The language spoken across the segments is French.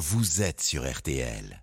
vous êtes sur RTL.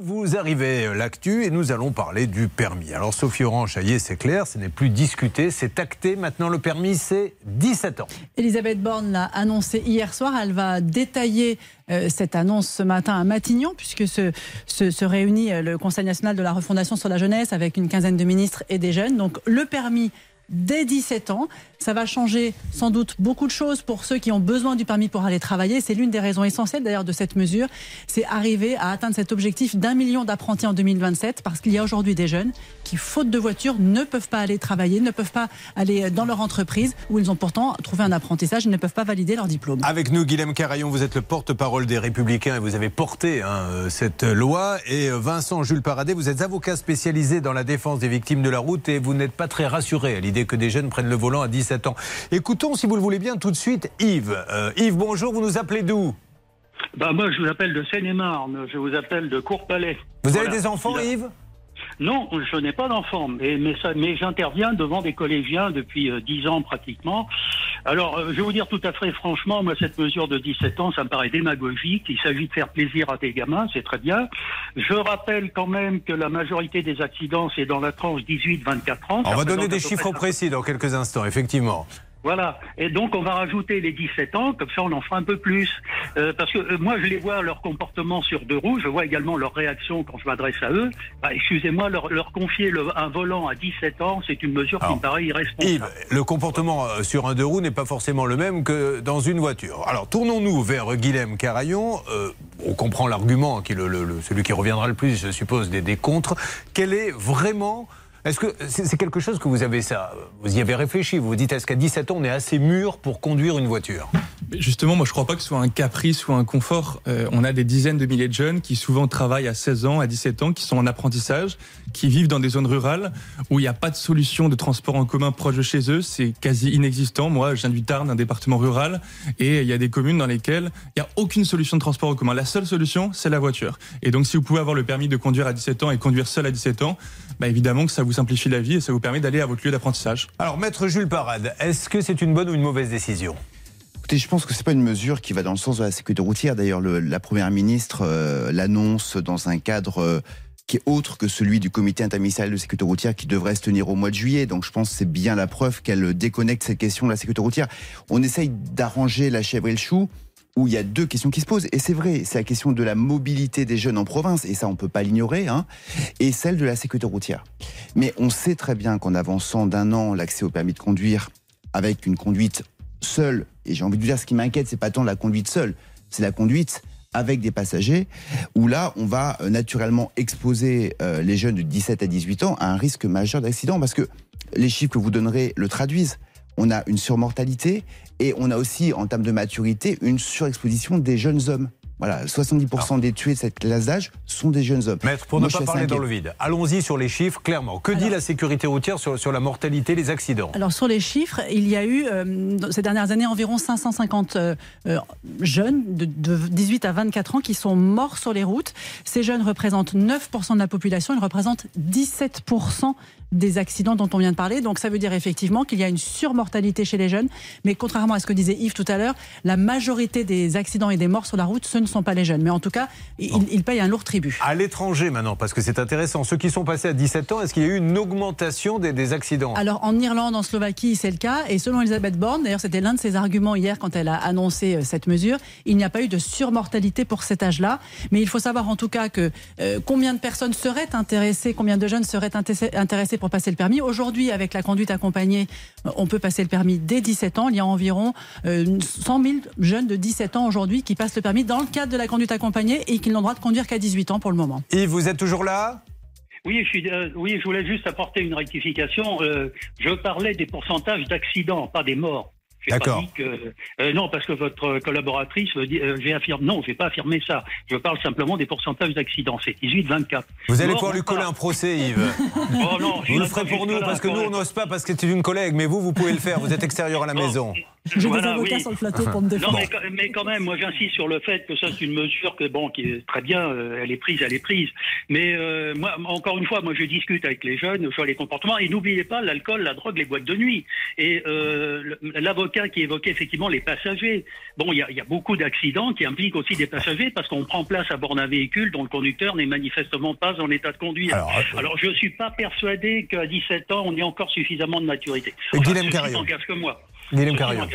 Vous arrivez euh, l'actu et nous allons parler du permis. Alors Sophie Orange, ça y est, c'est clair, ce n'est plus discuté, c'est acté. Maintenant, le permis, c'est 17 ans. Elisabeth Borne l'a annoncé hier soir. Elle va détailler euh, cette annonce ce matin à Matignon, puisque se, se, se, réunit euh, le Conseil national de la refondation sur la jeunesse avec une quinzaine de ministres et des jeunes. Donc le permis dès 17 ans. Ça va changer sans doute beaucoup de choses pour ceux qui ont besoin du permis pour aller travailler. C'est l'une des raisons essentielles d'ailleurs de cette mesure. C'est arriver à atteindre cet objectif d'un million d'apprentis en 2027 parce qu'il y a aujourd'hui des jeunes qui, faute de voiture, ne peuvent pas aller travailler, ne peuvent pas aller dans leur entreprise où ils ont pourtant trouvé un apprentissage et ne peuvent pas valider leur diplôme. Avec nous, Guilhem Carayon, vous êtes le porte-parole des Républicains et vous avez porté hein, cette loi. Et Vincent Jules Paradet, vous êtes avocat spécialisé dans la défense des victimes de la route et vous n'êtes pas très rassuré à l'idée que des jeunes prennent le volant à 17 ans. Écoutons, si vous le voulez bien, tout de suite Yves. Euh, Yves, bonjour, vous nous appelez d'où? Bah moi, je vous appelle de Seine-et-Marne, je vous appelle de Courpalais. Vous voilà. avez des enfants, Yves? Non, je n'ai pas d'enfants, mais, mais, mais j'interviens devant des collégiens depuis euh, 10 ans pratiquement. Alors, euh, je vais vous dire tout à fait franchement, moi, cette mesure de 17 ans, ça me paraît démagogique. Il s'agit de faire plaisir à des gamins, c'est très bien. Je rappelle quand même que la majorité des accidents, c'est dans la tranche 18-24 ans. On va donner des chiffres précis dans quelques instants, effectivement. Voilà. Et donc, on va rajouter les 17 ans, comme ça, on en fera un peu plus. Euh, parce que euh, moi, je les vois, leur comportement sur deux roues, je vois également leur réaction quand je m'adresse à eux. Bah, Excusez-moi, leur, leur confier le, un volant à 17 ans, c'est une mesure Alors, qui me paraît irresponsable. Yves, le comportement euh, sur un deux roues n'est pas forcément le même que dans une voiture. Alors, tournons-nous vers Guilhem Carayon. Euh, on comprend l'argument, qui le, le, celui qui reviendra le plus, je suppose, des, des contres. Quel est vraiment est-ce que c'est quelque chose que vous avez ça Vous y avez réfléchi Vous vous dites est-ce qu'à 17 ans on est assez mûr pour conduire une voiture? Justement, moi je crois pas que ce soit un caprice ou un confort. Euh, on a des dizaines de milliers de jeunes qui souvent travaillent à 16 ans, à 17 ans, qui sont en apprentissage, qui vivent dans des zones rurales où il n'y a pas de solution de transport en commun proche de chez eux. C'est quasi inexistant. Moi, je viens du Tarn, un département rural, et il y a des communes dans lesquelles il n'y a aucune solution de transport en commun. La seule solution, c'est la voiture. Et donc, si vous pouvez avoir le permis de conduire à 17 ans et conduire seul à 17 ans, bah évidemment que ça vous simplifie la vie et ça vous permet d'aller à votre lieu d'apprentissage. Alors, maître Jules Parade, est-ce que c'est une bonne ou une mauvaise décision? Écoutez, je pense que c'est pas une mesure qui va dans le sens de la sécurité routière. D'ailleurs, la première ministre euh, l'annonce dans un cadre euh, qui est autre que celui du comité interministériel de sécurité routière qui devrait se tenir au mois de juillet. Donc je pense que c'est bien la preuve qu'elle déconnecte cette question de la sécurité routière. On essaye d'arranger la chèvre et le chou où il y a deux questions qui se posent. Et c'est vrai, c'est la question de la mobilité des jeunes en province, et ça on peut pas l'ignorer, hein, et celle de la sécurité routière. Mais on sait très bien qu'en avançant d'un an l'accès au permis de conduire avec une conduite seule, et j'ai envie de dire ce qui m'inquiète, c'est pas tant la conduite seule, c'est la conduite avec des passagers, où là, on va naturellement exposer euh, les jeunes de 17 à 18 ans à un risque majeur d'accident, parce que les chiffres que vous donnerez le traduisent. On a une surmortalité et on a aussi, en termes de maturité, une surexposition des jeunes hommes. Voilà, 70% Alors, des tués de cette classe d'âge sont des jeunes hommes. Maître, pour Moi, ne pas parler dans le vide, allons-y sur les chiffres, clairement. Que Alors, dit la sécurité routière sur, sur, la mortalité, les accidents? Alors, sur les chiffres, il y a eu, euh, ces dernières années, environ 550 euh, euh, jeunes de, de, 18 à 24 ans qui sont morts sur les routes. Ces jeunes représentent 9% de la population, ils représentent 17% des accidents dont on vient de parler. Donc ça veut dire effectivement qu'il y a une surmortalité chez les jeunes. Mais contrairement à ce que disait Yves tout à l'heure, la majorité des accidents et des morts sur la route, ce ne sont pas les jeunes. Mais en tout cas, ils, ils payent un lourd tribut. À l'étranger maintenant, parce que c'est intéressant, ceux qui sont passés à 17 ans, est-ce qu'il y a eu une augmentation des, des accidents? Alors en Irlande, en Slovaquie, c'est le cas. Et selon Elisabeth Borne, d'ailleurs c'était l'un de ses arguments hier quand elle a annoncé cette mesure, il n'y a pas eu de surmortalité pour cet âge-là. Mais il faut savoir en tout cas que euh, combien de personnes seraient intéressées, combien de jeunes seraient intéressés pour passer le permis. Aujourd'hui, avec la conduite accompagnée, on peut passer le permis dès 17 ans. Il y a environ euh, 100 000 jeunes de 17 ans aujourd'hui qui passent le permis dans le cadre de la conduite accompagnée et qui n'ont le droit de conduire qu'à 18 ans pour le moment. Yves, vous êtes toujours là? Oui je, suis, euh, oui, je voulais juste apporter une rectification. Euh, je parlais des pourcentages d'accidents, pas des morts. D'accord. Euh, non, parce que votre collaboratrice dit, euh, j'ai affirmé, non, je n'ai pas affirmé ça. Je parle simplement des pourcentages d'accidents. C'est 18-24. Vous allez pouvoir lui coller pas. un procès, Yves. oh non, vous le ferez pour nous, parce que nous, on n'ose pas, parce que c'est une collègue. Mais vous, vous pouvez le faire. Vous êtes extérieur à la maison. J'ai des Voilà, avocats oui. sur le plateau pour me Non, défendre. mais, quand- mais quand même, moi j'insiste sur le fait que ça c'est une mesure que bon, qui est très bien, euh, elle est prise, elle est prise. Mais euh, moi, encore une fois, moi je discute avec les jeunes sur les comportements et n'oubliez pas l'alcool, la drogue, les boîtes de nuit. Et euh, l'avocat qui évoquait effectivement les passagers. Bon, il y a, il y a beaucoup d'accidents qui impliquent aussi des passagers parce qu'on prend place à bord d'un véhicule dont le conducteur n'est manifestement pas en état de conduire. Alors, Alors, je suis pas persuadé qu'à 17 ans on ait encore suffisamment de maturité. Ceci Carillon. n'engage que moi. Lirim Karajo.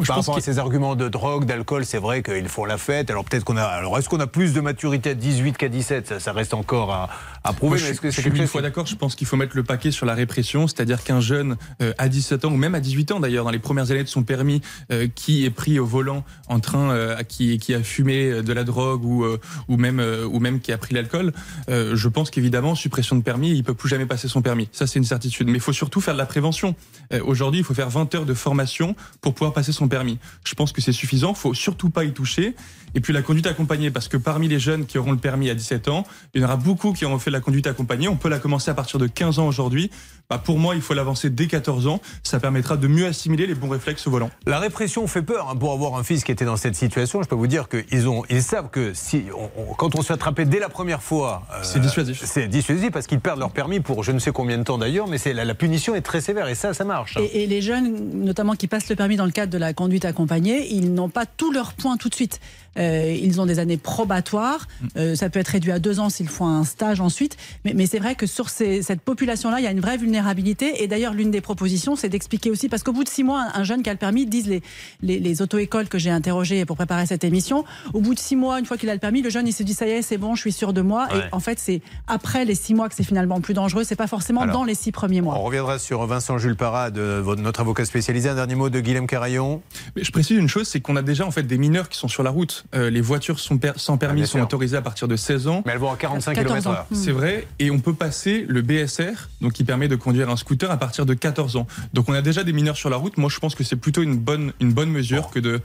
Je Par rapport à ces arguments de drogue, d'alcool, c'est vrai qu'ils font la fête. Alors peut-être qu'on a. Alors est-ce qu'on a plus de maturité à 18 qu'à 17 ça, ça reste encore à, à prouver. Moi, mais je, que je suis chose fois d'accord. Je pense qu'il faut mettre le paquet sur la répression, c'est-à-dire qu'un jeune euh, à 17 ans ou même à 18 ans d'ailleurs, dans les premières années de son permis, euh, qui est pris au volant en train, euh, qui, qui a fumé euh, de la drogue ou euh, ou même euh, ou même qui a pris l'alcool, euh, je pense qu'évidemment suppression de permis, il peut plus jamais passer son permis. Ça c'est une certitude. Mais il faut surtout faire de la prévention. Euh, Aujourd'hui, il faut faire 20 heures de formation pour pouvoir passer son permis. Je pense que c'est suffisant. Faut surtout pas y toucher. Et puis la conduite accompagnée, parce que parmi les jeunes qui auront le permis à 17 ans, il y en aura beaucoup qui auront fait la conduite accompagnée. On peut la commencer à partir de 15 ans aujourd'hui. Bah, pour moi, il faut l'avancer dès 14 ans. Ça permettra de mieux assimiler les bons réflexes au volant. La répression fait peur. hein. Pour avoir un fils qui était dans cette situation, je peux vous dire qu'ils ont, ils savent que si, on- on- quand on se fait attraper dès la première fois, euh, C'est dissuasif. C'est dissuasif parce qu'ils perdent leur permis pour je ne sais combien de temps d'ailleurs, mais c'est la, la punition est très sévère et ça, ça marche. hein. Et, et les jeunes, notamment qui passent le permis dans le cadre de la conduite accompagnée, ils n'ont pas tous leurs points tout de suite. Euh, ils ont des années probatoires. Euh, ça peut être réduit à deux ans s'ils font un stage ensuite. Mais, mais c'est vrai que sur ces- cette population-là, il y a une vraie vulnérabilité. Et d'ailleurs, l'une des propositions, c'est d'expliquer aussi, parce qu'au bout de six mois, un, un jeune qui a le permis, disent les, les, les auto-écoles que j'ai interrogées pour préparer cette émission, au bout de six mois, une fois qu'il a le permis, le jeune, il se dit, ça y est, c'est bon, je suis sûr de moi. Ouais. Et en fait, c'est après les six mois que c'est finalement plus dangereux. C'est pas forcément Alors, dans les six premiers mois. On reviendra sur Vincent Jules Parade, votre- notre avocat spécialisé. Un dernier mot de Guilhem Carayon. Mais je précise une chose, c'est qu'on a déjà en fait des mineurs qui sont sur la route. Euh, les voitures sont per- sans Ah, permis bien sont autorisées à partir de 16 ans. Mais elles vont à 45 14 km ans. h Hmm. C'est vrai, et on peut passer le BSR, donc qui permet de conduire un scooter à partir de 14 ans. Donc on a déjà des mineurs sur la route. Moi, je pense que c'est plutôt une bonne, une bonne mesure Bon. que de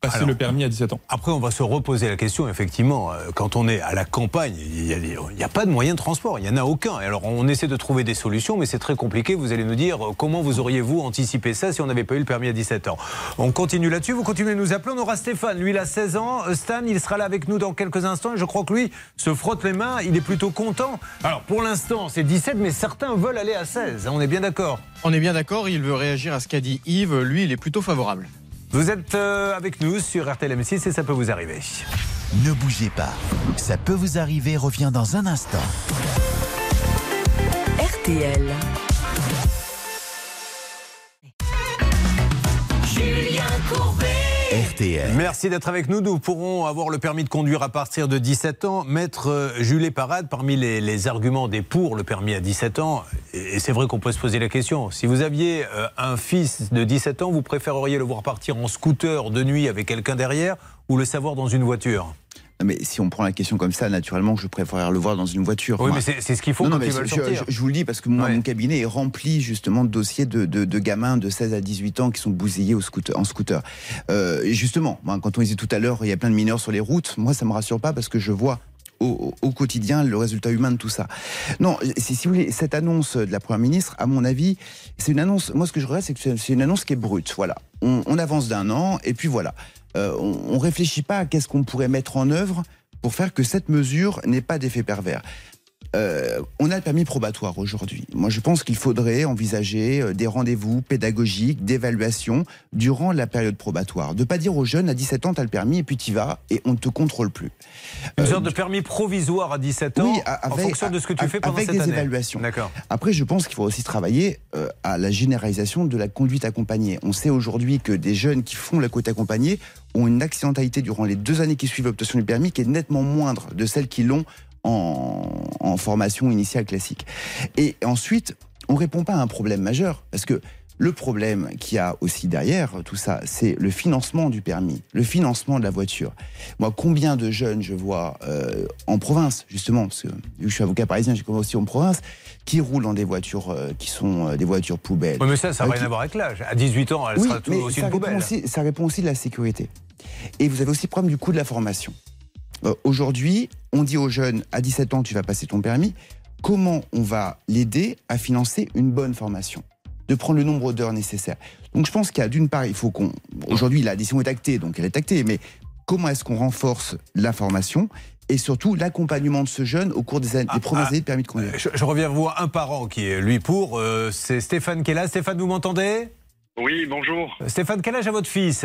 passer Alors. le permis à 17 ans. Après, on va se reposer la question, effectivement, euh, quand on est à la campagne, il n'y a, il y a pas de moyen de transport, il n'y en a aucun. Et alors, on essaie de trouver des solutions, mais c'est très compliqué. Vous allez nous dire euh, comment vous auriez-vous anticipé ça si on n'avait pas eu le permis à 17 ans? On continue là-dessus, vous continuez de nous appeler. On aura Stéphane, lui, il a 16 ans. Euh, Stan, il sera là avec nous dans quelques instants. Et je crois que lui se frotte les mains, il est plutôt content. Alors, pour l'instant, c'est 17, mais certains veulent aller à 16. hein, On est bien d'accord. On est bien d'accord, il veut réagir à ce qu'a dit Yves. Lui, il est plutôt favorable. Vous êtes euh, avec nous sur RTL M6 et ça peut vous arriver. Ne bougez pas. Ça peut vous arriver, revient dans un instant. RTL. Merci d'être avec nous. Nous pourrons avoir le permis de conduire à partir de 17 ans. Maître Jules Parade, parmi les, les arguments des pour le permis à 17 ans, et et c'est vrai qu'on peut se poser la question, si vous aviez euh, un fils de 17 ans, vous préféreriez le voir partir en scooter de nuit avec quelqu'un derrière ou le savoir dans une voiture? Non, Mais si on prend la question comme ça, naturellement, je préfère le voir dans une voiture. Oui, Moi, mais c'est ce qu'il faut Non, non, mais ils veulent je, je- je vous le dis parce que moi, Ouais. mon cabinet est rempli justement de dossiers de, de- de gamins de 16 à 18 ans qui sont bousillés au scooter, en scooter. Euh, justement, quand on disait tout à l'heure, il y a plein de mineurs sur les routes. Moi, ça me rassure pas parce que je vois au, quotidien le résultat humain de tout ça. Non, si, si vous voulez, cette annonce de la première ministre, à mon avis, c'est une annonce. Moi, ce que je regrette, c'est que c'est- c'est une annonce qui est brute. Voilà, on, on avance d'un an et puis voilà. Euh, on, on réfléchit pas à qu'est-ce qu'on pourrait mettre en œuvre pour faire que cette mesure n'ait pas d'effet pervers. Euh, on a le permis probatoire aujourd'hui. Moi, je pense qu'il faudrait envisager euh, des rendez-vous pédagogiques, d'évaluation durant la période probatoire. De pas dire aux jeunes à 17 ans, tu as le permis et puis tu vas et on ne te contrôle plus. Une Euh, sorte de permis provisoire à 17 ans Oui, en fonction de ce que tu fais pendant avec cette des année. évaluations. D'accord. Après, je pense qu'il faut aussi travailler euh, à la généralisation de la conduite accompagnée. On sait aujourd'hui que des jeunes qui font la conduite accompagnée ont une accidentalité durant les deux années qui suivent l'obtention du permis qui est nettement moindre de celles qui l'ont en, en formation initiale classique. Et ensuite, on répond pas à un problème majeur parce que le problème qu'il y a aussi derrière tout ça, c'est le financement du permis, le financement de la voiture. Moi, combien de jeunes je vois euh, en province, justement, parce que vu que je suis avocat parisien, j'ai commencé aussi en province, qui roulent dans des voitures euh, qui sont euh, des voitures poubelles. Oui, mais ça, ça n'a rien qui- à voir avec l'âge. À 18 ans, elle oui, sera tout mais aussi ça une poubelle. aussi, ça répond aussi de la sécurité. Et vous avez aussi le problème du coût de la formation. Euh, aujourd'hui, on dit aux jeunes, à 17 ans, tu vas passer ton permis, comment on va l'aider à financer une bonne formation de prendre le nombre d'heures nécessaires? Donc je pense qu'il y a d'une part, il faut qu'on... Aujourd'hui, la décision est actée, donc elle est actée, mais comment est-ce qu'on renforce la formation et surtout l'accompagnement de ce jeune au cours des, années, ah, premières ah, années de permis de conduire? Je, reviens vous un parent qui est lui pour, euh, c'est Stéphane qui est là. Stéphane, vous m'entendez? Oui, bonjour. Stéphane, quel âge a votre fils?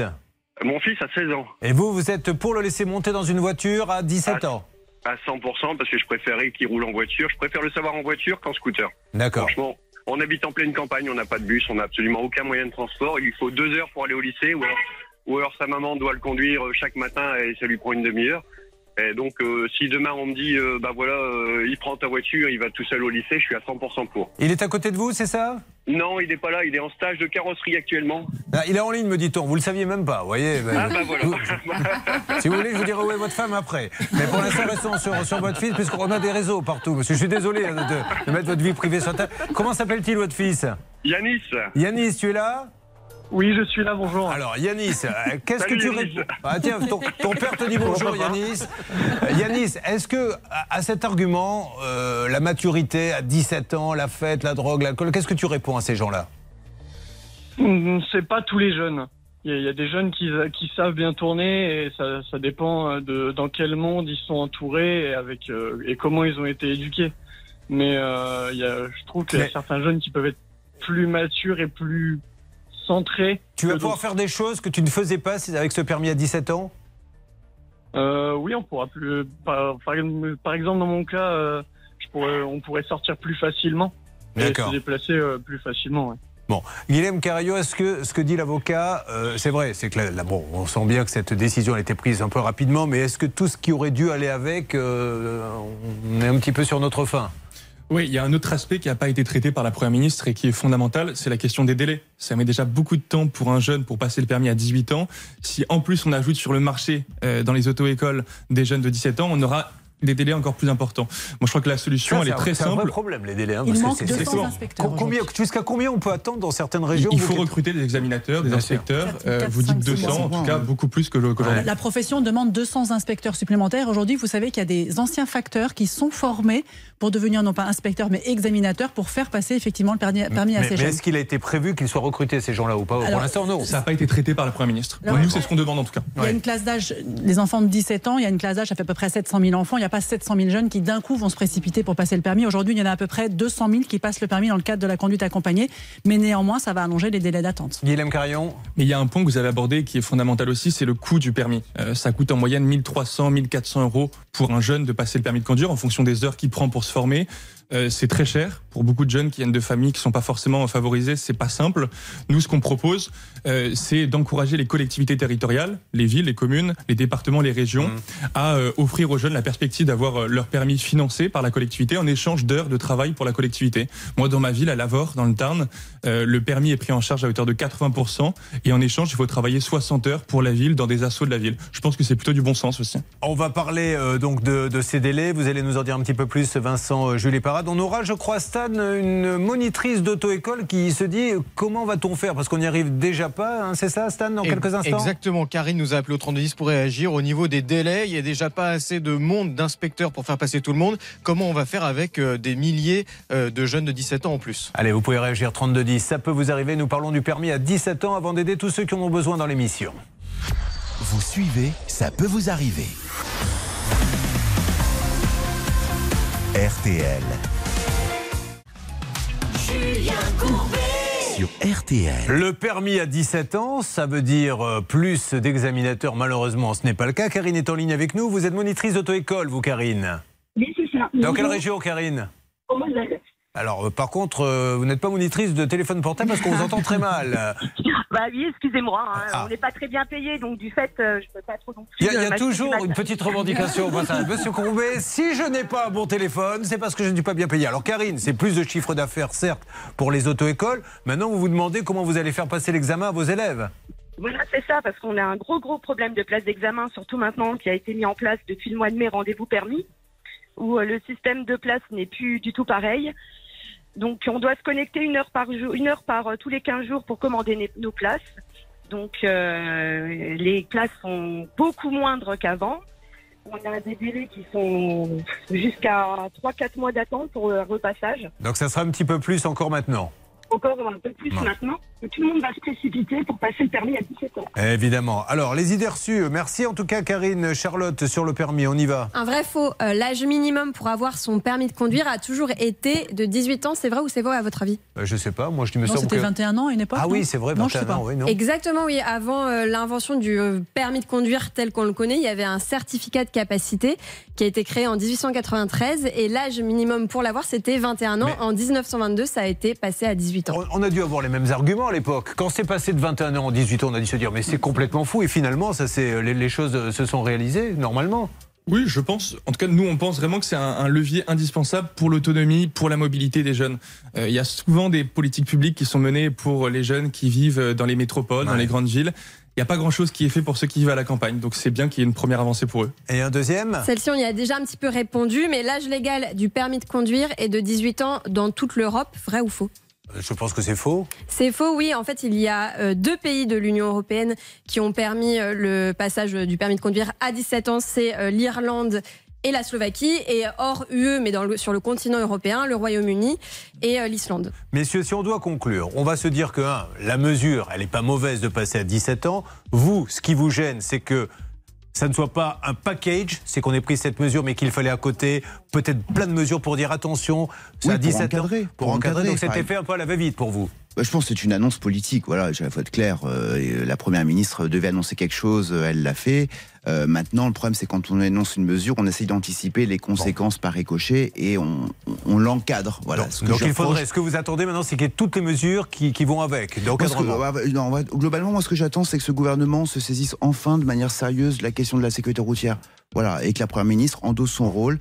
Mon fils a 16 ans. Et vous, vous êtes pour le laisser monter dans une voiture à 17 Ah, ans À 100% parce que je préférais qu'il roule en voiture. Je préfère le savoir en voiture qu'en scooter. D'accord. Franchement, on habite en pleine campagne, on n'a pas de bus, on n'a absolument aucun moyen de transport. Il lui faut deux heures pour aller au lycée ou alors, ou alors sa maman doit le conduire euh, chaque matin et ça lui prend une demi-heure. Et donc, euh, si demain on me dit, euh, bah voilà, euh, il prend ta voiture, il va tout seul au lycée, je suis à 100% pour. Il est à côté de vous, c'est ça? Non, il n'est pas là, il est en stage de carrosserie actuellement. Ah, Il est en ligne, me dit-on. Vous le saviez même pas, vous voyez Ah bah voilà. Si vous voulez, je vous dirai où est votre femme après. Mais pour l'instant, restons sur, sur votre fils, puisqu'on a des réseaux partout. Monsieur, je suis désolé hein, de, de mettre votre vie privée sur table. Comment s'appelle-t-il, votre fils? Yanis, Yanis, tu es là? Oui, je suis là, bonjour. Alors, Yanis, euh, qu'est-ce que tu réponds ah, Tiens, ton, ton père te dit bonjour, Yanis. Euh, Yanis, est-ce que, à, cet argument, euh, la maturité à 17 ans, la fête, la drogue, l'alcool, qu'est-ce que tu réponds à ces gens-là? Mm, C'est pas tous les jeunes. Il y, a, il y a des jeunes qui, qui savent bien tourner et ça, ça dépend de dans quel monde ils sont entourés et avec et comment ils ont été éduqués. Mais il y a, je trouve qu'il y a certains jeunes qui peuvent être plus matures et plus Tu vas pouvoir faire des choses que tu ne faisais pas avec ce permis à 17 ans? Euh, oui, on pourra plus. Par, par, exemple, dans mon cas, euh, je pourrais, on pourrait sortir plus facilement et se déplacer euh, plus facilement. ouais. Bon, Guilhem Carayo, est-ce que ce que dit l'avocat, euh, c'est vrai, c'est que là, là, bon, on sent bien que cette décision a été prise un peu rapidement, mais est-ce que tout ce qui aurait dû aller avec, euh, on est un petit peu sur notre fin Oui, il y a un autre aspect qui n'a pas été traité par la Première ministre et qui est fondamental, c'est la question des délais. Ça met déjà beaucoup de temps pour un jeune pour passer le permis à 18 ans. Si en plus on ajoute sur le marché, euh, dans les auto-écoles, des jeunes de 17 ans, on aura des délais encore plus importants. Moi, je crois que la solution, Ça, elle est un- très C'est un vrai simple. problème, les délais. hein, Il manque c'est- 200 c'est souvent- inspecteurs jusqu'à combien on peut attendre dans certaines régions Il faut recruter des examinateurs, des Bien inspecteurs. Euh, vous dites cinq, six 200, en mois. tout cas beaucoup plus que le- qu'aujourd'hui. La profession demande 200 inspecteurs supplémentaires. Aujourd'hui, vous savez qu'il y a des anciens facteurs qui sont formés pour devenir non pas inspecteurs mais examinateurs pour faire passer effectivement le permis, permis à ces mais est-ce qu'il a été prévu qu'ils soient recrutés, ces gens-là, ou pas? Pour Alors, l'instant, non. Ça n'a pas été traité par la Première ministre. Alors, Nous, c'est ce qu'on demande en tout cas. Il y a Ouais. une classe d'âge, les enfants de 17 ans, il y a une classe d'âge, ça fait à peu près 700 000 enfants. Il a pas 700 000 jeunes qui d'un coup vont se précipiter pour passer le permis. Aujourd'hui, il y en a à peu près 200 000 qui passent le permis dans le cadre de la conduite accompagnée. Mais néanmoins, ça va allonger les délais d'attente. Guilhem Carayon Mais il y a un point que vous avez abordé qui est fondamental aussi, c'est le coût du permis. Euh, ça coûte en moyenne 1300, 1400 euros pour un jeune de passer le permis de conduire en fonction des heures qu'il prend pour se former. Euh, c'est très cher pour beaucoup de jeunes qui viennent de familles qui sont pas forcément favorisées. C'est pas simple. Nous, ce qu'on propose, euh, c'est d'encourager les collectivités territoriales, les villes, les communes, les départements, les régions, Mmh. à euh, offrir aux jeunes la perspective d'avoir euh, leur permis financé par la collectivité en échange d'heures de travail pour la collectivité. Moi, dans ma ville, à Lavore, dans le Tarn, euh, le permis est pris en charge à hauteur de 80% et en échange, il faut travailler 60 heures pour la ville dans des assauts de la ville. Je pense que c'est plutôt du bon sens aussi. On va parler euh, donc de, de ces délais. Vous allez nous en dire un petit peu plus, Vincent euh, Julie Parade. On aura, je crois, Stan, une monitrice d'auto-école qui se dit comment va-t-on faire? Parce qu'on n'y arrive déjà pas, hein, c'est ça, Stan, dans Et- quelques instants? Exactement. Karine nous a appelé au 3210 pour réagir. Au niveau des délais, il n'y a déjà pas assez de monde pour faire passer tout le monde. Comment on va faire avec euh, des milliers euh, de jeunes de 17 ans en plus? Allez, vous pouvez réagir 3210. Ça peut vous arriver. Nous parlons du permis à 17 ans avant d'aider tous ceux qui en ont besoin dans l'émission. Vous suivez, ça peut vous arriver. RTL. Sur RTL. Le permis à 17 ans, ça veut dire euh, plus d'examinateurs. Malheureusement, ce n'est pas le cas. Karine est en ligne avec nous. Vous êtes monitrice d'auto-école, vous, Karine? Oui, c'est ça. Dans quelle région, Karine? Au Moselle. Alors, euh, par contre, euh, vous n'êtes pas monitrice de téléphone portable parce qu'on vous entend très mal. Bah oui, excusez-moi, hein, Ah. on n'est pas très bien payé, donc du fait, euh, je peux pas trop non plus. Il y a, y toujours une petite revendication au passage. Monsieur Courbet, si je n'ai pas un bon téléphone, c'est parce que je ne suis pas bien payé. Alors Karine, c'est plus de chiffre d'affaires, certes, pour les auto-écoles. Maintenant, vous vous demandez comment vous allez faire passer l'examen à vos élèves. Voilà, c'est ça, parce qu'on a un gros, gros problème de place d'examen, surtout maintenant, qui a été mis en place depuis le mois de mai, rendez-vous permis, où euh, le système de place n'est plus du tout pareil. Donc, on doit se connecter une heure par jour, une heure par euh, tous les 15 jours pour commander nos places. Donc, euh, les places sont beaucoup moindres qu'avant. On a des délais qui sont jusqu'à 3-4 mois d'attente pour le repassage. Donc ça sera un petit peu plus encore maintenant. Encore un peu plus Ouais. maintenant, que tout le monde va se précipiter pour passer le permis à 17 ans. Évidemment. Alors, les idées reçues. Merci en tout cas, Karine, Charlotte, sur le permis. On y va. Un vrai faux. Euh, L'âge minimum pour avoir son permis de conduire a toujours été de 18 ans. C'est vrai ou c'est faux à votre avis? Euh, Je sais pas. Moi, je me Non, c'était que. 21 ans à une époque. Ah oui, c'est vrai, Non, je sais 21 ans. pas. Oui, non. Exactement, oui. Avant euh, l'invention du euh, permis de conduire tel qu'on le connaît, il y avait un certificat de capacité qui a été créé en 1893 et l'âge minimum pour l'avoir, c'était 21 ans. Mais- En 1922, ça a été passé à 18 ans. On on a dû avoir les mêmes arguments à l'époque. Quand c'est passé de 21 ans en 18 ans, on a dû se dire mais c'est complètement fou. Et finalement, ça, c'est les, les choses se sont réalisées normalement. Oui, je pense. En tout cas, nous, on pense vraiment que c'est un, un levier indispensable pour l'autonomie, pour la mobilité des jeunes. Euh, il y a souvent des politiques publiques qui sont menées pour les jeunes qui vivent dans les métropoles, dans les grandes villes. Il n'y a pas grand-chose qui est fait pour ceux qui vivent à la campagne. Donc c'est bien qu'il y ait une première avancée pour eux. Et un deuxième? Celle-ci, on y a déjà un petit peu répondu, mais l'âge légal du permis de conduire est de 18 ans dans toute l'Europe. Vrai ou faux? Je pense que c'est faux. C'est faux, oui. En fait, il y a euh, deux pays de l'Union européenne qui ont permis euh, le passage du permis de conduire à 17 ans. C'est euh, l'Irlande et la Slovaquie. Et hors UE, mais dans le- sur le continent européen, le Royaume-Uni et euh, l'Islande. Messieurs, si on doit conclure, on va se dire que un, la mesure, elle n'est pas mauvaise de passer à 17 ans. Vous, ce qui vous gêne, c'est que ça ne soit pas un package, c'est qu'on ait pris cette mesure, mais qu'il fallait à côté peut-être plein de mesures pour dire attention, c'est Oui, à pour 17 encadrer, ans. pour Pour encadrer, encadrer, donc c'était fait un peu à la va-vite pour vous. Bah, je pense que c'est une annonce politique. Voilà, il faut être clair. euh, la première ministre devait annoncer quelque chose, euh, elle l'a fait. Euh, maintenant, le problème, c'est quand on annonce une mesure, on essaye d'anticiper les conséquences par ricochet et on, on l'encadre. Voilà. donc ce que donc il reproche. faudrait, ce que vous attendez maintenant, c'est qu'il y ait toutes les mesures qui, qui vont avec, que- non, ouais, globalement, moi, ce que j'attends, c'est que ce gouvernement se saisisse enfin de manière sérieuse de la question de la sécurité routière. Voilà, et que la première ministre endosse son rôle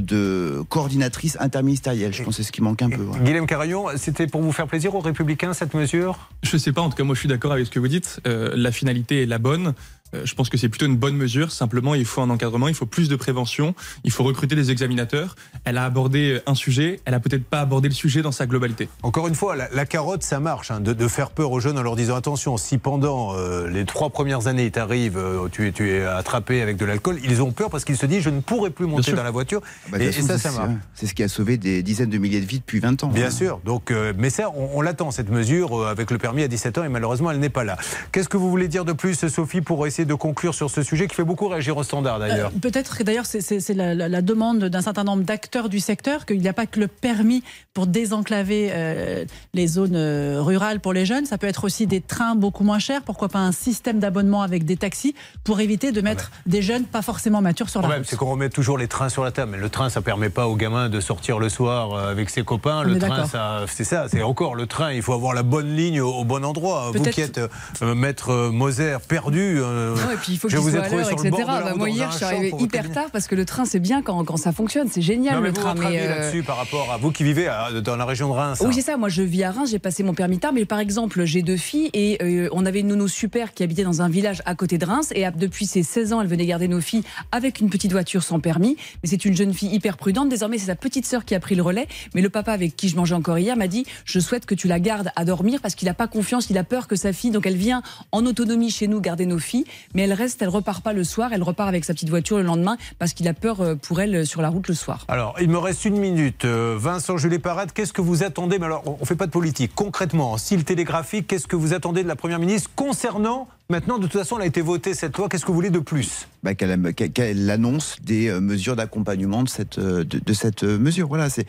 de coordinatrice interministérielle. Je pense que c'est ce qui manque un peu. voilà. Guillaume Carayon, c'était pour vous faire plaisir aux Républicains cette mesure? Je sais pas, en tout cas, moi je suis d'accord avec ce que vous dites. Euh, la finalité est la bonne. Euh, je pense que c'est plutôt une bonne mesure. Simplement, il faut un encadrement, il faut plus de prévention, il faut recruter des examinateurs. Elle a abordé un sujet, elle a peut-être pas abordé le sujet dans sa globalité. Encore une fois, la, la carotte, ça marche, hein, de, de faire peur aux jeunes en leur disant attention, si pendant euh, les trois premières années, il t'arrive, euh, tu, es- tu es attrapé avec de l'alcool, ils ont peur parce qu'ils se disent je ne pourrai plus monter dans la voiture. Bah, de et, ça, ça marche. C'est ce qui a sauvé des dizaines de milliers de vies depuis 20 ans. Bien hein. sûr. Donc, euh, mais ça, on, on l'attend, cette mesure, euh, avec le permis à 17 ans, et malheureusement, elle n'est pas là. Qu'est-ce que vous voulez dire de plus, Sophie, pour essayer de conclure sur ce sujet qui fait beaucoup réagir au standard, d'ailleurs Euh, Peut-être que d'ailleurs c'est- la, la- la demande d'un certain nombre d'acteurs du secteur qu'il n'y a pas que le permis pour désenclaver euh, les zones euh, rurales pour les jeunes. Ça peut être aussi des trains beaucoup moins chers. Pourquoi pas un système d'abonnement avec des taxis pour éviter de mettre des jeunes pas forcément matures sur Le la route. c'est qu'on remet toujours les trains sur la table. Mais le train, ça permet pas aux gamins de sortir le soir avec ses copains. On le train, c'est ça. C'est encore le train. Il faut avoir la bonne ligne au, au bon endroit. Vous qui êtes euh, maître Moser perdu. euh, Non, et puis il faut je qu'il vous ai trouvé sur le etc. bord de la Bah, moi hier, je suis votre hyper tard parce que le train c'est bien quand, quand ça fonctionne, c'est génial Non, mais le vous, train. mais, euh, là-dessus par rapport à vous qui vivez à- dans la région de Reims. hein. Oui, c'est ça. Moi, je vis à Reims, j'ai passé mon permis tard, mais par exemple, j'ai deux filles et euh, on avait une nounou super qui habitait dans un village à côté de Reims et depuis ses 16 ans, elle venait garder nos filles avec une petite voiture sans permis. Mais c'est une jeune fille hyper prudente. Désormais, c'est sa petite sœur qui a pris le relais. Mais le papa avec qui je mangeais encore hier m'a dit Je souhaite que tu la gardes à dormir parce qu'il n'a pas confiance, il a peur que sa fille. Donc elle vient en autonomie chez nous garder nos filles, mais elle reste, elle repart pas le soir, elle repart avec sa petite voiture le lendemain parce qu'il a peur euh, pour elle euh, sur la route le soir. Alors, il me reste une minute. Euh, Vincent Julie Parade, qu'est-ce que vous attendez Mais alors, on ne fait pas de politique. Concrètement, en style télégraphique, qu'est-ce que vous attendez de la Première ministre concernant, maintenant, de toute façon, elle a été votée cette loi, qu'est-ce que vous voulez de plus? Bah, qu'elle annonce des mesures d'accompagnement de cette, de, de cette mesure. Voilà, c'est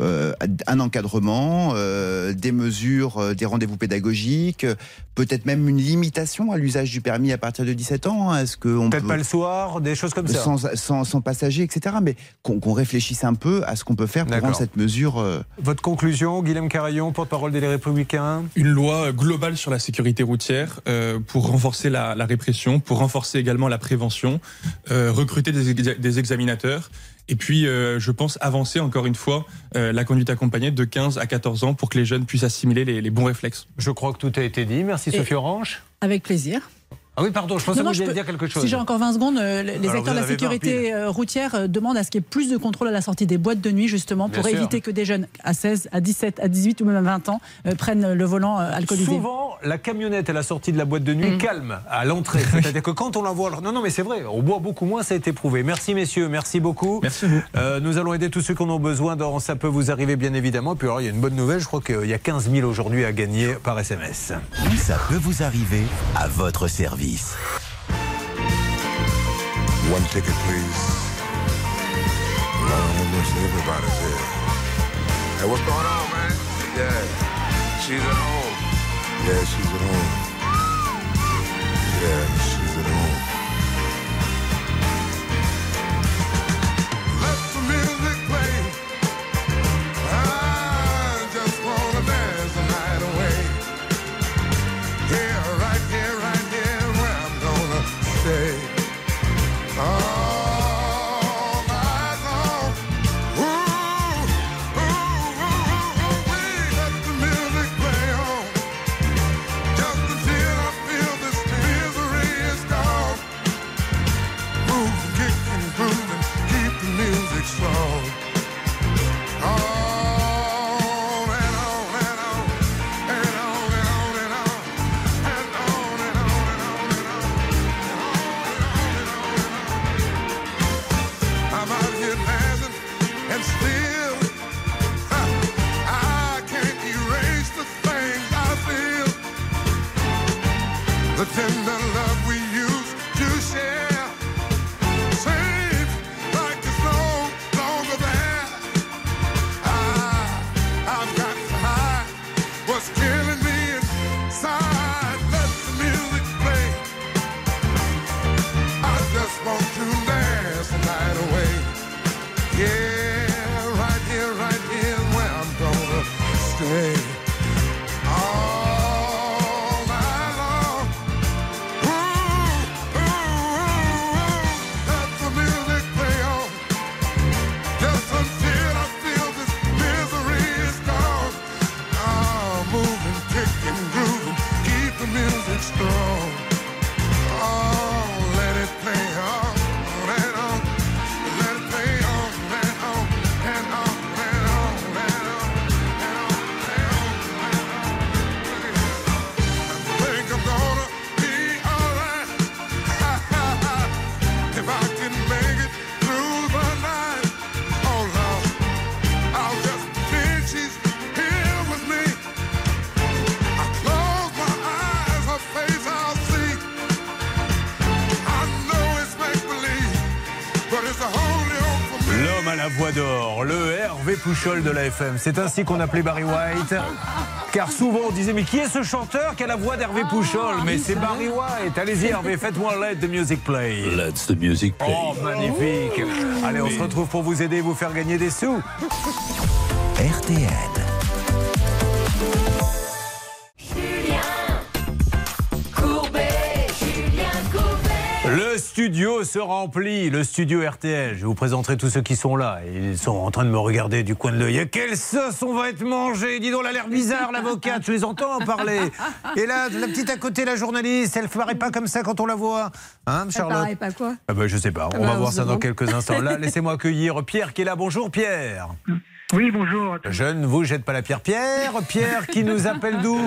euh, un encadrement, euh, des mesures, euh, des rendez-vous pédagogiques, peut-être même une limitation à l'usage du permis à partir de 17 ans. hein. Est-ce qu'on Peut-être peut pas le soir, des choses comme ça. sans, sans, sans passager, etc. Mais qu'on réfléchisse un peu à ce qu'on peut faire pour rendre cette mesure. euh, Votre conclusion, Guillaume Carayon, porte-parole des Républicains Une loi globale sur la sécurité routière euh, pour renforcer la, la répression, pour renforcer également la prévention, euh, recruter des, exa- des examinateurs. Et puis, euh, je pense avancer encore une fois euh, la conduite accompagnée de 15 à 14 ans pour que les jeunes puissent assimiler les, les bons réflexes. Je crois que tout a été dit. Merci Et- Sophie Orange. Avec plaisir. Ah oui, pardon, je pensais que vous je alliez peux- dire quelque chose. Si j'ai encore 20 secondes, euh, les Alors, acteurs de la avez 20 sécurité euh, routière euh, demandent à ce qu'il y ait plus de contrôle à la sortie des boîtes de nuit, justement, Bien pour sûr. éviter que des jeunes à 16, à 17, à 18 ou même à 20 ans euh, prennent le volant euh, alcoolisé. Souvent, la camionnette à la sortie de la boîte de nuit calme à l'entrée. C'est-à-dire que quand on la voit. Non, non, mais c'est vrai, on boit beaucoup moins, ça a été prouvé. Merci, messieurs, merci beaucoup. Merci à vous. Euh, nous allons aider tous ceux qui en ont besoin dans Ça peut vous arriver, bien évidemment. Puis alors, il y a une bonne nouvelle, je crois qu'il y a 15 000 aujourd'hui à gagner par SMS. Ça peut vous arriver à votre service. One ticket, please. Lord have mercy, everybody's here. Hey, what's going on, man? Yeah, she's at home. Yeah, she's at home. Yeah, But then the love we Pouchol de la FM. C'est ainsi qu'on appelait Barry White. Car souvent on disait, mais qui est ce chanteur qui a la voix d'Hervé Pouchol Mais c'est Barry White. Allez-y Hervé, faites-moi Let the Music Play. Let the music play. Oh, magnifique. Allez, on se retrouve pour vous aider et vous faire gagner des sous. RTL. Se remplit, le studio RTL. Je vous présenterai tous ceux qui sont là. Ils sont en train de me regarder du coin de l'œil. Et quelle sauce on va être mangé Dis donc, elle a l'air bizarre, l'avocate. Je les entends en parler. Et là, la petite à côté, la journaliste, elle ne paraît pas comme ça quand on la voit. Hein, Charlotte paraît pas quoi ah ben, Je sais pas. On Ah va bah, voir ça dans quelques instants. Là, laissez-moi accueillir Pierre qui est là. Bonjour, Pierre. Oui, bonjour. Je ne vous jette pas la pierre. Pierre, Pierre qui nous appelle d'où?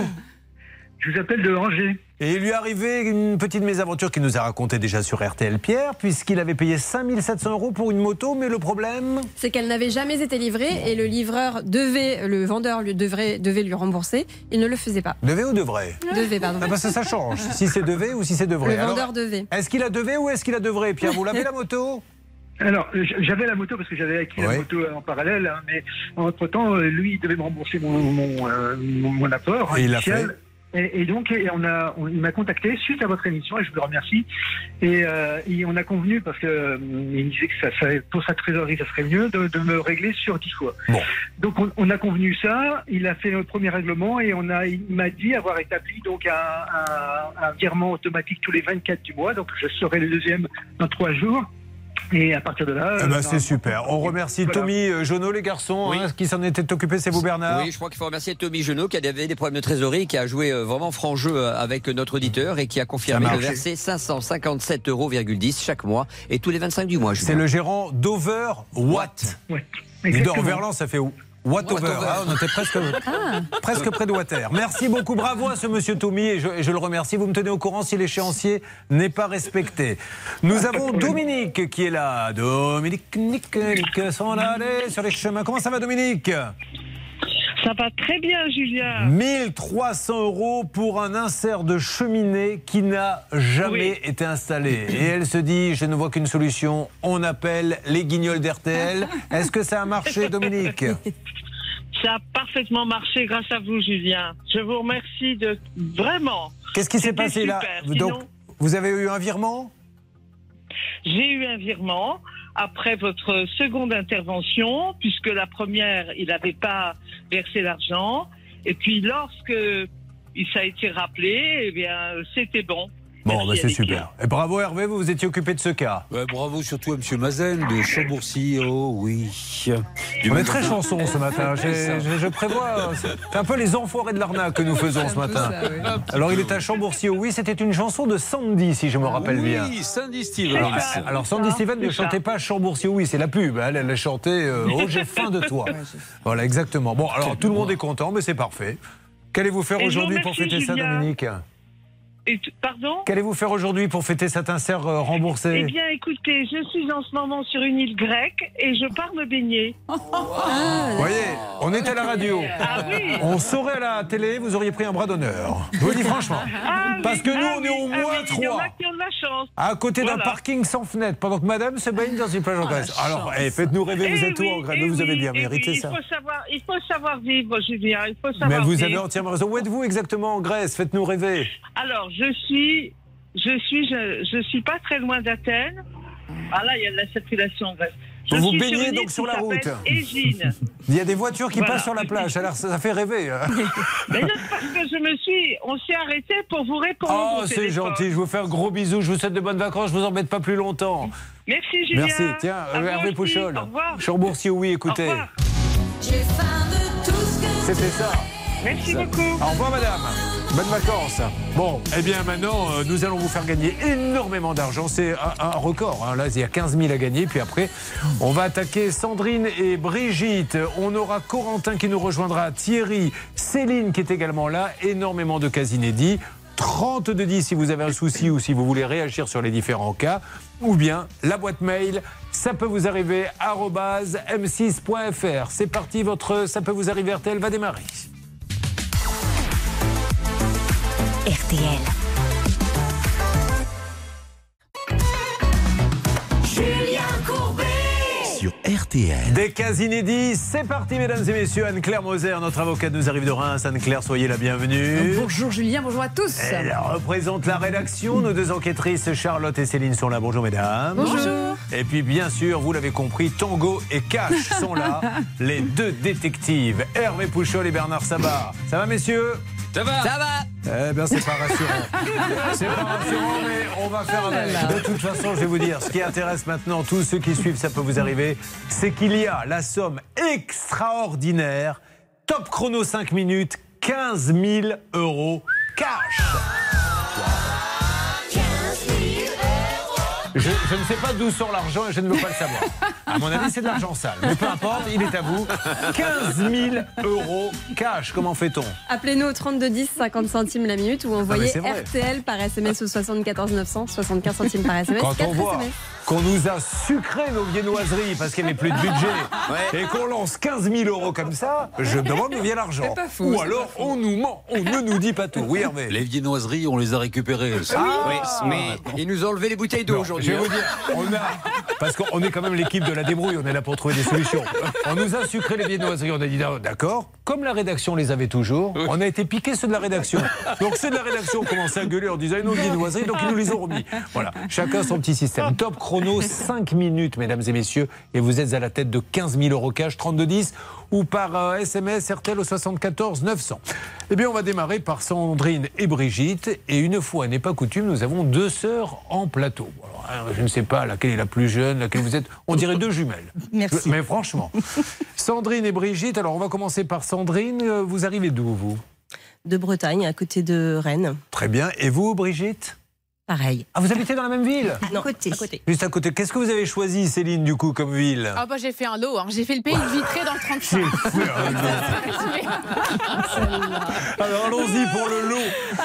Je vous appelle de Angers. Et il lui est arrivé une petite mésaventure qu'il nous a racontée déjà sur RTL Pierre, puisqu'il avait payé 5700 euros pour une moto, mais le problème. C'est qu'elle n'avait jamais été livrée et le livreur devait, le vendeur lui devrait, devait lui rembourser. Il ne le faisait pas. Devait ou devrait Devait, pardon. Ah bah ça, ça change. Si c'est devait ou si c'est devrait. Le Alors, vendeur devait. Est-ce qu'il a devait ou est-ce qu'il a devrait, Pierre? Vous l'avez la moto? Alors, j'avais la moto parce que j'avais acquis Ouais. la moto en parallèle, hein, mais entre-temps, euh, lui, il devait me rembourser mon, mon, euh, mon- mon apport Et il l'a initial. Et, et donc, et on a, on- il m'a contacté suite à votre émission et je vous le remercie. Et, euh, et on a convenu parce que euh, il disait que ça, ça- pour sa trésorerie, ça serait mieux de, de me régler sur 10 fois. Donc, on, on a convenu ça. Il a fait le premier règlement et on a, il m'a dit avoir établi donc un, un- un virement automatique tous les 24 du mois. Donc, je serai le deuxième dans trois jours. Et à partir de là. Eh ben, c'est super. On remercie Voilà. Tommy euh, Jonot, les garçons. Oui. hein, qui s'en était occupé, c'est vous, Bernard Oui, je crois qu'il faut remercier Tommy Genot qui avait des problèmes de trésorerie, qui a joué euh, vraiment franc jeu euh, avec notre auditeur et qui a confirmé de verser 557,10 euros chaque mois et tous les 25 du mois. C'est le gérant d'Over Watt. Ouais. Exactement. Verlan, ça fait où? Watover, Watover. Ah, on était presque, presque près de Water. Merci beaucoup, bravo à ce monsieur Tommy et je, et je le remercie. Vous me tenez au courant si l'échéancier n'est pas respecté. Nous avons Dominique qui est là. Dominique, Nick, Nick, sont allés sur les chemins. Comment ça va, Dominique? Ça va très bien, Julien. 1300 euros pour un insert de cheminée qui n'a jamais été installé. Et elle se dit, je ne vois qu'une solution, on appelle les guignols d'RTL. Est-ce que ça a marché, Dominique? Ça a parfaitement marché grâce à vous, Julien. Je vous remercie de vraiment. Qu'est-ce qui s'est passé là? Donc, vous avez eu un virement? J'ai eu un virement après votre seconde intervention, puisque la première, il n'avait pas versé l'argent. Et puis, lorsque ça a été rappelé, eh bien, c'était bon. Bon, bah, c'est super. Et bravo Hervé, vous vous étiez occupé de ce cas. Ouais, bravo surtout à M. Mazen de Chambourcy. Oh oui. Du On est très chanson ce matin. Je, je prévois. C'est un peu les enfoirés de l'arnaque que nous faisons ce matin. Alors il est à Chambourcy. Oui, c'était une chanson de Sandy, si je me rappelle bien. Oui, Sandy Stevens. Alors, alors, Sandy Steven ne chantait pas Chambourcy, oui, c'est la pub. Elle, elle a chanté euh, Oh, j'ai faim de toi. Voilà, exactement. Bon, alors tout le monde est content, mais c'est parfait. Qu'allez-vous faire vous aujourd'hui pour fêter ça. Dominique? Et pardon Qu'allez-vous faire aujourd'hui pour fêter cet insert euh, remboursé Eh bien, écoutez, je suis en ce moment sur une île grecque et je pars me baigner. Vous voyez, on est à la radio. Ah oui. On saurait à la télé, vous auriez pris un bras d'honneur. Je vous le dis franchement. Ah Parce oui, que nous, ah on est au ah moins oui, Il y en 3. a qui ont de la chance. À côté d'un Voilà. parking sans fenêtre, pendant que madame se baigne dans une plage en Grèce. Alors, eh, faites-nous rêver, vous Eh êtes où en Grèce eh vous avez bien mérité oui, ça. Il faut, savoir, il faut savoir vivre, Julien. Il faut savoir Mais vous vivre. avez entièrement raison. Où êtes-vous exactement en Grèce Faites-nous rêver. Alors, je suis, je suis, je, je suis pas très loin d'Athènes. Ah là, il y a de la circulation en Grèce. Je Vous suis baignez donc sur la route. Égine. Il y a des voitures qui Voilà. passent sur la plage. Alors, ça, ça fait rêver. hein. Mais non, parce que je me suis, on s'est arrêté pour vous répondre. Oh, c'est gentil. Je vous fais un gros bisou. Je vous souhaite de bonnes vacances. Je vous embête pas plus longtemps. Merci, Julien. Merci. Tiens, À Hervé. Pouchol. Au revoir. Chambourcy, oui, écoutez. C'était ça. Merci beaucoup. Au revoir, madame. Bonnes vacances. Bon, eh bien maintenant, euh, nous allons vous faire gagner énormément d'argent. C'est un, record. hein. Là, il y a 15 000 à gagner. Puis après, on va attaquer Sandrine et Brigitte. On aura Corentin qui nous rejoindra, Thierry, Céline qui est également là. Énormément de cas inédits. 30 de 10 si vous avez un souci ou si vous voulez réagir sur les différents cas. Ou bien la boîte mail, ça peut vous arriver, arobase m6.fr. C'est parti, votre ça peut vous arriver RTL va démarrer. RTL. Julien Courbet sur RTL. Des cas inédits, c'est parti mesdames et messieurs. Anne-Claire Moser, notre avocate, nous arrive de Reims. Anne-Claire, soyez la bienvenue. Bonjour Julien, bonjour à tous. Elle représente la rédaction. Nos deux enquêtrices, Charlotte et Céline, sont là. Bonjour mesdames. Bonjour. Et puis bien sûr, vous l'avez compris, Tango et Cash sont là. les deux détectives, Hervé Pouchol et Bernard Sabat. Ça va messieurs? Ça va Ça va Eh bien, c'est pas rassurant. c'est pas rassurant, mais on va faire avec. De toute façon, je vais vous dire, ce qui intéresse maintenant tous ceux qui suivent, ça peut vous arriver, c'est qu'il y a la somme extraordinaire, top chrono 5 minutes, 15 000 euros cash. Je, ne sais pas d'où sort l'argent et je ne veux pas le savoir. À mon avis, c'est de l'argent sale. Mais peu importe, il est à vous. 15 000 euros cash. Comment fait-on? Appelez-nous au 32 10 50 centimes la minute ou envoyez vrai. RTL par SMS au 74 900 75 centimes par SMS. Quand 4 on voit SMS. Qu'on nous a sucré nos viennoiseries parce qu'il n'y avait plus de budget et qu'on lance 15 000 euros comme ça, je me demande d'où vient l'argent. Ou alors on nous ment, on ne nous dit pas tout. Oui, Hervé. Les viennoiseries, on les a récupérées. Ah, Oui, mais ils nous ont enlevé les bouteilles d'eau aujourd'hui. Je vais hein. vous dire, on a, parce qu'on est quand même l'équipe de la débrouille, on est là pour trouver des solutions. On nous a sucré les viennoiseries, on a dit d'accord, comme la rédaction les avait toujours, on a été piqué ceux de la rédaction. Donc ceux de la rédaction ont commencé à gueuler en disant ils nous dit noiserie, donc ils nous les ont remis. Voilà, chacun son petit système. Top chrono, 5 minutes, mesdames et messieurs, et vous êtes à la tête de 15 000 euros cash, 3210 ou par euh, SMS RTL au 74 900. Eh bien, on va démarrer par Sandrine et Brigitte. Et une fois n'est pas coutume, nous avons deux sœurs en plateau. Alors, hein, je ne sais pas laquelle est la plus jeune, laquelle vous êtes. On dirait deux jumelles. Merci. Mais franchement. Sandrine et Brigitte, alors on va commencer par Sandrine. Euh, Vous arrivez d'où, vous? De Bretagne, à côté de Rennes. Très bien. Et vous, Brigitte? Pareil. Ah, vous habitez dans la même ville Non, à côté. Juste à côté. Qu'est-ce que vous avez choisi, Céline, du coup, comme ville Ah bah j'ai fait un lot, hein. j'ai fait le pays de Vitré dans le 35. Alors allons-y pour le lot.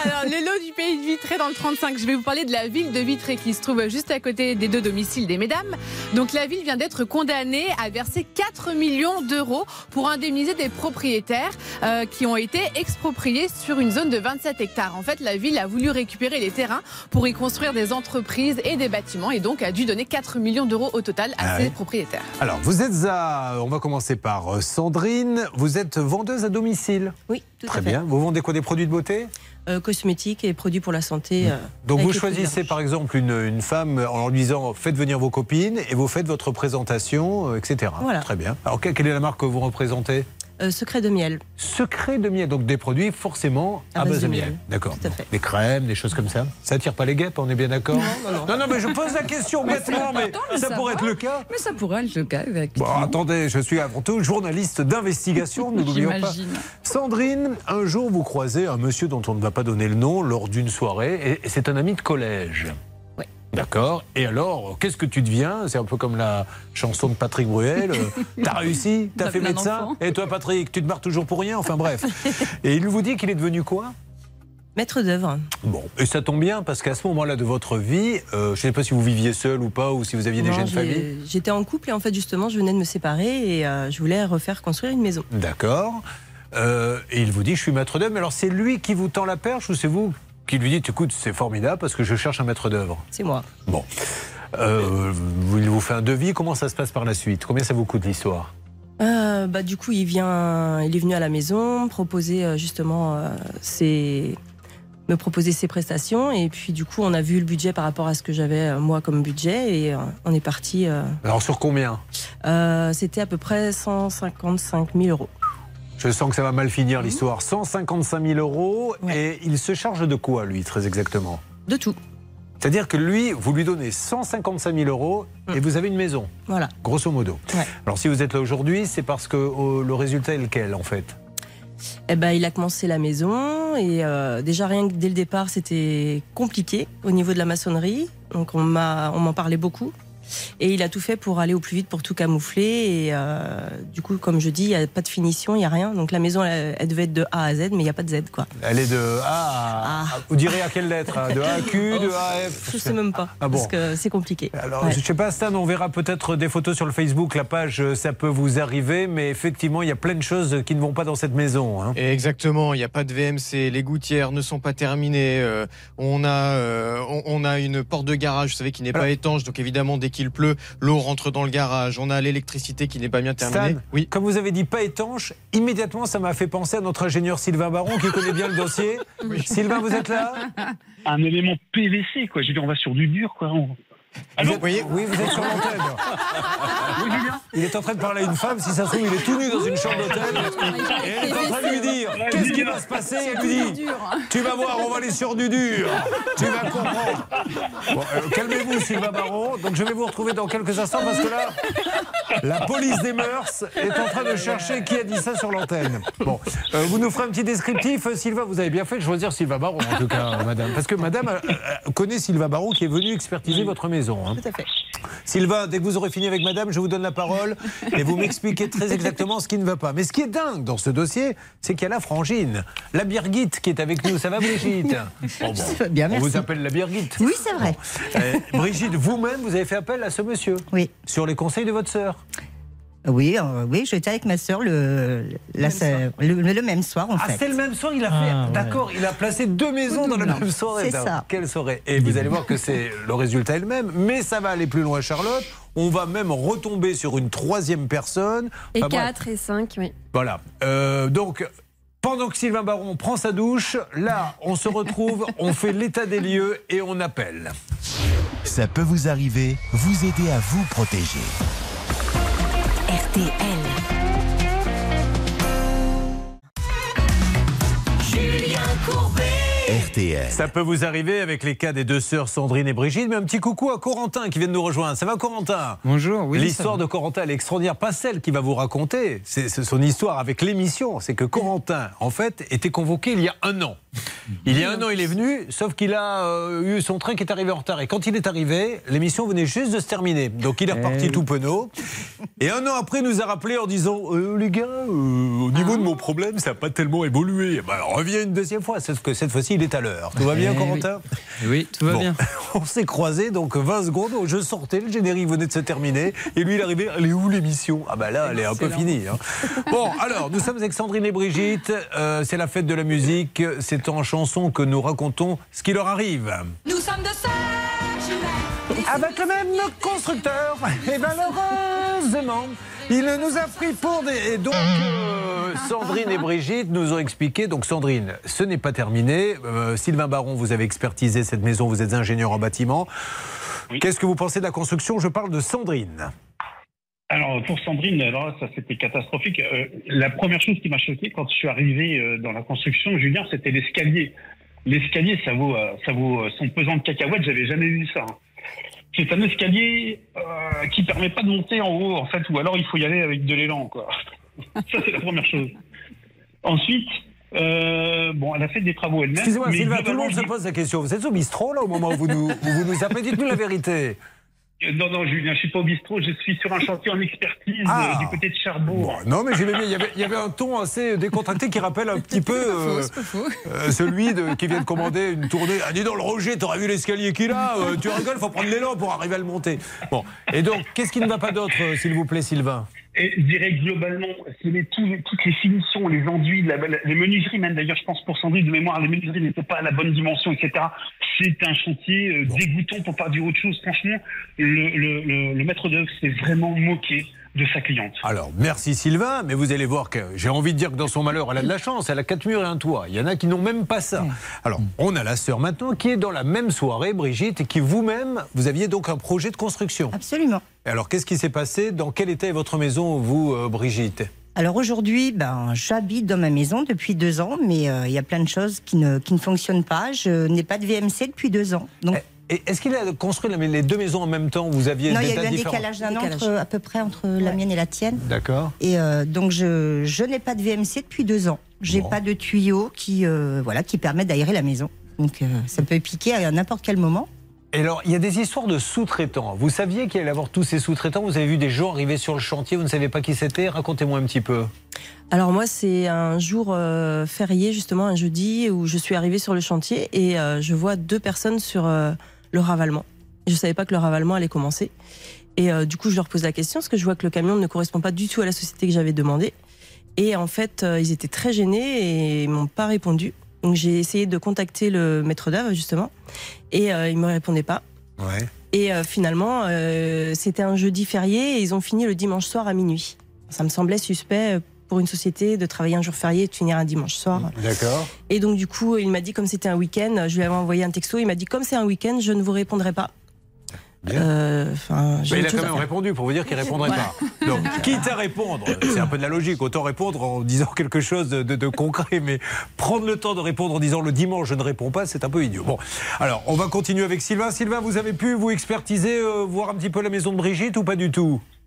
Alors le lot du pays de Vitré dans le 35, je vais vous parler de la ville de Vitré qui se trouve juste à côté des deux domiciles des mesdames. Donc la ville vient d'être condamnée à verser 4 millions d'euros pour indemniser des propriétaires euh, qui ont été expropriés sur une zone de 27 hectares. En fait, la ville a voulu récupérer les terrains pour y construire des entreprises et des bâtiments et donc a dû donner 4 millions d'euros au total à Ah ses oui. propriétaires. Alors, vous êtes à. On va commencer par euh, Sandrine. Vous êtes vendeuse à domicile Oui, tout Très à fait. bien. Vous vendez quoi Des produits de beauté? Euh, cosmétiques et produits pour la santé. euh, Donc vous choisissez par exemple une, une femme en lui disant faites venir vos copines et vous faites votre présentation, euh, etc. Voilà. Très bien. Alors que- quelle est la marque que vous représentez? Euh, secret de miel. Secret de miel, donc des produits forcément à, base de miel. D'accord. Des crèmes, des choses comme ça. Ça attire pas les guêpes, on est bien d'accord non, non. mais je pose la question bêtement, mais ça pourrait être le cas. Mais ça pourrait être le cas. Avec Bon, attendez, je suis avant tout journaliste d'investigation, nous n'oublions pas. Sandrine, un jour vous croisez un monsieur dont on ne va pas donner le nom lors d'une soirée, et c'est un ami de collège. D'accord. Et alors, qu'est-ce que tu deviens? C'est un peu comme la chanson de Patrick Bruel. euh, T'as réussi? T'as fait médecin? Et toi, Patrick, tu te marres toujours pour rien? Enfin bref. Et il vous dit qu'il est devenu quoi? Maître d'œuvre. Bon, et ça tombe bien parce qu'à ce moment-là de votre vie, euh, je ne sais pas si vous viviez seul ou pas, ou si vous aviez Non, déjà une famille. J'étais en couple et en fait justement je venais de me séparer et euh, je voulais refaire construire une maison. D'accord. Euh, et il vous dit, je suis maître d'œuvre. Mais alors, c'est lui qui vous tend la perche ou c'est vous? Qui lui dites, écoute, c'est formidable parce que je cherche un maître d'œuvre C'est moi. Bon. Euh, il vous fait un devis. Comment ça se passe par la suite? Combien ça vous coûte l'histoire? Euh, bah, du coup, il vient, il est venu à la maison me proposer euh, justement ses, me proposer ses prestations et puis du coup, on a vu le budget par rapport à ce que j'avais moi comme budget et on est parti. euh, Alors, sur combien? Euh, C'était à peu près 155 000 euros. Je sens que ça va mal finir l'histoire. 155 000 euros. Et il se charge de quoi, lui, très exactement? De tout. C'est-à-dire que lui, vous lui donnez 155 000 euros et vous avez une maison, Voilà. grosso modo. Alors, si vous êtes là aujourd'hui, c'est parce que oh, le résultat est lequel, en fait? Eh ben, il a commencé la maison et euh, déjà rien que dès le départ, c'était compliqué au niveau de la maçonnerie. Donc on m'a, on m'en parlait beaucoup. Et il a tout fait pour aller au plus vite, pour tout camoufler. Et euh, du coup, comme je dis, il n'y a pas de finition, il n'y a rien. Donc la maison, elle, elle devait être de A à Z, mais il n'y a pas de Z, quoi. Elle est de A à... Vous direz à quelle lettre hein De A à Q, de A à F Je sais même pas, Ah bon parce que c'est compliqué. Alors, Ouais. je sais pas, Stan, on verra peut-être des photos sur le Facebook, la page, euh, ça peut vous arriver, mais effectivement, il y a plein de choses qui ne vont pas dans cette maison. hein. Exactement, il n'y a pas de VMC, les gouttières ne sont pas terminées, euh, on, a, euh, on, on a une porte de garage, vous savez, qui n'est pas étanche, donc évidemment, dès qu'il pleut, l'eau rentre dans le garage, on a l'électricité qui n'est pas bien terminée. Stan, oui. comme vous avez dit pas étanche, immédiatement ça m'a fait penser à notre ingénieur Sylvain Baron qui connaît bien le dossier. Sylvain, vous êtes là? Un élément PVC, quoi. Je veux dire, on va sur du dur, quoi. On- Allô Oui, vous êtes sur l'antenne. Il est en train de parler à une femme, si ça se trouve, il est tout nu dans une chambre d'hôtel. Et elle est en train de lui dire Qu'est-ce qui va se passer? Elle lui dit Tu vas voir, on va aller sur du dur. Tu vas comprendre. Bon, euh, Calmez-vous, Sylvain Baron. Donc je vais vous retrouver dans quelques instants parce que là, la police des mœurs est en train de chercher qui a dit ça sur l'antenne. Bon, euh, vous nous ferez un petit descriptif. Euh, Sylvain, vous avez bien fait de choisir Sylvain Baron, en tout cas, madame. Parce que madame connaît Sylvain Baron qui est venu expertiser votre maison. Hein. Tout à fait. Sylvain, dès que vous aurez fini avec madame, je vous donne la parole et vous m'expliquez très exactement ce qui ne va pas. Mais ce qui est dingue dans ce dossier, c'est qu'il y a la frangine, la Birgit qui est avec nous. Ça va, Brigitte? Bon, bon. Ça bien, On vous appelle la Birgit. Oui, c'est vrai. Euh, Brigitte, vous-même, vous avez fait appel à ce monsieur Oui. Sur les conseils de votre sœur? Oui, euh, oui, j'étais avec ma sœur le, la- le, le même soir en Ah, fait. c'est le même soir, il a fait. Ah, ouais. D'accord, il a placé deux maisons dans la même soirée. c'est Alors, ça. Quelle soirée Et vous allez voir que c'est le résultat est le même, mais ça va aller plus loin, Charlotte. On va même retomber sur une troisième personne. Et Enfin, bref. 4 et 5, oui. Voilà. Euh, donc, pendant que Sylvain Baron prend sa douche, là, on se retrouve, on fait l'état des lieux et on appelle. Ça peut vous arriver, vous aider à vous protéger. RTL. Julien Courbet. RTL. Ça peut vous arriver avec les cas des deux sœurs Sandrine et Brigitte, mais un petit coucou à Corentin qui vient de nous rejoindre. Ça va Corentin? Bonjour, oui. L'histoire de Corentin, elle est extraordinaire. Pas celle qu'il va vous raconter, c'est son histoire avec l'émission. C'est que Corentin, en fait, était convoqué il y a un an. Il y a un an, il est venu, sauf qu'il a euh, eu son train qui est arrivé en retard. Et quand il est arrivé, l'émission venait juste de se terminer. Donc il est reparti Eh tout penaud. Et un an après, il nous a rappelé en disant Euh, Les gars, euh, au niveau de mon problème, ça n'a pas tellement évolué. Ben, alors, reviens une deuxième fois, sauf que cette fois-ci, il est à l'heure. Tout va bien, Eh Corentin? Oui, tout va Bon, bien. On s'est croisés, donc 20 secondes, je sortais, le générique venait de se terminer, et lui il arrivait, elle est où l'émission? Ah bah là, elle est un peu finie. hein. Bon, alors, nous sommes avec Sandrine et Brigitte, euh, c'est la fête de la musique, c'est en chanson que nous racontons ce qui leur arrive. Nous sommes de sœurs Avec le même constructeur, et malheureusement, il nous a pris pour des... Et donc, euh, Sandrine et Brigitte nous ont expliqué, donc Sandrine, ce n'est pas terminé. Euh, Sylvain Baron, vous avez expertisé cette maison, vous êtes ingénieur en bâtiment. Qu'est-ce que vous pensez de la construction? Je parle de Sandrine. Alors pour Sandrine, alors là, ça c'était catastrophique. Euh, la première chose qui m'a choqué quand je suis arrivé euh, dans la construction, Julien, c'était l'escalier. L'escalier, ça vaut, euh, ça vaut son pesant de cacahuètes. J'avais jamais vu ça. hein. C'est un escalier qui permet pas de monter en haut, en fait, ou alors il faut y aller avec de l'élan, quoi. ça c'est la première chose. Ensuite, euh, bon, elle a fait des travaux elle-même. Excusez-moi, Sylvain, tout le monde se pose la question. Vous êtes au bistrot, là, au moment où vous nous, où vous nous appelez Dites-nous la vérité. Non, non, Julien, je suis pas au bistrot, je suis sur un chantier en expertise Ah. euh, du côté de Cherbourg. Non, mais j'aimais bien. Il y, avait, il y avait un ton assez décontracté qui rappelle un petit peu euh, euh, celui de, qui vient de commander une tournée. Ah, dis donc, le Roger, t'aurais vu l'escalier qu'il a euh, Tu rigoles, faut prendre l'élan pour arriver à le monter. Bon. Et donc, qu'est-ce qui ne va pas d'autre, s'il vous plaît, Sylvain? Et je dirais globalement, c'est les- tous les- toutes les finitions, les enduits, la- la- les menuiseries, même d'ailleurs, je pense pour Sandrine de mémoire, les menuiseries n'étaient pas à la bonne dimension, etc. C'est un chantier euh, dégoûtant pour pas dire autre chose. Franchement, le, le- le- le maître d'œuvre s'est vraiment moqué de sa cliente. Alors, merci Sylvain, mais vous allez voir que j'ai envie de dire que dans son malheur, elle a de la chance, elle a quatre murs et un toit. Il y en a qui n'ont même pas ça. Alors, on a la sœur maintenant qui est dans la même soirée, Brigitte, et qui vous-même, vous aviez donc un projet de construction. Absolument. Et Alors, qu'est-ce qui s'est passé? Dans quel état est votre maison, vous, euh, Brigitte? Alors aujourd'hui, ben, j'habite dans ma maison depuis deux ans, mais euh, il y a plein de choses qui ne, qui ne fonctionnent pas. Je n'ai pas de VMC depuis deux ans. Donc, Et est-ce qu'il a construit les deux maisons en même temps Vous aviez non, il y des a eu un décalage d'un an entre- à peu près entre la mienne et la tienne. D'accord. Et euh, donc je, je n'ai pas de VMC depuis deux ans. J'ai pas de tuyaux qui euh, voilà qui permettent d'aérer la maison. Donc euh, ça peut piquer à n'importe quel moment. Et alors, il y a des histoires de sous-traitants. Vous saviez qu'il allait y avoir tous ces sous-traitants? Vous avez vu des gens arriver sur le chantier, vous ne savez pas qui c'était? Racontez-moi un petit peu. Alors moi, c'est un jour euh, férié, justement, un jeudi, où je suis arrivée sur le chantier et euh, je vois deux personnes sur euh, le ravalement. Je savais pas que le ravalement allait commencer. Et euh, du coup, je leur pose la question, parce que je vois que le camion ne correspond pas du tout à la société que j'avais demandé. Et en fait, euh, ils étaient très gênés et ils m'ont pas répondu. Donc j'ai essayé de contacter le maître d'œuvre, justement, et euh, il me répondait pas. Ouais. Et euh, finalement, c'était un jeudi férié et ils ont fini le dimanche soir à minuit. Ça me semblait suspect pour une société de travailler un jour férié et de finir un dimanche soir. D'accord. Et donc du coup, il m'a dit comme c'était un week-end, je lui avais envoyé un texto, il m'a dit comme c'est un week-end, je ne vous répondrai pas. Euh, Mais il a quand même faire. répondu pour vous dire qu'il ne répondrait Voilà. pas. Donc, quitte à répondre, c'est un peu de la logique, autant répondre en disant quelque chose de, de- de concret, mais prendre le temps de répondre en disant le dimanche je ne réponds pas, c'est un peu idiot. Bon, alors on va continuer avec Sylvain. Sylvain, vous avez pu vous expertiser, euh, voir un petit peu la maison de Brigitte ou pas du tout? Euh,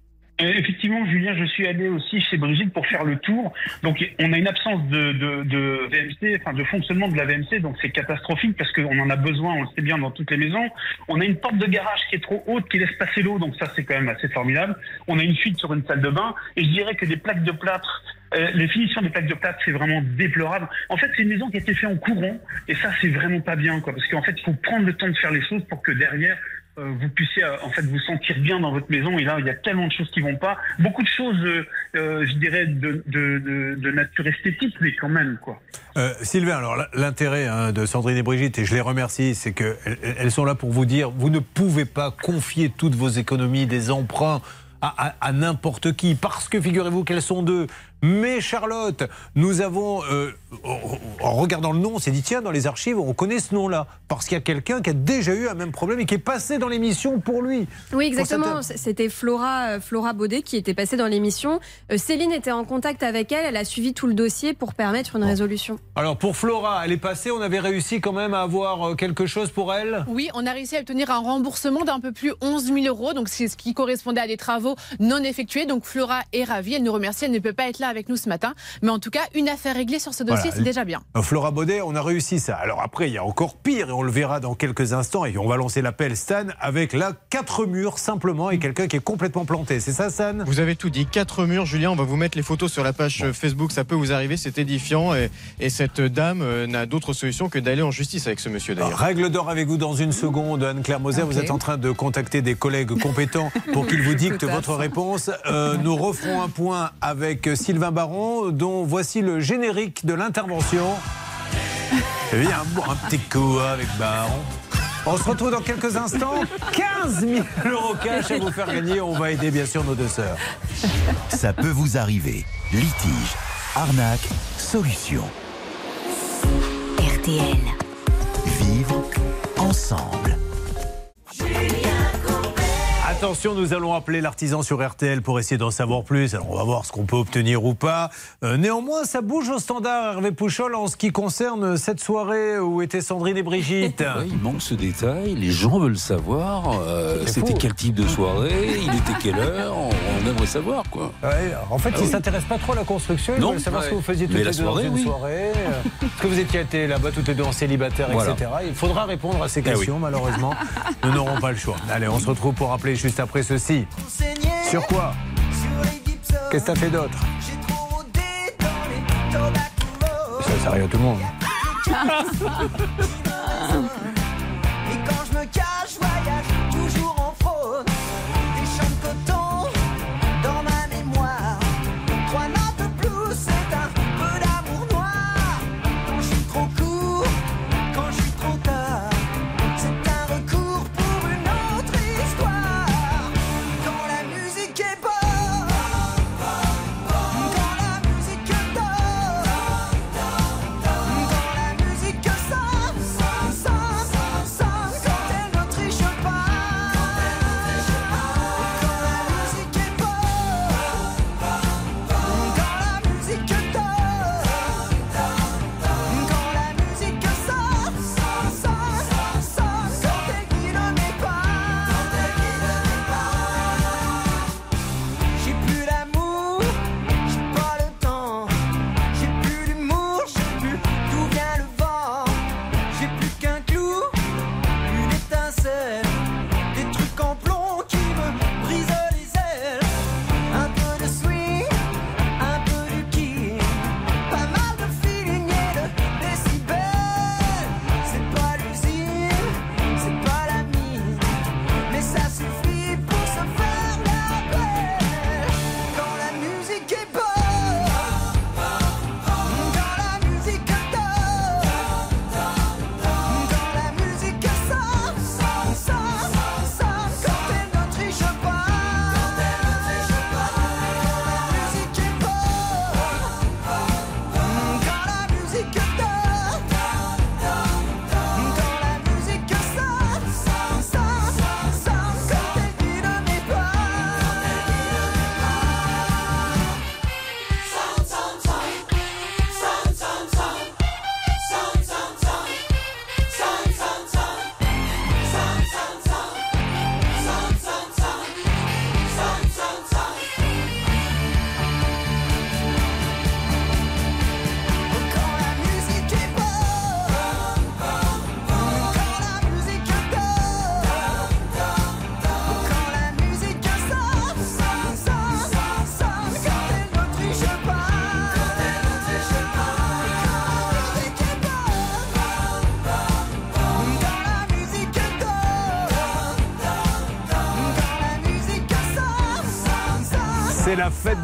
effectivement, Julien, je suis allé aussi chez Brigitte pour faire le tour. Donc, on a une absence de, de, de VMC, enfin de fonctionnement de la VMC, donc c'est catastrophique parce qu'on en a besoin, on le sait bien dans toutes les maisons. On a une porte de garage qui est trop haute, qui laisse passer l'eau, donc ça c'est quand même assez formidable. On a une fuite sur une salle de bain, et je dirais que des plaques de plâtre, euh, les finitions des plaques de plâtre, c'est vraiment déplorable. En fait, c'est une maison qui a été faite en courant, et ça c'est vraiment pas bien, quoi, parce qu'en fait, il faut prendre le temps de faire les choses pour que derrière euh, vous puissiez euh, en fait vous sentir bien dans votre maison. Et là, il y a tellement de choses qui vont pas. Beaucoup de choses, euh, je dirais, de, nature esthétique, mais quand même, quoi. Sylvain, alors l'intérêt hein, de Sandrine et Brigitte, et je les remercie, c'est qu'elles elles sont là pour vous dire, vous ne pouvez pas confier toutes vos économies, des emprunts à n'importe qui, parce que figurez-vous qu'elles sont deux. Mais Charlotte, nous avons, euh, en- regardant le nom, on s'est dit, tiens, dans les archives, on connaît ce nom-là, parce qu'il y a quelqu'un qui a déjà eu un même problème et qui est passé dans l'émission pour lui. Oui, exactement. cette- C'était Flora, euh, Flora Baudet qui était passée dans l'émission. Euh, Céline était en contact avec elle. Elle a suivi tout le dossier pour permettre une résolution. Alors pour Flora, elle est passée, on avait réussi quand même à avoir quelque chose pour elle? Oui, on a réussi à obtenir un remboursement d'un peu plus 11 000 euros, donc c'est ce qui correspondait à des travaux non effectués. Donc Flora est ravie, elle nous remercie, elle ne peut pas être là avec nous ce matin, mais en tout cas, une affaire réglée sur ce dossier, Voilà. c'est déjà bien. Euh, Flora Baudet, on a réussi ça. Alors après, il y a encore pire, et on le verra dans quelques instants, et on va lancer l'appel Stan avec là quatre murs simplement, et quelqu'un qui est complètement planté. C'est ça, Stan? Vous avez tout dit. Quatre murs, Julien. On va vous mettre les photos sur la page euh, Facebook. Ça peut vous arriver. C'est édifiant. Et, et cette dame euh, n'a d'autre solution que d'aller en justice avec ce monsieur d'ailleurs. Règle d'or avec vous dans une seconde, Anne-Claire Moser. Vous Ok. êtes en train de contacter des collègues compétents pour qu'ils vous dictent votre réponse. Euh, nous referons un point avec Sylvain Baron, dont voici le générique de l'intervention. Viens boire un petit coup avec Baron. On se retrouve dans quelques instants. 15 000 euros cash à vous faire gagner. On va aider bien sûr nos deux sœurs. Ça peut vous arriver. Litige, arnaque, solution. RTL. Vivre ensemble. Attention, nous allons appeler l'artisan sur RTL pour essayer d'en savoir plus. Alors, on va voir ce qu'on peut obtenir ou pas. Euh, néanmoins, ça bouge au standard, Hervé Pouchol, en ce qui concerne cette soirée où étaient Sandrine et Brigitte. Ouais, il manque ce détail, les gens veulent savoir. euh, C'était quel type de soirée, il était quelle heure, on, on aimerait savoir quoi. Ouais, en fait, Ah ils ne oui. s'intéressent pas trop à la construction. Ils Non. veulent savoir ce que vous faisiez toutes Mais les la deux soirée, dans une oui. soirée. euh, Est-ce que vous étiez là-bas toutes les deux en célibataire, Voilà. etc. Il faudra répondre à ces Eh oui. questions, malheureusement. Nous n'aurons pas le choix. Allez, on se retrouve pour rappeler juste après ceci. Sur quoi Qu'est-ce que t'as fait d'autre Ça, ça arrive à tout le monde.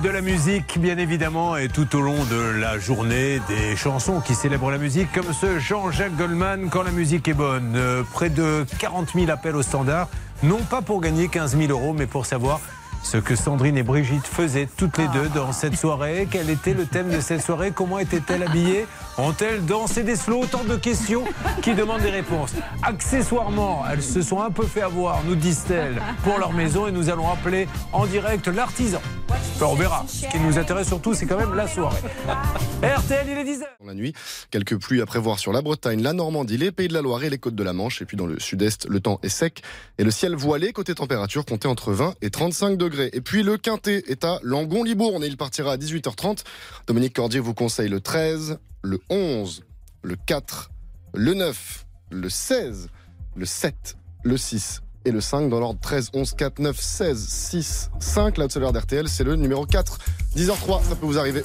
de la musique, bien évidemment, et tout au long de la journée, des chansons qui célèbrent la musique, comme ce Jean-Jacques Goldman, Quand la musique est bonne. Euh, près de 40 000 appels au standard, non pas pour gagner 15 000 euros, mais pour savoir ce que Sandrine et Brigitte faisaient toutes les deux dans cette soirée. Quel était le thème de cette soirée? Comment étaient-elles habillées? Ont-elles dansé des slows? Autant de questions qui demandent des réponses. Accessoirement, elles se sont un peu fait avoir, nous disent-elles, pour leur maison et nous allons appeler en direct l'artisan. Enfin, on verra. Ce qui nous intéresse surtout, c'est quand même la soirée. RTL, il est 10h. Dans la nuit, quelques pluies à prévoir sur la Bretagne, la Normandie, les Pays de la Loire et les côtes de la Manche. Et puis dans le sud-est, le temps est sec et le ciel voilé. Côté température, comptez entre 20 et 35 degrés. Et puis le quintet est à Langon-Libourne et il partira à 18h30. Dominique Cordier vous conseille le 13, le 11, le 4, le 9, le 16, le 7, le 6 et le 5 dans l'ordre 13, 11, 4, 9, 16, 6, 5. L'outseller d'RTL, c'est le numéro 4. 10h03, ça peut vous arriver.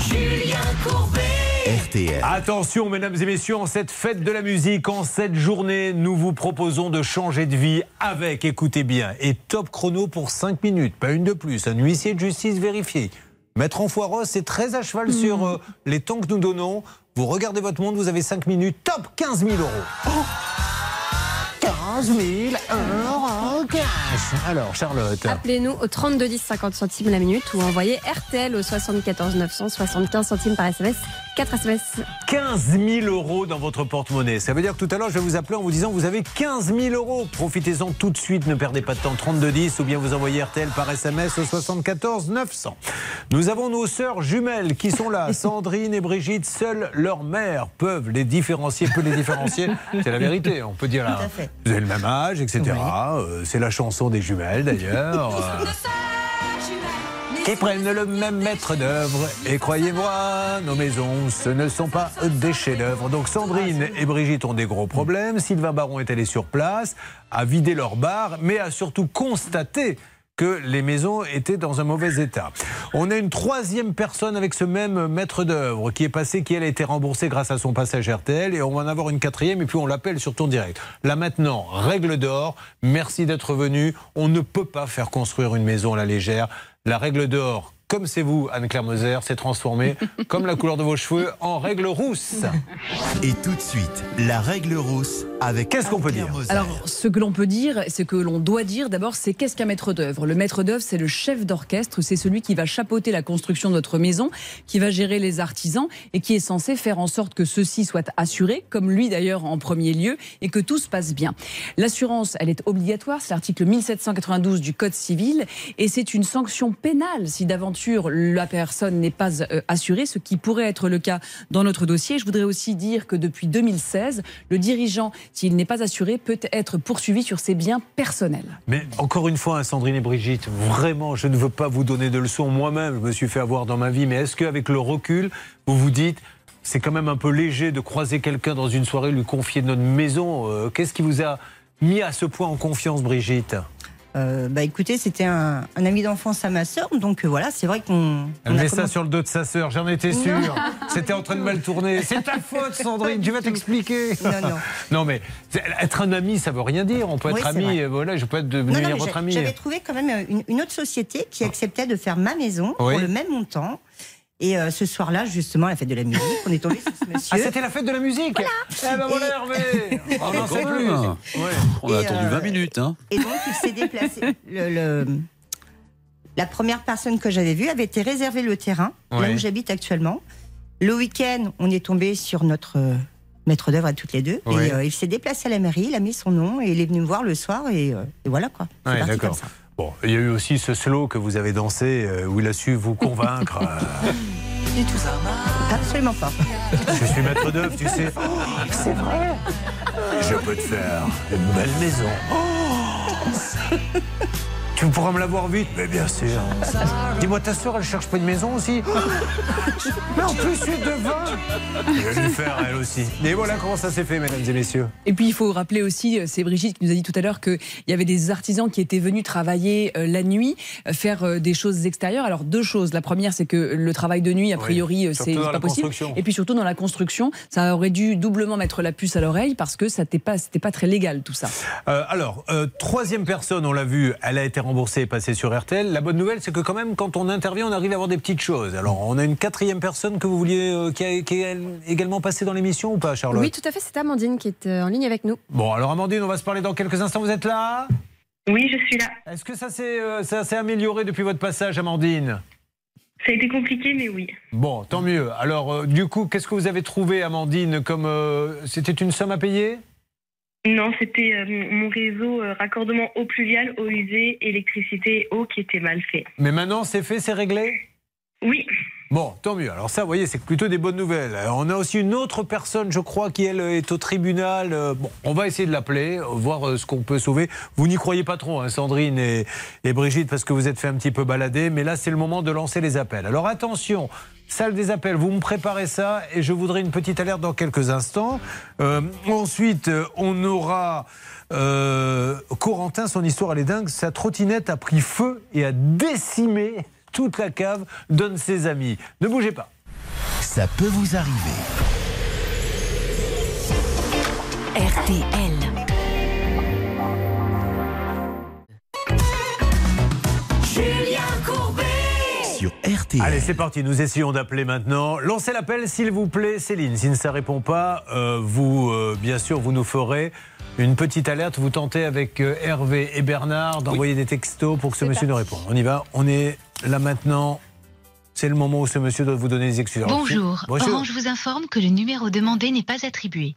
Julien Courbet. RTL. Attention, mesdames et messieurs, en cette fête de la musique, en cette journée, nous vous proposons de changer de vie avec, écoutez bien, et top chrono pour 5 minutes, pas une de plus, un huissier de justice vérifié. Maître Enfoiros est très à cheval sur euh, les temps que nous donnons. Vous regardez votre monde, vous avez 5 minutes, top 15 000 euros. 15 000 euros cash. Alors, Charlotte. Appelez-nous au 32 10 50 centimes la minute ou envoyez RTL au 74 900 75 centimes par SMS. 4 SMS. 15 000 euros dans votre porte-monnaie. Ça veut dire que tout à l'heure, je vais vous appeler en vous disant vous avez 15 000 euros. Profitez-en tout de suite, ne perdez pas de temps. 3210 ou bien vous envoyez RTL par SMS au 74 900. Nous avons nos sœurs jumelles qui sont là, Sandrine et Brigitte. Seules leurs mères peuvent les différencier, peut les différencier. C'est la vérité. On peut dire là, Tout à fait. vous avez le même âge, etc. Euh, C'est la chanson des jumelles d'ailleurs. Qui prennent le même maître d'œuvre. Et croyez-moi, nos maisons, ce ne sont pas des chefs-d'œuvre. Donc Sandrine et Brigitte ont des gros problèmes. Sylvain Baron est allé sur place, a vidé leur bar, mais a surtout constaté que les maisons étaient dans un mauvais état. On a une troisième personne avec ce même maître d'œuvre qui est passé, qui elle a été remboursée grâce à son passage RTL et on va en avoir une quatrième et puis on l'appelle sur ton direct. Là maintenant, règle d'or, merci d'être venu. On ne peut pas faire construire une maison à la légère. La règle d'or, comme c'est vous, Anne-Claire Moser, s'est transformée, comme la couleur de vos cheveux, en règle rousse. Et tout de suite, la règle rousse avec. Qu'est-ce qu'on peut dire Alors, ce que l'on peut dire, ce que l'on doit dire d'abord, c'est qu'est-ce qu'un maître d'œuvre? Le maître d'œuvre, c'est le chef d'orchestre, c'est celui qui va chapeauter la construction de notre maison, qui va gérer les artisans et qui est censé faire en sorte que ceux-ci soient assurés, comme lui d'ailleurs en premier lieu, et que tout se passe bien. L'assurance, elle est obligatoire, c'est l'article 1792 du Code civil, et c'est une sanction pénale si d'aventure la personne n'est pas euh, assurée, ce qui pourrait être le cas dans notre dossier. Je voudrais aussi dire que depuis 2016, le dirigeant, s'il n'est pas assuré, peut être poursuivi sur ses biens personnels. Mais encore une fois, hein, Sandrine et Brigitte, vraiment, je ne veux pas vous donner de leçons. Moi-même, je me suis fait avoir dans ma vie. Mais est-ce qu'avec le recul, vous vous dites, c'est quand même un peu léger de croiser quelqu'un dans une soirée, lui confier notre maison Euh, Qu'est-ce qui vous a mis à ce point en confiance, Brigitte? Euh, bah écoutez, c'était un, un ami d'enfance à ma sœur, donc euh, voilà, c'est vrai qu'on. Elle met ça sur le dos de sa sœur, j'en étais sûr. C'était en train de mal tourner. C'est ta faute, Sandrine, tu vas t'expliquer. Non, non. Non, mais être un ami, ça veut rien dire. On peut Oui, être ami, voilà, je peux être Non, devenir non, mais votre ami. J'avais trouvé quand même une, une autre société qui acceptait de faire ma maison Oui. pour le même montant. Et euh, ce soir-là, justement, à la fête de la musique, on est tombé sur ce monsieur. Ah, c'était la fête de la musique Eh ben voilà, Hervé On n'en sait plus. Ouais. On a Et, attendu euh, 20 minutes. Hein. Et donc, il s'est déplacé. Le, le- la première personne que j'avais vue avait été réservé le terrain, là où j'habite actuellement. Le week-end, on est tombé sur notre euh, maître d'œuvre à toutes les deux. Ouais. Et euh, il s'est déplacé à la mairie, il a mis son nom et il est venu me voir le soir. Et, euh, et voilà quoi. C'est Ouais, parti d'accord. comme ça. Bon, il y a eu aussi ce slow que vous avez dansé euh, où il a su vous convaincre. euh, Du tout ça. Absolument pas. je suis maître d'œuvre, tu sais. c'est vrai. Je peux te faire une belle maison. Oh tu pourras me l'avoir vite Mais bien sûr. Dis-moi, ta soeur, elle cherche pas une maison aussi Mais en plus, je suis devant. Je vais lui faire, elle aussi. Et voilà comment ça s'est fait, mesdames et messieurs. Et puis il faut rappeler aussi, euh, c'est Brigitte qui nous a dit tout à l'heure qu'il y avait des artisans qui étaient venus travailler euh, la nuit, euh, faire des choses extérieures. Alors deux choses. La première, c'est que le travail de nuit, a priori, surtout c'est pas possible. construction. Et puis surtout dans la construction, ça aurait dû doublement mettre la puce à l'oreille parce que ça n'était pas, c'était pas très légal tout ça. Euh, alors, euh, troisième personne, on l'a vu, elle a été remboursé est passé sur RTL. La bonne nouvelle, c'est que quand même, quand on intervient, on arrive à avoir des petites choses. Alors, on a une quatrième personne que vous vouliez, euh, qui, a- qui est également passée dans l'émission ou pas, Charlotte Oui, tout à fait, c'est Amandine qui est euh, en ligne avec nous. Bon, alors Amandine, on va se parler dans quelques instants. Vous êtes là? Oui, je suis là. Est-ce que ça s'est euh, amélioré depuis votre passage, Amandine? Ça a été compliqué, mais oui. Bon, tant mieux. Alors, euh, du coup, qu'est-ce que vous avez trouvé, Amandine, comme euh, c'était une somme à payer? Non, c'était euh, mon réseau euh, raccordement eau pluviale, eau usée, électricité et eau qui était mal fait. Mais maintenant, c'est fait, c'est réglé? Oui. Bon, tant mieux. Alors ça, vous voyez, c'est plutôt des bonnes nouvelles. Euh, On a aussi une autre personne, je crois, qui, elle, est au tribunal. Bon, on va essayer de l'appeler, voir ce qu'on peut sauver. Vous n'y croyez pas trop, hein, Sandrine et, et Brigitte, parce que vous êtes fait un petit peu balader. Mais là, c'est le moment de lancer les appels. Alors attention, salle des appels, vous me préparez ça et je voudrais une petite alerte dans quelques instants. Euh, ensuite, euh, on aura... Euh, Corentin, son histoire, elle est dingue. Sa trottinette a pris feu et a décimé toute la cave, donne ses amis. Ne bougez pas. Ça peut vous arriver. RTL. Sur RTL. Allez, c'est parti. Nous essayons d'appeler maintenant. Lancez l'appel, s'il vous plaît, Céline. Si ça ne répond pas, euh, vous, euh, bien sûr, vous nous ferez une petite alerte. Vous tentez avec euh, Hervé et Bernard d'envoyer des textos pour que ce monsieur nous réponde. On y va. On est là maintenant. C'est le moment où ce monsieur doit vous donner des excuses. Bonjour. Bonjour. Orange vous informe que le numéro demandé n'est pas attribué.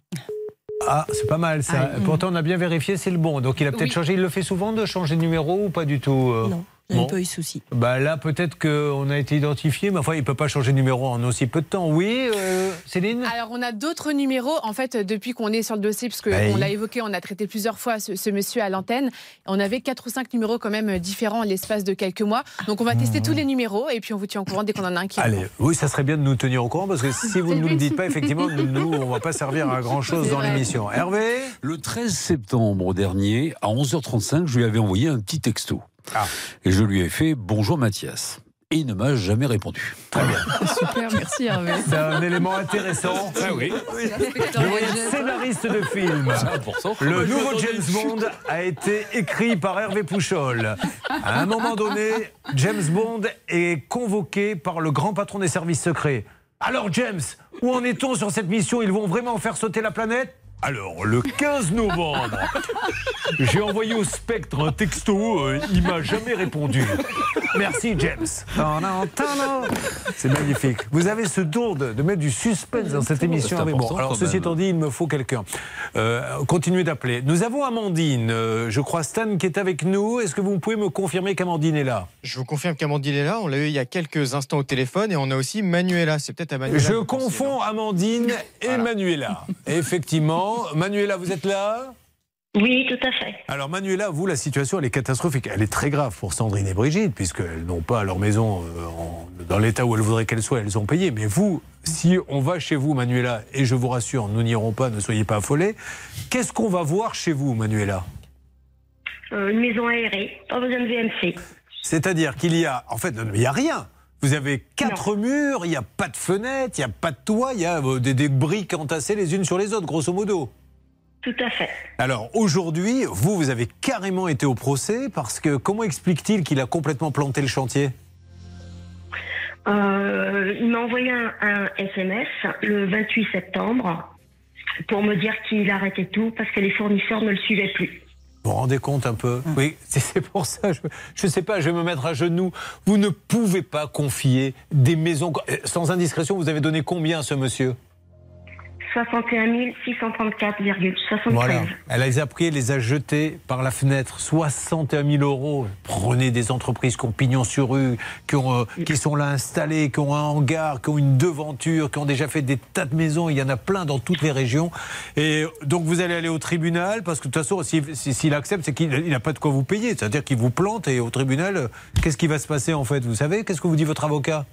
Ah, c'est pas mal ça. Aïe. Pourtant, on a bien vérifié, c'est le bon. Donc, il a peut-être Oui. changé. Il le fait souvent de changer de numéro ou pas du tout euh Non, il n'y Bon. pas eu de souci. Bah là, peut-être qu'on a été identifié, mais enfin, il peut pas changer de numéro en aussi peu de temps. Oui, euh, Céline? Alors, on a d'autres numéros, en fait, depuis qu'on est sur le dossier, parce qu'on Oui. l'a évoqué, on a traité plusieurs fois ce, ce monsieur à l'antenne. On avait quatre ou cinq numéros quand même différents en l'espace de quelques mois. Donc, on va tester tous les numéros et puis on vous tient au courant dès qu'on en a un qui Allez, oui, ça serait bien de nous tenir au courant parce que si vous ne nous le dites pas, effectivement, nous, on va pas servir à grand chose C'est dans l'émission. Hervé? Le 13 septembre dernier, à 11h35, je lui avais envoyé un petit texto. Ah. Et je lui ai fait Bonjour Mathias. Et il ne m'a jamais répondu. Très bien. Super, merci Hervé. C'est un élément intéressant. Ah oui. Voyez, scénariste de film. Le nouveau. James Bond a été écrit par Hervé Pouchol. À un moment donné, James Bond est convoqué par le grand patron des services secrets. Alors James, où en est-on sur cette mission? Ils vont vraiment faire sauter la planète? Alors, le 15 novembre, j'ai envoyé au spectre un texto, euh, il m'a jamais répondu. Merci James. C'est magnifique. Vous avez ce don de, de mettre du suspense dans cette émission. Important, Bon, alors ceci étant dit, il me faut quelqu'un. Euh, continuez d'appeler. Nous avons Amandine, euh, je crois Stan qui est avec nous. Est-ce que vous pouvez me confirmer qu'Amandine est là? Je vous confirme qu'Amandine est là. On l'a eu il y a quelques instants au téléphone et on a aussi Manuela. C'est peut-être à Manuela. Je confonds Amandine et Manuela. Effectivement. Manuela, vous êtes là Oui, tout à fait. Alors Manuela, vous, la situation, elle est catastrophique. Elle est très grave pour Sandrine et Brigitte, puisqu'elles n'ont pas leur maison euh, dans l'état où elles voudraient qu'elle soit, elles ont payé. Mais vous, si on va chez vous, Manuela, et je vous rassure, nous n'irons pas, ne soyez pas affolés, qu'est-ce qu'on va voir chez vous, Manuela Euh, une maison aérée, pas besoin de VMC. C'est-à-dire qu'il y a, en fait, il n'y a rien. Vous avez quatre murs, il n'y a pas de fenêtre, il n'y a pas de toit, il y a euh, des, des briques entassées les unes sur les autres, grosso modo. Tout à fait. Alors aujourd'hui, vous, vous avez carrément été au procès parce que comment explique-t-il qu'il a complètement planté le chantier? Euh, il m'a envoyé un, un SMS le 28 septembre pour me dire qu'il arrêtait tout parce que les fournisseurs ne le suivaient plus. Vous vous rendez compte un peu Oui, c'est c'est pour ça, je ne sais pas, je vais me mettre à genoux. Vous ne pouvez pas confier des maisons... Euh, Sans indiscrétion, vous avez donné combien à ce monsieur? 61 634,73. Voilà. Elle les a pris, les a jetés par la fenêtre. 61 000 euros. Prenez des entreprises qui ont pignon sur rue, euh, qui sont là installées, qui ont un hangar, qui ont une devanture, qui ont déjà fait des tas de maisons. Il y en a plein dans toutes les régions. Et donc vous allez aller au tribunal parce que de toute façon, s'il si, s'il accepte, c'est qu'il n'a pas de quoi vous payer. C'est-à-dire qu'il vous plante et au tribunal, euh, qu'est-ce qui va se passer en fait? Vous savez? Qu'est-ce que vous dit votre avocat?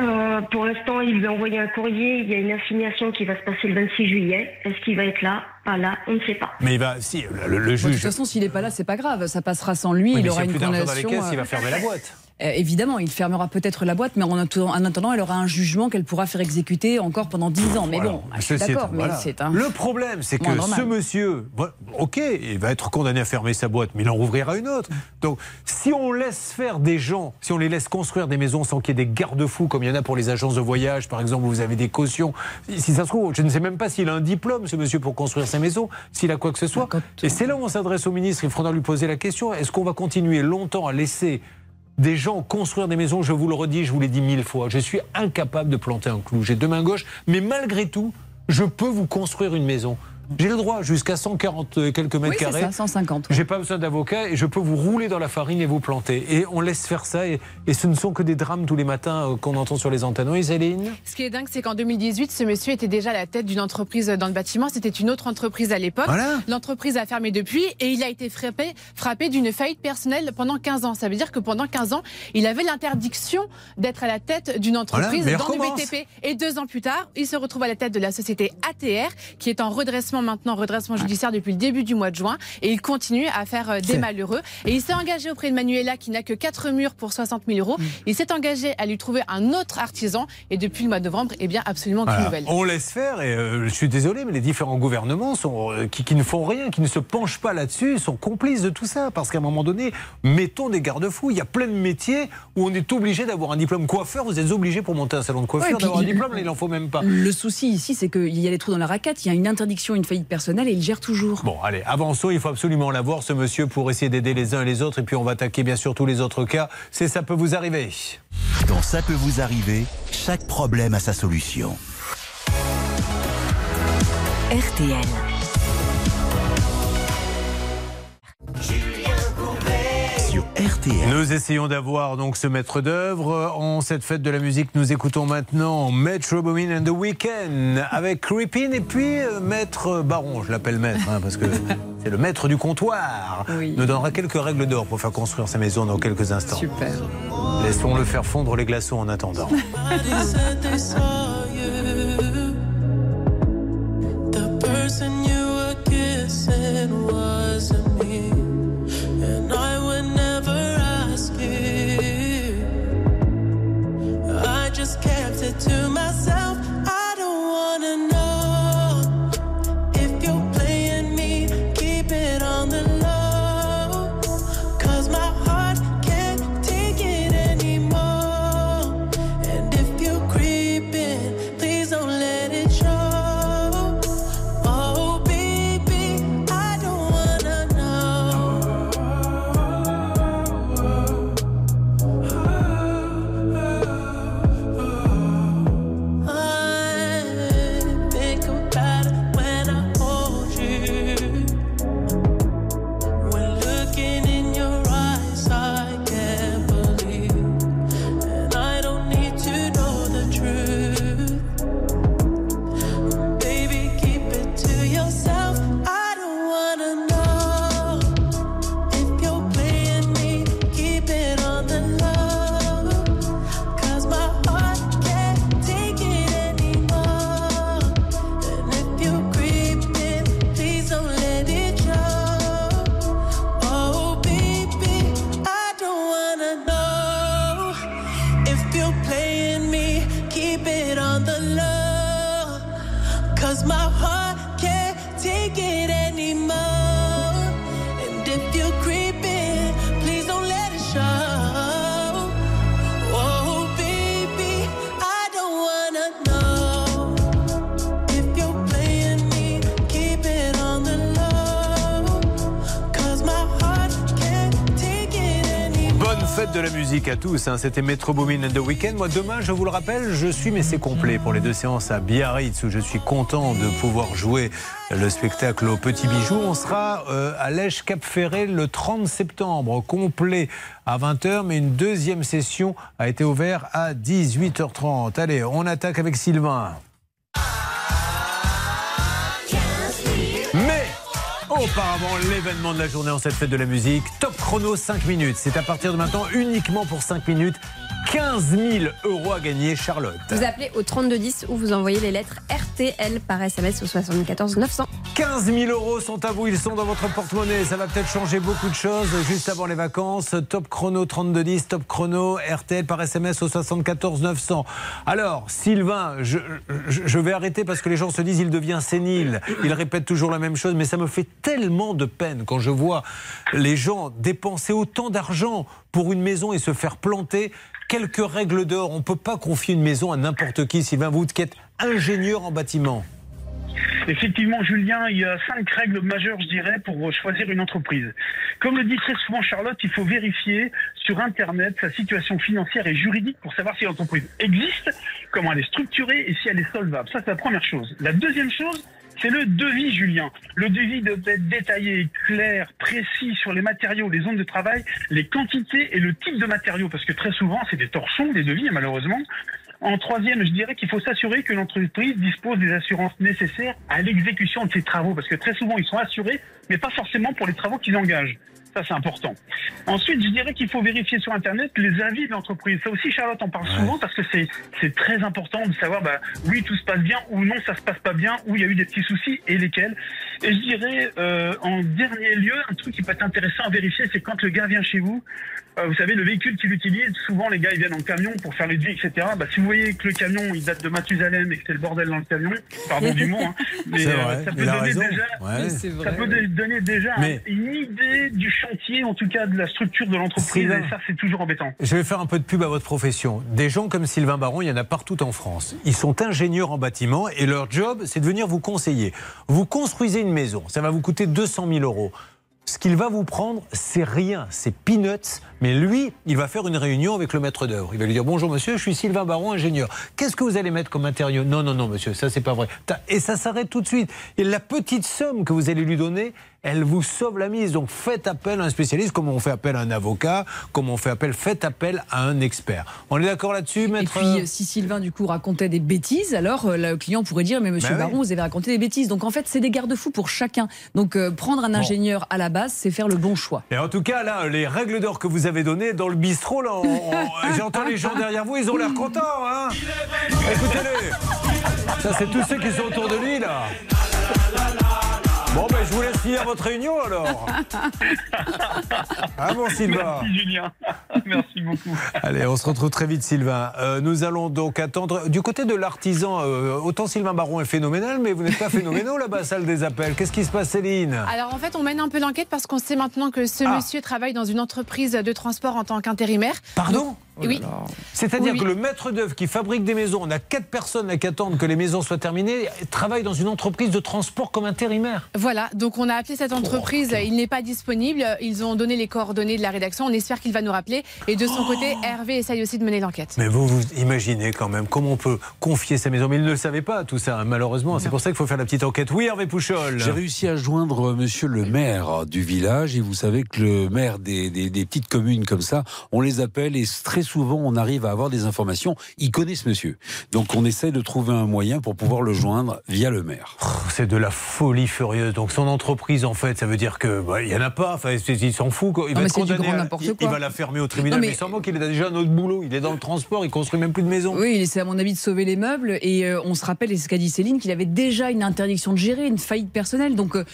Euh, pour l'instant, il lui a envoyé un courrier. Il y a une assignation qui va se passer le 26 juillet. Est-ce qu'il va être là? Pas là, on ne sait pas. Mais il va, si, le, le Bon, de toute juge. façon, s'il n'est pas là, c'est pas grave. Ça passera sans lui. Oui, il aura s'il y a une plus d'argent dans les condamnation. caisses, il va euh, fermer la boîte. Euh, évidemment, il fermera peut-être la boîte, mais en attendant, en attendant, elle aura un jugement qu'elle pourra faire exécuter encore pendant 10 ans. Mais bon, je suis Ceci d'accord, mais voilà. c'est un. Le problème, c'est que ce monsieur, bon, ok, il va être condamné à fermer sa boîte, mais il en rouvrira une autre. Donc, si on laisse faire des gens, si on les laisse construire des maisons sans qu'il y ait des garde-fous, comme il y en a pour les agences de voyage, par exemple, où vous avez des cautions, si ça se trouve, je ne sais même pas s'il a un diplôme, ce monsieur, pour construire sa maison, s'il a quoi que ce soit. Et c'est là où on s'adresse au ministre, il faudra lui poser la question, est-ce qu'on va continuer longtemps à laisser des gens construire des maisons, je vous le redis, je vous l'ai dit mille fois, je suis incapable de planter un clou. J'ai deux mains gauches, mais malgré tout, je peux vous construire une maison. J'ai le droit jusqu'à 140 et quelques mètres Oui, carrés. ça, 150. J'ai pas besoin d'avocat et je peux vous rouler dans la farine et vous planter. Et on laisse faire ça et, et ce ne sont que des drames tous les matins euh, qu'on entend sur les antennes. Oui, Céline? Ce qui est dingue, c'est qu'en 2018, ce monsieur était déjà à la tête d'une entreprise dans le bâtiment. C'était une autre entreprise à l'époque. Voilà. L'entreprise a fermé depuis et il a été frappé, frappé d'une faillite personnelle pendant 15 ans. Ça veut dire que pendant 15 ans, il avait l'interdiction d'être à la tête d'une entreprise Voilà, dans le. BTP. Et deux ans plus tard, il se retrouve à la tête de la société ATR, qui est en redressement maintenant, redressement judiciaire depuis le début du mois de juin. Et il continue à faire euh, des malheureux. Et il s'est engagé auprès de Manuela, qui n'a que 4 murs pour 60 000 euros. Il s'est engagé à lui trouver un autre artisan. Et depuis le mois de novembre, eh bien, absolument aucune Voilà. nouvelle. On laisse faire et euh, je suis désolé, mais les différents gouvernements sont, euh, qui, qui ne font rien, qui ne se penchent pas là-dessus, sont complices de tout ça. Parce qu'à un moment donné, mettons des garde-fous. Il y a plein de métiers où on est obligé d'avoir un diplôme coiffeur. Vous êtes obligé pour monter un salon de coiffure d'avoir un diplôme, là, il n'en faut même pas. Le souci ici, c'est qu'il y a des trous dans la raquette, il y a une interdiction, une faillite personnelle et il gère toujours. Bon, allez, avançons. Il faut absolument l'avoir, ce monsieur, pour essayer d'aider les uns et les autres. Et puis, on va attaquer, bien sûr, tous les autres cas. C'est ça peut vous arriver. Dans Ça peut vous arriver, chaque problème a sa solution. RTL. RTL. Nous essayons d'avoir donc ce maître d'œuvre. En cette fête de la musique, nous écoutons maintenant Metro Boomin and the Weeknd avec Creepin et puis euh, Maître Baron. Je l'appelle maître hein, parce que c'est le maître du comptoir. Nous donnera quelques règles d'or pour faire construire sa maison dans quelques instants. Super. Laissons-le faire fondre les glaçons en attendant. musique à tous. hein. C'était Metro Boomin and the Weekend. Moi, demain, je vous le rappelle, je suis, mais c'est complet, pour les deux séances à Biarritz, où je suis content de pouvoir jouer le spectacle au Petit Bijou. On sera euh, à Lèche Cap Ferré le 30 septembre, complet à 20h, mais une deuxième session a été ouverte à 18h30. Allez, on attaque avec Sylvain. Auparavant, l'événement de la journée en cette fête de la musique. Top chrono 5 minutes. C'est à partir de maintenant uniquement pour 5 minutes. 15 000 euros à gagner, Charlotte. Vous appelez au 3210 ou vous envoyez les lettres RTL par SMS au 74 900. 15 000 euros sont à vous, ils sont dans votre porte-monnaie. Ça va peut-être changer beaucoup de choses juste avant les vacances. Top chrono 3210, top chrono RTL par SMS au 74 900. Alors, Sylvain, je, je- je vais arrêter parce que les gens se disent il devient sénile. Il répète toujours la même chose, mais ça me fait tellement de peine quand je vois les gens dépenser autant d'argent pour une maison et se faire planter. Quelques règles d'or. On ne peut pas confier une maison à n'importe qui. Sylvain, vous qui êtes ingénieur en bâtiment. Effectivement, Julien, il y a cinq règles majeures, je dirais, pour choisir une entreprise. Comme le dit très souvent Charlotte, il faut vérifier sur Internet sa situation financière et juridique pour savoir si l'entreprise existe, comment elle est structurée et si elle est solvable. Ça, c'est la première chose. La deuxième chose, c'est le devis, Julien. Le devis doit être détaillé, clair, précis sur les matériaux, les zones de travail, les quantités et le type de matériaux, parce que très souvent, c'est des torchons, des devis, malheureusement. En troisième, je dirais qu'il faut s'assurer que l'entreprise dispose des assurances nécessaires à l'exécution de ses travaux, parce que très souvent, ils sont assurés, mais pas forcément pour les travaux qu'ils engagent. Ça, c'est important. Ensuite, je dirais qu'il faut vérifier sur Internet les avis de l'entreprise. Ça aussi, Charlotte en parle souvent parce que c'est c'est très important de savoir, bah, oui, tout se passe bien ou non, ça se passe pas bien, ou il y a eu des petits soucis et lesquels. Et je dirais, euh, en dernier lieu, un truc qui peut être intéressant à vérifier, c'est quand le gars vient chez vous, euh, vous savez, le véhicule qu'il utilise, souvent les gars ils viennent en camion pour faire les devis, etc. Bah, si vous voyez que le camion il date de Mathusalem et que c'est le bordel dans le camion, pardon du mot, hein, mais C'est euh, vrai, ça peut donner déjà, Ouais. ça peut donner déjà Mais- une idée du chantier, en tout cas de la structure de l'entreprise, et ça c'est toujours embêtant. Je vais faire un peu de pub à votre profession. Des gens comme Sylvain Baron, il y en a partout en France. Ils sont ingénieurs en bâtiment et leur job, c'est de venir vous conseiller. Vous construisez une maison, ça va vous coûter 200 000 euros. Ce qu'il va vous prendre, c'est rien, c'est peanuts. Mais lui, il va faire une réunion avec le maître d'œuvre. Il va lui dire Bonjour monsieur, je suis Sylvain Baron, ingénieur. Qu'est-ce que vous allez mettre comme matériau Non, non, non, monsieur, ça c'est pas vrai. Et ça s'arrête tout de suite. Et la petite somme que vous allez lui donner, elle vous sauve la mise. Donc faites appel à un spécialiste, comme on fait appel à un avocat, comme on fait appel, faites appel à un expert. On est d'accord là-dessus, Et maître puis, euh, si Sylvain, du coup, racontait des bêtises, alors euh, le client pourrait dire Mais monsieur oui. Baron, vous avez raconté des bêtises. Donc, en fait, c'est des garde-fous pour chacun. Donc, euh, prendre un ingénieur à la base, c'est faire le bon choix. Et en tout cas, là, les règles d'or que vous avez données dans le bistrot, là, j'entends les gens derrière vous, ils ont l'air contents, hein Écoutez-les Ça, c'est tous ceux qui sont autour de lui, là Bon, ben, je vous laisse finir votre réunion, alors Ah bon, Sylvain Merci Julien, merci beaucoup. Allez, on se retrouve très vite, Sylvain. Euh, nous allons donc attendre. Du côté de l'artisan, euh, autant Sylvain Baron est phénoménal, mais vous n'êtes pas phénoménaux là-bas, salle des appels. Qu'est-ce qui se passe, Céline? Alors en fait, on mène un peu l'enquête parce qu'on sait maintenant que ce Ah. monsieur travaille dans une entreprise de transport en tant qu'intérimaire. Pardon? Oui. C'est-à-dire Oui, que le maître d'œuvre qui fabrique des maisons, on a quatre personnes là qui attendent que les maisons soient terminées, travaille dans une entreprise de transport comme intérimaire. Voilà, donc on a appelé cette entreprise, il n'est pas disponible, ils ont donné les coordonnées de la rédaction, on espère qu'il va nous rappeler. Et de son côté, Hervé essaye aussi de mener l'enquête. Mais vous, vous imaginez quand même comment on peut confier sa maison. Mais il ne le savait pas, tout ça, hein, malheureusement. C'est pour ça qu'il faut faire la petite enquête. Oui, Hervé Pouchol. J'ai réussi à joindre monsieur le maire du village et vous savez que le maire des, des- des petites communes comme ça, on les appelle et très souvent on arrive à avoir des informations. Ils connaissent monsieur. Donc on essaie de trouver un moyen pour pouvoir le joindre via le maire. C'est de la folie furieuse. Donc son entreprise, en fait, ça veut dire que bah, il y en a pas. Enfin, c'est- il s'en fout. Quoi. Il Non, va c'est à- n'importe il, quoi. il va la fermer au tribunal. Non, mais, mais- sans qu'il a déjà un autre boulot. Il est dans le transport. Il construit même plus de maison. Oui, c'est à mon avis de sauver les meubles. Et euh, on se rappelle, et ce qu'a dit Céline, qu'il avait déjà une interdiction de gérer, une faillite personnelle. Donc euh,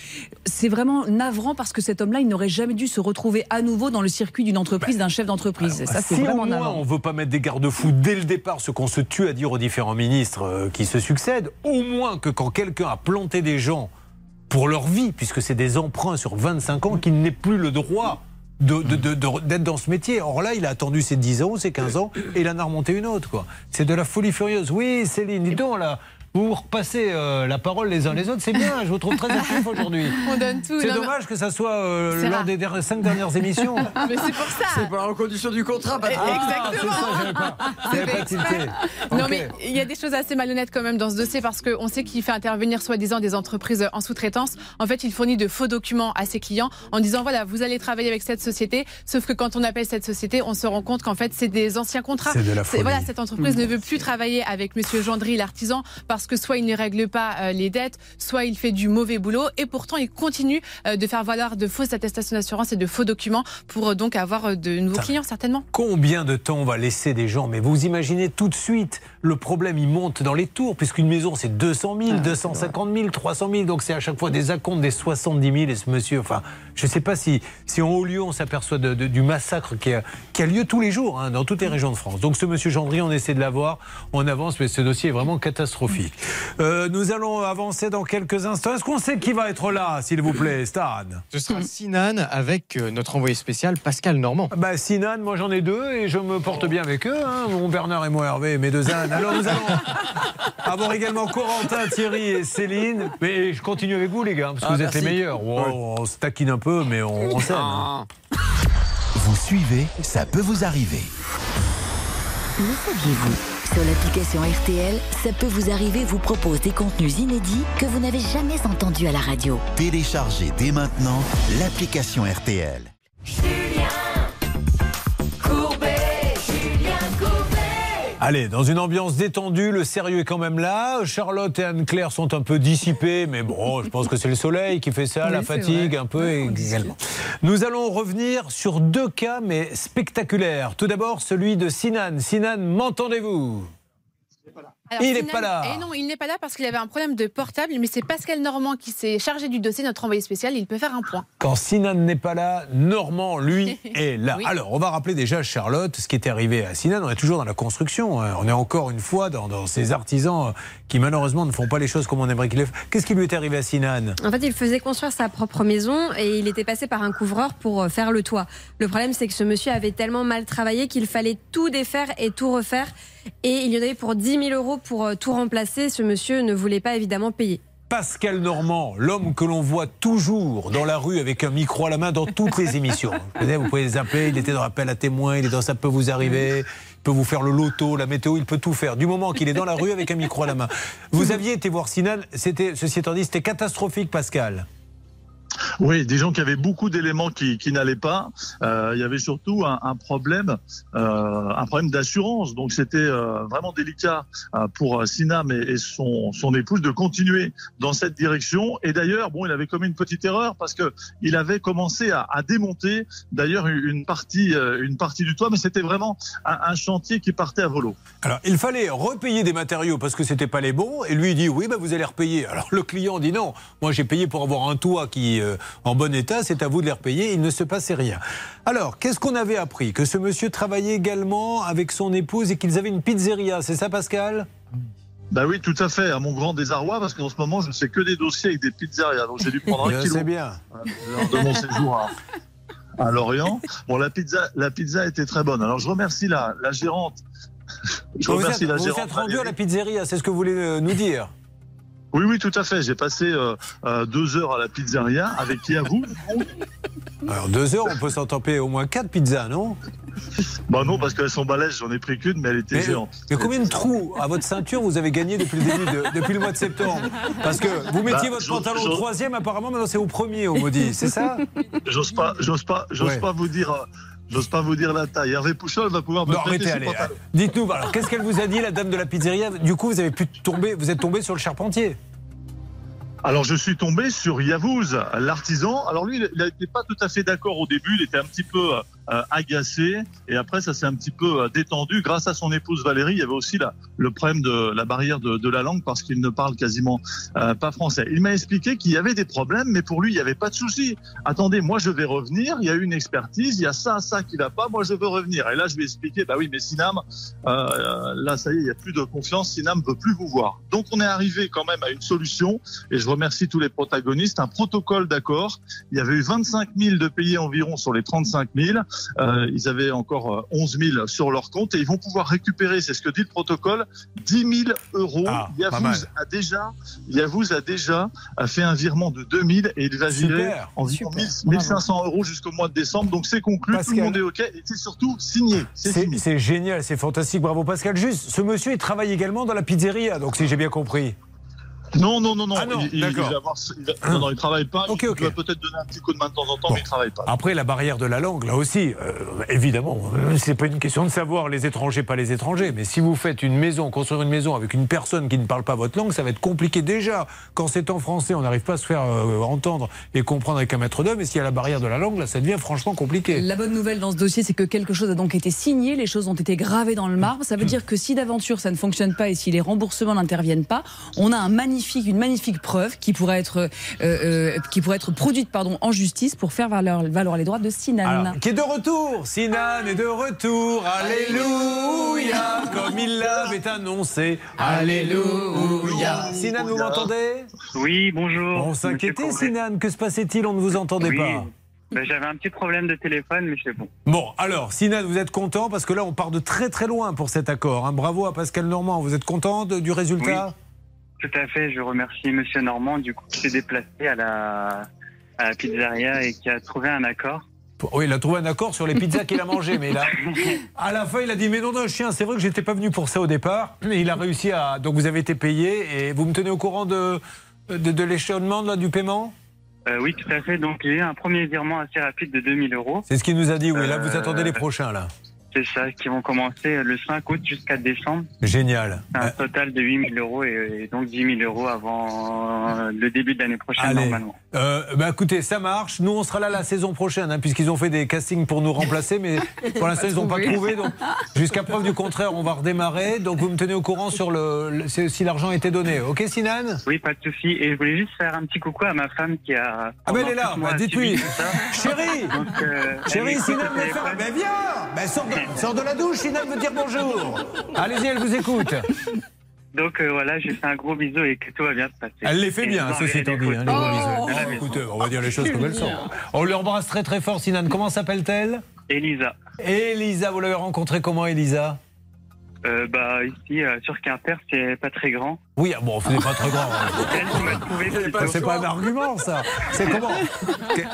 c'est vraiment navrant parce que cet homme-là, il n'aurait jamais dû se retrouver à nouveau dans le circuit d'une entreprise, d'un chef d'entreprise. Ça, c'est si vraiment au on veut pas mettre des garde-fous dès le départ, ce qu'on se tue à dire aux différents ministres euh, qui se succèdent, au moins que quand quelqu'un a planté des gens pour leur vie, puisque c'est des emprunts sur 25 ans, qu'il n'ait plus le droit de- de- de- de- d'être dans ce métier. Or là, il a attendu ses 10 ans ou ses 15 ans et il en a remonté une autre. quoi. C'est de la folie furieuse. Oui, Céline, dis donc là. Vous vous repassez euh, la parole les uns les autres, c'est bien, je vous trouve très actif aujourd'hui. On donne tout. C'est mais- dommage que ça soit euh, lors rare. des cinq dernières émissions. Mais c'est pour ça. C'est pas en condition du contrat, Patrick. Ah, c'est Exactement. ça, pas, exprès. Non mais il y a des choses assez malhonnêtes quand même dans ce dossier parce qu'on sait qu'il fait intervenir soi-disant des entreprises en sous-traitance. En fait, il fournit de faux documents à ses clients en disant voilà, vous allez travailler avec cette société. Sauf que quand on appelle cette société, on se rend compte qu'en fait, c'est des anciens contrats. C'est de la folie. Voilà, cette entreprise ne veut plus travailler avec Monsieur Gendry, l'artisan, parce parce que soit il ne règle pas euh, les dettes, soit il fait du mauvais boulot. Et pourtant, il continue euh, de faire valoir de fausses attestations d'assurance et de faux documents pour euh, donc avoir de nouveaux clients, certainement. Combien de temps on va laisser des gens Mais vous imaginez tout de suite, le problème il monte dans les tours, puisqu'une maison c'est 200 000, 250 000, 300 000, donc c'est à chaque fois des acomptes des 70 000 et ce monsieur, enfin, je ne sais pas si, si en haut lieu on s'aperçoit de- de- du massacre qui a, qui a lieu tous les jours hein, dans toutes les régions de France. Donc ce monsieur Gendry, on essaie de l'avoir, on avance, mais ce dossier est vraiment catastrophique. Euh, nous allons avancer dans quelques instants. Est-ce qu'on sait qui va être là, s'il vous plaît, Stan? Ce sera Sinan avec euh, notre envoyé spécial Pascal Normand. Bah Sinan, moi j'en ai deux et je me porte bien avec eux, hein, mon Bernard et moi Hervé, mes deux ânes. Alors nous allons avoir également Corentin, Thierry et Céline. Mais je continue avec vous les gars, parce que Ah, vous êtes les meilleurs. Wow, On se taquine un peu, mais on, on s'aime. hein. Vous suivez, ça peut vous arriver. Le saviez-vous? Sur l'application RTL, ça peut vous arriver vous propose des contenus inédits que vous n'avez jamais entendus à la radio. Téléchargez dès maintenant l'application RTL. Allez, dans une ambiance détendue, le sérieux est quand même là. Charlotte et Anne-Claire sont un peu dissipées, mais bon, je pense que c'est le soleil qui fait ça, Oui, la fatigue vrai. un peu également. Nous allons revenir sur deux cas, mais spectaculaires. Tout d'abord, celui de Sinan. Sinan, m'entendez-vous? Alors, Il n'est pas là. Et non, il n'est pas là parce qu'il avait un problème de portable, mais c'est Pascal Normand qui s'est chargé du dossier, notre envoyé spécial. Il peut faire un point. Quand Sinan n'est pas là, Normand, lui, est là. Oui. Alors, on va rappeler déjà, Charlotte, ce qui était arrivé à Sinan. On est toujours dans la construction. hein. On est encore une fois dans, dans ces artisans euh, qui, malheureusement, ne font pas les choses comme on aimerait qu'ils fassent. Qu'est-ce qui lui est arrivé à Sinan? En fait, il faisait construire sa propre maison et il était passé par un couvreur pour euh, faire le toit. Le problème, c'est que ce monsieur avait tellement mal travaillé qu'il fallait tout défaire et tout refaire. Et il y en avait pour 10 000 euros pour euh, tout remplacer. Ce monsieur ne voulait pas évidemment payer. Pascal Normand, l'homme que l'on voit toujours dans la rue avec un micro à la main dans toutes les émissions. Vous pouvez les appeler, il était dans l'appel à témoins, il est dans Ça peut vous arriver, il peut vous faire le loto, la météo, il peut tout faire. Du moment qu'il est dans la rue avec un micro à la main. Vous aviez été voir Sinan, c'était, ceci étant dit, c'était catastrophique, Pascal. Oui, des gens qui avaient beaucoup d'éléments qui, qui n'allaient pas. Euh, il y avait surtout un, un problème, euh, un problème d'assurance. Donc c'était euh, vraiment délicat euh, pour Sinam et, et son, son épouse de continuer dans cette direction. Et d'ailleurs, bon, il avait commis une petite erreur parce que il avait commencé à, à démonter d'ailleurs une partie, euh, une partie du toit, mais c'était vraiment un, un chantier qui partait à volo. Alors, il fallait repayer des matériaux parce que c'était pas les bons. Et lui, il dit oui, bah, vous allez repayer. Alors, le client dit non. Moi, j'ai payé pour avoir un toit qui, euh, en bon état, c'est à vous de les repayer. Il ne se passait rien. Alors, qu'est-ce qu'on avait appris? Que ce monsieur travaillait également avec son épouse et qu'ils avaient une pizzeria. C'est ça, Pascal? Bah oui, tout à fait, à mon grand désarroi, parce qu'en ce moment, je ne fais que des dossiers avec des pizzerias. Donc j'ai dû prendre un kilo. bien. de mon séjour à, à Lorient. Bon, la pizza, la pizza était très bonne. Alors je remercie la, la gérante. Je vous remercie êtes, la vous gérante. êtes rendu à la pizzeria, c'est ce que vous voulez euh, nous dire Oui, oui, tout à fait. J'ai passé euh, euh, deux heures à la pizzeria avec qui à vous? Alors, deux heures, on peut s'en taper au moins quatre pizzas, non? Bah non, parce qu'elles sont balèzes, j'en ai pris qu'une, mais elle était Mais, géante. mais combien de trous à votre ceinture vous avez gagné depuis le début, de- depuis le mois de septembre? Parce que vous mettiez Bah, votre pantalon au troisième, apparemment maintenant c'est au premier, on me dit, c'est ça? J'ose pas, j'ose pas, j'ose Ouais. pas vous dire, euh, j'ose pas vous dire la taille. Hervé Pouchol va pouvoir me Non, arrêtez, ses allez. Dites-nous, alors, qu'est-ce qu'elle vous a dit, la dame de la pizzeria? Du coup, vous avez pu tomber, vous êtes tombé sur le charpentier. Alors je suis tombé sur Yavouz, l'artisan. Alors lui, il n'était pas tout à fait d'accord au début, il était un petit peu euh, agacé, et après ça s'est un petit peu euh, détendu. Grâce à son épouse Valérie, il y avait aussi la, le problème de la barrière de, de la langue parce qu'il ne parle quasiment euh, pas français. Il m'a expliqué qu'il y avait des problèmes, mais pour lui, il n'y avait pas de souci. Attendez, moi je vais revenir, il y a eu une expertise, il y a ça, ça qui va pas, moi je veux revenir. Et là je lui ai expliqué, bah oui, mais Sinam, euh, là ça y est, il n'y a plus de confiance, Sinam veut plus vous voir. Donc on est arrivé quand même à une solution, et je remercie tous les protagonistes, un protocole d'accord. Il y avait eu 25 000 de payés environ sur les 35 000. Euh, ils avaient encore euh, 11 000 sur leur compte et ils vont pouvoir récupérer, c'est ce que dit le protocole, 10 000 euros. Ah. Yavouz a déjà, Yavouz a déjà a fait un virement de 2 000 et il va Super, virer environ 1000 1500 euros jusqu'au mois de décembre. Donc c'est conclu, tout Pascal. le monde est OK et c'est surtout signé. C'est C'est signé. c'est génial, c'est fantastique, bravo Pascal. Juste, ce monsieur, il travaille également dans la pizzeria, donc si j'ai bien compris. Non, non, non, non. Ah non, il, il- il avoir- il non, non, il travaille pas. Ok, il ok. doit peut-être donner un petit coup de main de temps en temps, mais il travaille pas. Après, la barrière de la langue, là aussi, euh, évidemment, euh, c'est pas une question de savoir les étrangers, pas les étrangers. Mais si vous faites une maison, construire une maison avec une personne qui ne parle pas votre langue, ça va être compliqué déjà. Quand c'est en français, on n'arrive pas à se faire euh, entendre et comprendre avec un maître d'homme. Et s'il y a la barrière de la langue, là, ça devient franchement compliqué. La bonne nouvelle dans ce dossier, c'est que quelque chose a donc été signé, les choses ont été gravées dans le marbre. Ça veut dire que si d'aventure ça ne fonctionne pas et si les remboursements n'interviennent pas, on a un magnifique, une magnifique preuve qui pourrait être, euh, euh, qui pourrait être produite pardon, en justice pour faire valoir, valoir les droits de Sinan. Alors, qui est de retour Sinan est de retour. Alléluia Comme il l'avait annoncé. Alléluia Sinan, vous m'entendez? Oui, bonjour. On s'inquiétait. Sinan. Que se passait-il? On ne vous entendait Oui. pas. Ben, J'avais un petit problème de téléphone, mais c'est bon. Bon, alors, Sinan, vous êtes content? Parce que là, on part de très très loin pour cet accord. hein. Bravo à Pascal Normand. Vous êtes content de- du résultat? Tout à fait, je remercie Monsieur Normand, du coup, qui s'est déplacé à la, à la pizzeria et qui a trouvé un accord. Oui, il a trouvé un accord sur les pizzas qu'il a mangées, mais il a, à la fin, il a dit Mais non, non, chien, c'est vrai que j'étais pas venu pour ça au départ. Mais il a réussi à. Donc, vous avez été payé et vous me tenez au courant de, de, de l'échelonnement là, du paiement? Euh, oui, tout à fait. Donc, j'ai eu un premier virement assez rapide de 2000 euros. C'est ce qu'il nous a dit, oui. Là, vous Euh, attendez les prochains, là. C'est ça, qui vont commencer le 5 août jusqu'à décembre. Génial. C'est un total de 8000 euros et, et donc 10 000 euros avant euh, le début de l'année prochaine, Allez. normalement. Euh, bah écoutez, ça marche. Nous, on sera là la saison prochaine, hein, puisqu'ils ont fait des castings pour nous remplacer, mais pour l'instant, ils n'ont pas trouvé. Donc, jusqu'à preuve du contraire, on va redémarrer. Donc, vous me tenez au courant sur le, le- si l'argent a été donné. Ok, Sinan? Oui, pas de souci. Et je voulais juste faire un petit coucou à ma femme qui a. Ah ben elle est là, bah, dites-lui. Chérie Donc, euh, Chérie, Sinan, au viens ben, sors, de, sors de la douche, Sinan veut dire bonjour. Allez-y, elle vous écoute. Donc euh, voilà, j'ai fait un gros bisou et que tout va bien se passer. Elle les fait Et bien, ceci étant dit, hein, les gros bisous. Oh, on va dire les choses comme elles sont. On l'embrasse très très fort, Sinan. Comment s'appelle-t-elle? Elisa. Elisa, vous l'avez rencontrée comment, Elisa? Euh, bah ici euh, sur Quimper, c'est pas très grand. Oui, ah bon, c'est pas très grand. hein. C'est pas un argument, ça. C'est comment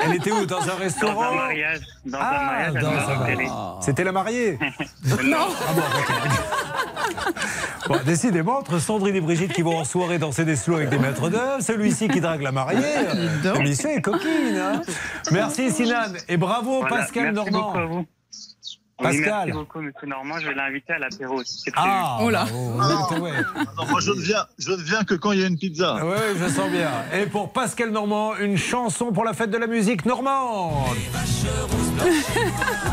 Elle était où Dans un Dans restaurant un mariage. Dans un Ah, mariage, elle dans m'a. C'était la mariée Non. Ah bon. Bon, décidément, entre Sandrine et Brigitte qui vont en soirée danser des slows avec des maîtres d'œuvre, celui-ci qui drague la mariée, euh, est coquine. hein. Merci Sinan et bravo Voilà, Pascal merci Normand. beaucoup à vous. Oui, Pascal. merci beaucoup, monsieur Normand. Je vais l'inviter à l'apéro aussi. c'est prévu. Ah, Oh là. Ouais. Non, moi, je ne viens, je ne viens que quand il y a une pizza. Oui, je sens bien. Et pour Pascal Normand, une chanson pour la fête de la musique normande.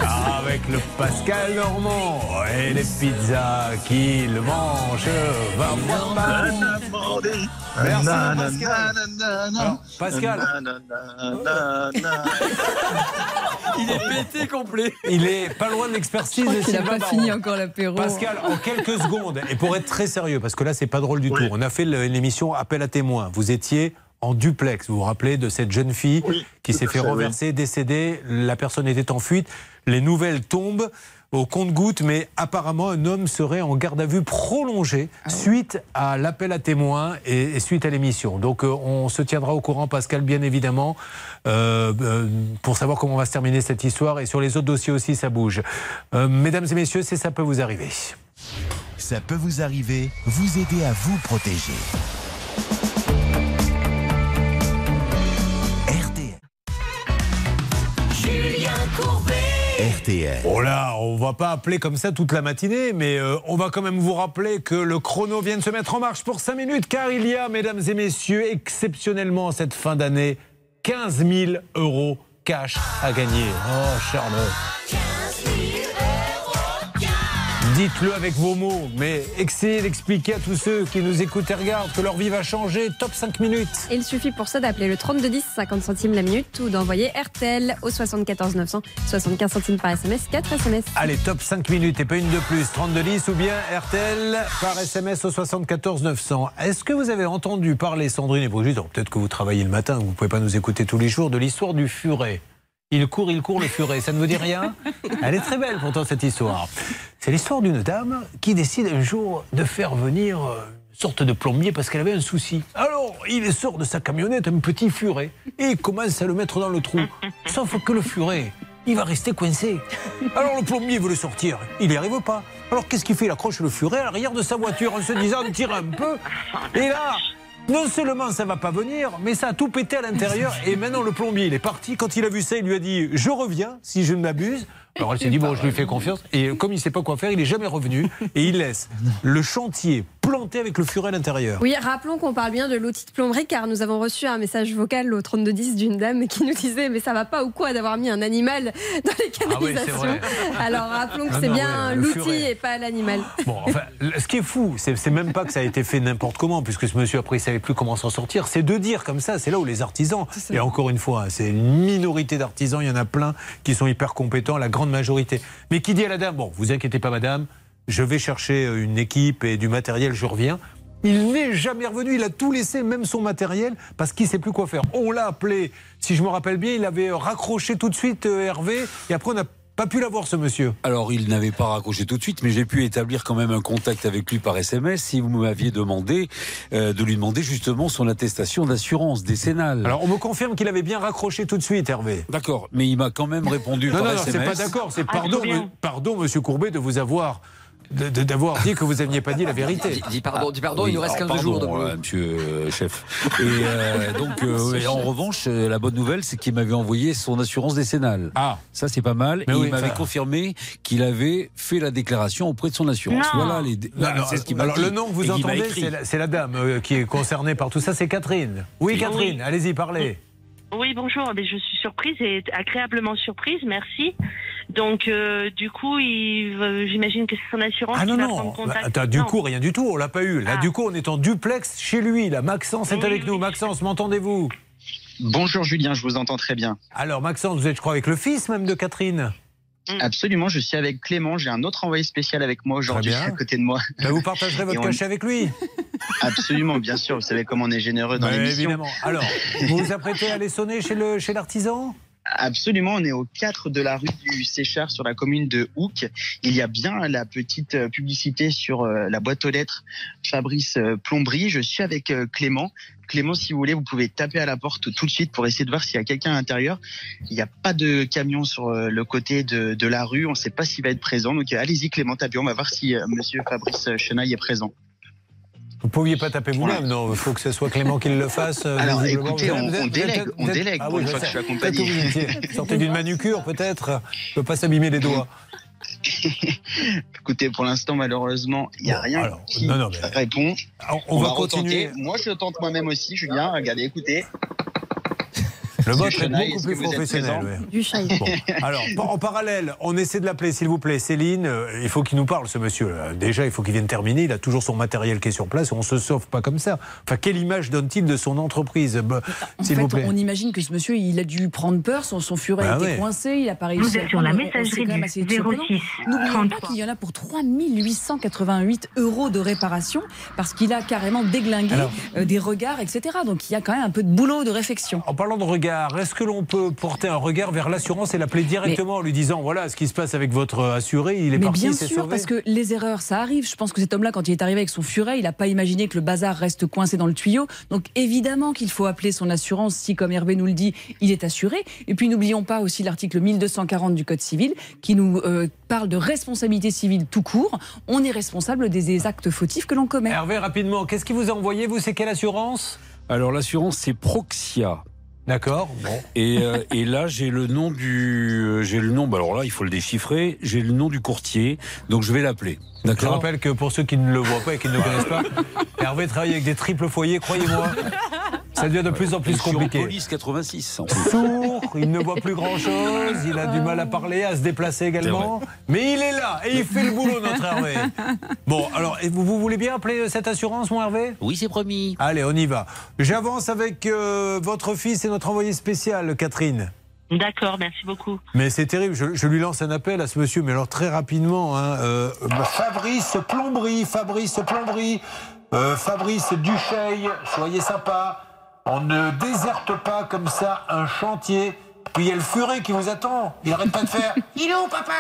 Ah, Avec le Pascal Normand et les pizzas qu'il mange. Va voir Paris. Merci, Pascal. Alors, Pascal. Il est pété complet. Il est pas loin de l'expertise de n'a pas Baron. fini encore l'apéro. Pascal, en quelques secondes, et pour être très sérieux, parce que là, c'est pas drôle du tout, on a fait l'émission Appel à témoins. Vous étiez en duplex, vous vous rappelez de cette jeune fille qui s'est fait oui. renverser, décédée, la personne était en fuite, les nouvelles tombent au compte-gouttes, mais apparemment un homme serait en garde à vue prolongée suite à l'appel à témoins et, et suite à l'émission. Donc euh, on se tiendra au courant, Pascal, bien évidemment, euh, euh, pour savoir comment va se terminer cette histoire et sur les autres dossiers aussi, ça bouge. Euh, mesdames et messieurs, c'est ça peut vous arriver. Ça peut vous arriver, vous aider à vous protéger. Oh là, on va pas appeler comme ça toute la matinée, mais euh, on va quand même vous rappeler que le chrono vient de se mettre en marche pour 5 minutes, car il y a, mesdames et messieurs, exceptionnellement en cette fin d'année, 15 000 euros cash à gagner. Oh, Charlotte. Dites-le avec vos mots, mais essayez d'expliquer à tous ceux qui nous écoutent et regardent que leur vie va changer. Top 5 minutes. Il suffit pour ça d'appeler le 3210, 50 centimes la minute, ou d'envoyer RTL au 74 900, 75 centimes par SMS, 4 SMS. Allez, top 5 minutes et pas une de plus. 3210 ou bien RTL par SMS au 74 900. Est-ce que vous avez entendu parler, Sandrine et Brigitte, alors peut-être que vous travaillez le matin, vous ne pouvez pas nous écouter tous les jours, de l'histoire du furet? Il court, il court le furet. Ça ne vous dit rien Elle est très belle pourtant cette histoire. C'est l'histoire d'une dame qui décide un jour de faire venir une sorte de plombier parce qu'elle avait un souci. Alors, il sort de sa camionnette un petit furet et il commence à le mettre dans le trou. Sauf que le furet, il va rester coincé. Alors le plombier veut le sortir, il n'y arrive pas. Alors qu'est-ce qu'il fait? Il accroche le furet à l'arrière de sa voiture en se disant tire un peu. Et là, Non seulement ça va pas venir, mais ça a tout pété à l'intérieur. Et maintenant, le plombier, il est parti. Quand il a vu ça, il lui a dit Je reviens, si je ne m'abuse. Alors elle s'est dit Bon, je lui fais confiance. Et comme il sait pas quoi faire, il est jamais revenu. Et il laisse le chantier planté avec le furet à l'intérieur. Oui, rappelons qu'on parle bien de l'outil de plomberie car nous avons reçu un message vocal au 3210 d'une dame qui nous disait mais ça va pas ou quoi d'avoir mis un animal dans les Ah oui, canalisations. vrai. Alors rappelons que Ah c'est bien ouais, l'outil et pas l'animal. Bon, enfin, ce qui est fou, c'est même pas que ça a été fait n'importe comment, puisque ce monsieur après il savait plus comment s'en sortir. C'est de dire comme ça, c'est là où les artisans. Et encore une fois, c'est une minorité d'artisans. Il y en a plein qui sont hyper compétents, la grande majorité. Mais qui dit à la dame bon, vous inquiétez pas, madame, je vais chercher euh, une équipe et du matériel, je reviens. Il n'est jamais revenu, il a tout laissé, même son matériel, parce qu'il sait plus quoi faire. On l'a appelé, si je me rappelle bien, il avait raccroché tout de suite euh, Hervé, et après on n'a pas pu l'avoir ce monsieur. Alors, il n'avait pas raccroché tout de suite, mais j'ai pu établir quand même un contact avec lui par SMS si vous m'aviez demandé euh, de lui demander justement son attestation d'assurance décennale. Alors, on me confirme qu'il avait bien raccroché tout de suite, Hervé. D'accord, mais il m'a quand même répondu Non, par non, non, c'est pas d'accord. C'est Ah, pardon, pardon, monsieur Courbet, de vous avoir. D'avoir dit que vous n'aviez pas dit la vérité. Dis- pardon, dis pardon, il nous reste alors, 15 jours de euh, monsieur euh, chef. Et euh, donc, euh, et en revanche, la bonne nouvelle, c'est qu'il m'avait envoyé son assurance décennale. Ah, ça c'est pas mal. Mais et oui, il m'avait confirmé qu'il avait fait la déclaration auprès de son assurance. Non. Voilà les. Alors dit. le nom que vous entendez, c'est la, dame euh, qui est concernée par tout ça, c'est Catherine. Oui, Oui. Catherine, allez-y, parlez. Oui, bonjour. Mais je suis surprise et agréablement surprise, merci. Donc, euh, du coup, euh, j'imagine que c'est son assurance Ah qui non, va non, prendre contact. Attends, du Non. coup, rien du tout, on l'a pas eu. Là, Ah. du coup, on est en duplex chez lui. Là, Maxence est Oui, avec nous. Maxence, m'entendez-vous? Bonjour Julien, je vous entends très bien. Alors, Maxence, vous êtes, je crois, avec le fils même de Catherine? Absolument, je suis avec Clément, j'ai un autre envoyé spécial avec moi aujourd'hui à côté de moi. Ben, vous partagerez votre on- cachet avec lui. Absolument, bien sûr, vous savez comment on est généreux dans Ben, l'émission. évidemment. Alors, vous vous apprêtez à aller sonner chez le chez l'artisan? Absolument, on est au 4 de la rue du Séchard sur la commune de Houcq. Il y a bien la petite euh, publicité sur euh, la boîte aux lettres Fabrice euh, Plomberie. Je suis avec Clément. Clément, si vous voulez, vous pouvez taper à la porte tout de suite pour essayer de voir s'il y a quelqu'un à l'intérieur. Il n'y a pas de camion sur le côté de, la rue. On ne sait pas s'il va être présent. Donc allez-y Clément, tapez. On va voir si monsieur Fabrice Chenaille est présent. Vous pouviez pas taper vous-même, non Il faut que ce soit Clément qui le fasse. euh, Alors, écoutez, on- délègue, on délègue Ah pour oui, une je fois que je suis accompagné. sortez d'une manucure, peut-être. Ne peut pas s'abîmer les doigts. Écoutez, pour l'instant, malheureusement, il n'y a rien qui non, non, répond. on va retenter. continuer. Moi, je tente moi-même aussi, Julien. Regardez, écoutez. Le vôtre est beaucoup plus professionnel. Du. Bon. Alors, en parallèle, on essaie de l'appeler, s'il vous plaît. Céline, euh, il faut qu'il nous parle, ce monsieur. Déjà, il faut qu'il vienne terminer. Il a toujours son matériel qui est sur place on se sauve pas comme ça. Enfin, quelle image donne-t-il de son entreprise Bah, En S'il fait, vous plaît. on imagine que ce monsieur, il a dû prendre peur, son, son furet Bah était ouais. coincé, il a pas réussi Vous êtes sur la messagerie du assez surprenant. 06 N'oublions 33. pas qu'il y en a pour 3888 euros de réparation parce qu'il a carrément déglingué Alors- euh, des regards, etc. Donc il y a quand même un peu de boulot de réflexion. En parlant de est-ce que l'on peut porter un regard vers l'assurance et l'appeler directement en lui disant voilà ce qui se passe avec votre assuré, il est Mais parti, bien c'est sûr, sauvé parce que les erreurs, ça arrive. Je pense que cet homme-là, quand il est arrivé avec son furet, il n'a pas imaginé que le bazar reste coincé dans le tuyau. Donc évidemment qu'il faut appeler son assurance si, comme Hervé nous le dit, il est assuré. Et puis n'oublions pas aussi l'article 1240 du Code civil qui nous euh, parle de responsabilité civile tout court. On est responsable des, des actes fautifs que l'on commet. Hervé, rapidement, qu'est-ce qui vous a envoyé Vous, c'est quelle assurance? Alors l'assurance c'est Proxia. D'accord. Bon. Et, euh, et là j'ai le nom du, euh, j'ai le nom. bah alors là il faut le déchiffrer. J'ai le nom du courtier, donc je vais l'appeler. Je D'accord. rappelle que pour ceux qui ne le voient pas et qui ne le connaissent pas, Hervé travaille avec des triples foyers, croyez-moi. Ça devient de plus en plus compliqué. police 86. en fait. Sourd, il ne voit plus grand-chose, il a du mal à parler, à se déplacer également. Mais il est là et il fait le boulot, notre Hervé. Bon, alors, vous, vous voulez bien appeler cette assurance, mon Hervé? Oui, c'est promis. Allez, on y va. J'avance avec euh, votre fils et notre envoyé spécial, Catherine. D'accord, merci beaucoup. Mais c'est terrible, je, je lui lance un appel à ce monsieur, mais alors très rapidement. Hein, euh, Fabrice Plomberie, Fabrice Plomberie, euh, Fabrice Ducheil, soyez sympa. On ne déserte pas comme ça un chantier. Puis il y a le furet qui vous attend. Il arrête pas de faire. Il est où, papa?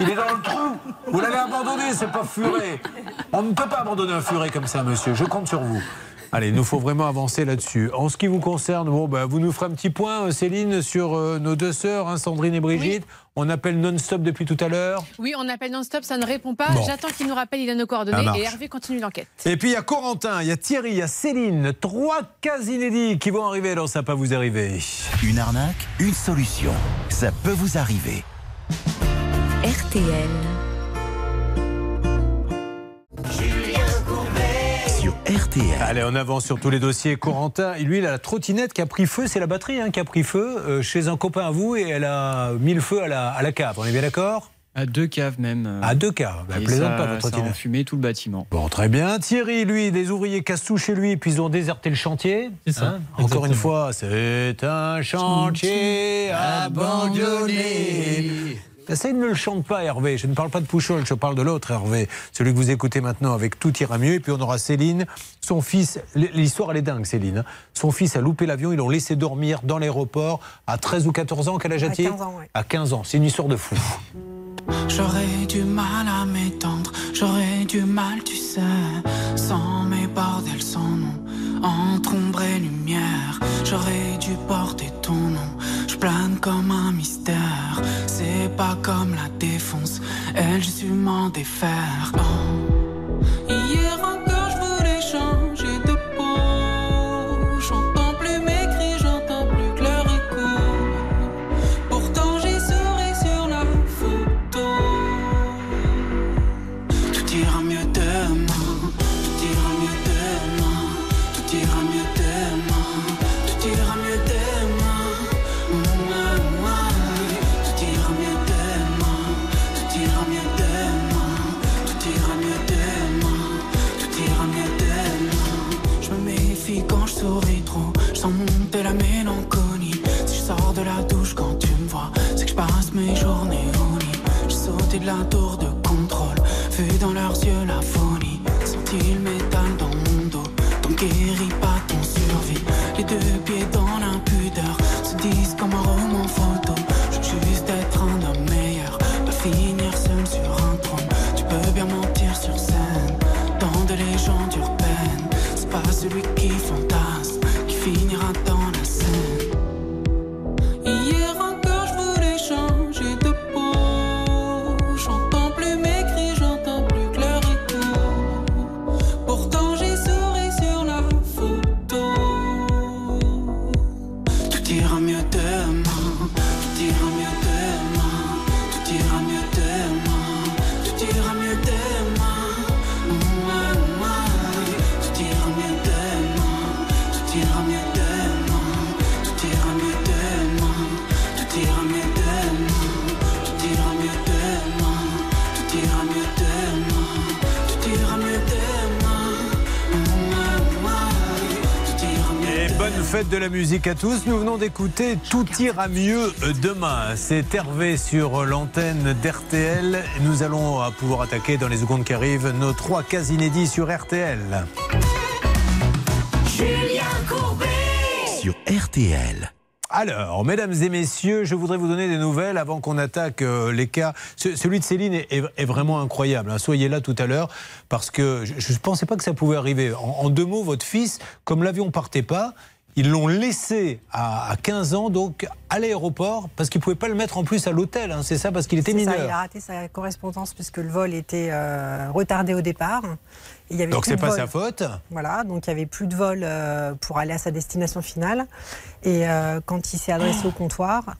Il est dans le trou. Vous l'avez abandonné, c'est pas furet. On ne peut pas abandonner un furet comme ça, monsieur. Je compte sur vous. Allez, il nous faut vraiment avancer là-dessus. En ce qui vous concerne, bon, bah, vous nous ferez un petit point, euh, Céline, sur euh, nos deux sœurs, hein, Sandrine et Brigitte. On appelle non-stop depuis tout à l'heure. Oui, on appelle non-stop, ça ne répond pas. Bon. J'attends qu'il nous rappelle, il a nos coordonnées et Hervé continue l'enquête. Et puis il y a Corentin, il y a Thierry, il y a Céline. Trois cas inédits qui vont arriver dans Ça peut vous arriver. Une arnaque, une solution. Ça peut vous arriver. RTL. RTL. Allez, on avance sur tous les dossiers. Corentin, lui, il a la trottinette qui a pris feu. C'est la batterie hein, qui a pris feu euh, chez un copain à vous et elle a mis le feu à la, à la cave. On est bien d'accord? À deux caves même. À deux caves. Bah, plaisante ça- pas votre ça a trottinette. enfumé tout le bâtiment. Bon, très bien. Thierry, lui, des ouvriers cassent tout chez lui, puis ils ont déserté le chantier. C'est ça, Hein? Encore une fois, c'est un chantier abandonné. Essaye de ne le chante pas, Hervé. Je ne parle pas de Pouchol, je parle de l'autre Hervé. Celui que vous écoutez maintenant avec Tout ira mieux. Et puis on aura Céline. Son fils, l'histoire elle est dingue, Céline. hein. Son fils a loupé l'avion, ils l'ont laissé dormir dans l'aéroport à 13 ou 14 ans. Quel âge À a-t-il 15 ans, ouais. À 15 ans. C'est une histoire de fou. J'aurais du mal à m'étendre, j'aurais du mal, tu sais, sans mes bordels, sans nom, entre ombre et lumière. J'aurais dû porter ton nom, plane comme un mystère. C'est pas comme la défonce, elle, su m'en défaire. Oh. La tour de contrôle, vu dans leurs yeux la folie. Senti le métal dans mon dos, donc guéris pas ton survie. Les deux pieds dans l'impudeur, se disent comme un roman photo. Je veux juste être un homme meilleur, pas finir seul sur un trône. Tu peux bien mentir sur scène, dans de légendes urbaines. C'est pas celui qui fantasme musique à tous. Nous venons d'écouter Tout ira mieux demain. C'est Hervé sur l'antenne d'RTL. Nous allons euh, pouvoir attaquer dans les secondes qui arrivent nos trois cas inédits sur RTL. Julien Courbet Sur RTL. Alors, mesdames et messieurs, je voudrais vous donner des nouvelles avant qu'on attaque euh, les cas. Ce- celui de Céline est, est- est vraiment incroyable. hein. Soyez là tout à l'heure parce que je ne pensais pas que ça pouvait arriver. En, en deux mots, votre fils, comme l'avion partait pas, ils l'ont laissé à, à 15 ans donc à l'aéroport parce qu'ils ne pouvaient pas le mettre en plus à l'hôtel. hein. C'est ça parce qu'il était ça, mineur. il a raté sa correspondance puisque le vol était euh, retardé au départ. Il y avait Donc c'est pas vol. sa faute. Voilà, donc il n'y avait plus de vol euh, pour aller à sa destination finale. Et euh, quand il s'est adressé au comptoir,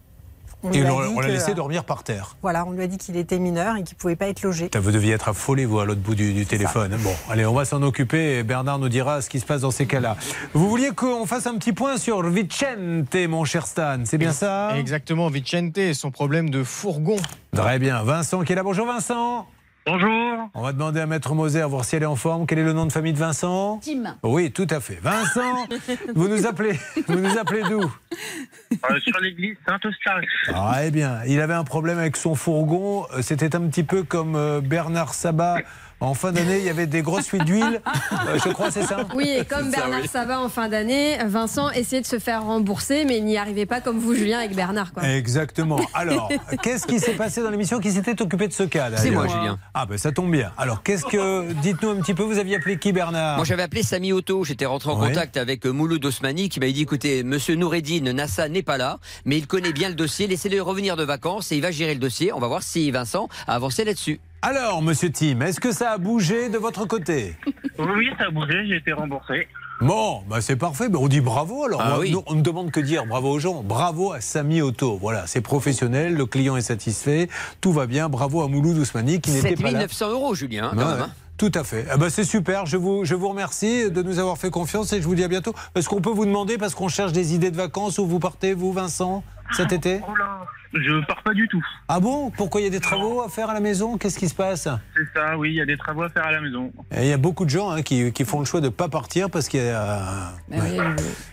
on Et lui a on, l'a laissé dormir par terre. Voilà, on lui a dit qu'il était mineur et qu'il ne pouvait pas être logé. Vous deviez être affolé, vous, à l'autre bout du, du téléphone. Bon, allez, on va s'en occuper et Bernard nous dira ce qui se passe dans ces cas-là. Vous vouliez qu'on fasse un petit point sur Vicente, mon cher Stan, c'est bien ça? Exactement, Vicente et son problème de fourgon. Très bien. Vincent qui est là. Bonjour Vincent. Bonjour. On va demander à Maître Moser, voir si elle est en forme. Quel est le nom de famille de Vincent? Tim. Oui, tout à fait. Vincent, vous nous appelez, vous nous appelez d'où? Euh, sur l'église Saint-Eustache. Ah, eh bien, il avait un problème avec son fourgon. Euh, C'était un petit peu comme euh, Bernard Sabat En fin d'année, il y avait des grosses fuites d'huile. Euh, je crois, c'est ça Oui, et comme C'est ça, Bernard oui. Sabat en fin d'année, Vincent essayait de se faire rembourser, mais il n'y arrivait pas comme vous, Julien, avec Bernard. Quoi. Exactement. Alors, qu'est-ce qui s'est passé dans l'émission Qui s'était occupé de ce cas C'est moi, Julien. Ah, ben ça tombe bien. Alors, qu'est-ce que. Dites-nous un petit peu, vous aviez appelé qui, Bernard? Moi, j'avais appelé Samy Otto. J'étais rentré en contact avec euh, Mouloud Osmani qui m'a dit écoutez, monsieur Noureddin Nassa n'est pas là, mais il connaît bien le dossier. Laissez-le revenir de vacances et il va gérer le dossier. On va voir si Vincent a avancé là-dessus. Alors, monsieur Tim, est-ce que ça a bougé de votre côté Oui, ça a bougé, j'ai été remboursé. Bon, bah c'est parfait. Ben, on dit bravo alors. Ah Moi, oui. nous, on ne demande que dire bravo aux gens. Bravo à Samy Auto. Voilà, c'est professionnel, le client est satisfait, tout va bien. Bravo à Mouloud Ousmani qui n'était pas là. 7900 euros, Julien, hein, quand même. hein. Tout à fait. Ah bah, c'est super. Je vous, je vous remercie de nous avoir fait confiance et je vous dis à bientôt. Est-ce qu'on peut vous demander, parce qu'on cherche des idées de vacances, où vous partez, vous, Vincent, cet été? Oh là, je pars pas du tout. Ah bon? Pourquoi il y a des travaux à faire à la maison? Qu'est-ce qui se passe? C'est ça, oui, il y a des travaux à faire à la maison. Et Il y a beaucoup de gens hein, qui, qui font le choix de ne pas partir parce qu'il y a. Bah oui,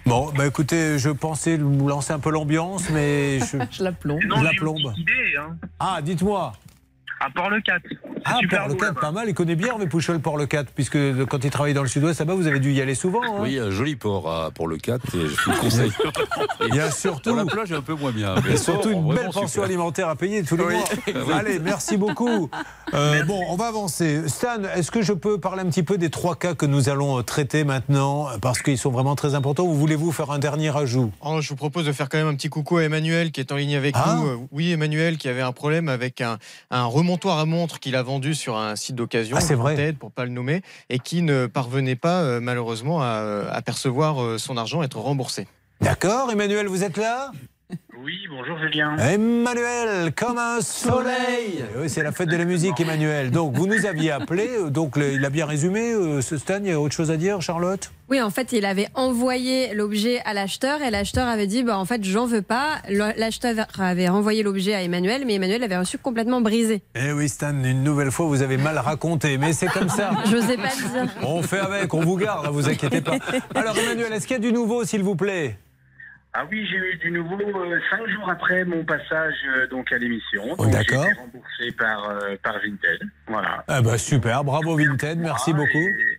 Bon, bah écoutez, je pensais vous lancer un peu l'ambiance, mais je, Je la plombe. Non, je la j'ai une plombe. petite idée, hein. Ah, dites-moi. À Port-le-4. C'est Ah, super Port le beau 4, là-bas. pas mal. Il connaît bien Hervé Pouchol, Port le 4, puisque quand il travaille dans le sud-ouest, là-bas, vous avez dû y aller souvent. hein Oui, un joli port à- pour le 4 et je vous le conseille. Il y a surtout. Pour la plage, un peu moins bien. Il y a surtout une belle pension super. alimentaire à payer tous les Oui. mois. Allez, merci beaucoup. Euh, bon, on va avancer. Stan, est-ce que je peux parler un petit peu des trois cas que nous allons euh, traiter maintenant Parce qu'ils sont vraiment très importants. Ou voulez-vous faire un dernier ajout? Oh, je vous propose de faire quand même un petit coucou à Emmanuel qui est en ligne avec Ah. nous. Euh, Oui, Emmanuel qui avait un problème avec un, un remontoir à montre qu'il a vendu sur un site d'occasion, Ah, c'est vrai. Pour pas le nommer, et qui ne parvenait pas euh, malheureusement à, euh, à percevoir euh, son argent, être remboursé. D'accord, Emmanuel, vous êtes là? Oui, bonjour Julien. Emmanuel, comme un soleil. Oui, c'est la fête de la musique, Emmanuel. Donc, vous nous aviez appelé. euh, Donc, il a bien résumé. euh, Ce Stan, il y a autre chose à dire, Charlotte? Oui, en fait, il avait envoyé l'objet à l'acheteur et l'acheteur avait dit bah, en fait, j'en veux pas. L'acheteur avait renvoyé l'objet à Emmanuel, mais Emmanuel l'avait reçu complètement brisé. Eh oui, Stan, une nouvelle fois, vous avez mal raconté. Mais c'est comme ça. Je sais pas dire. On fait avec, on vous garde, ne vous inquiétez pas. Alors, Emmanuel, est-ce qu'il y a du nouveau, s'il vous plaît? Ah oui, j'ai eu du nouveau euh, cinq jours après mon passage euh, donc à l'émission. Oh, Donc, d'accord. J'ai été remboursé par, euh, par Vinted. Voilà. Ah bah super, bravo Vinted, merci beaucoup. Et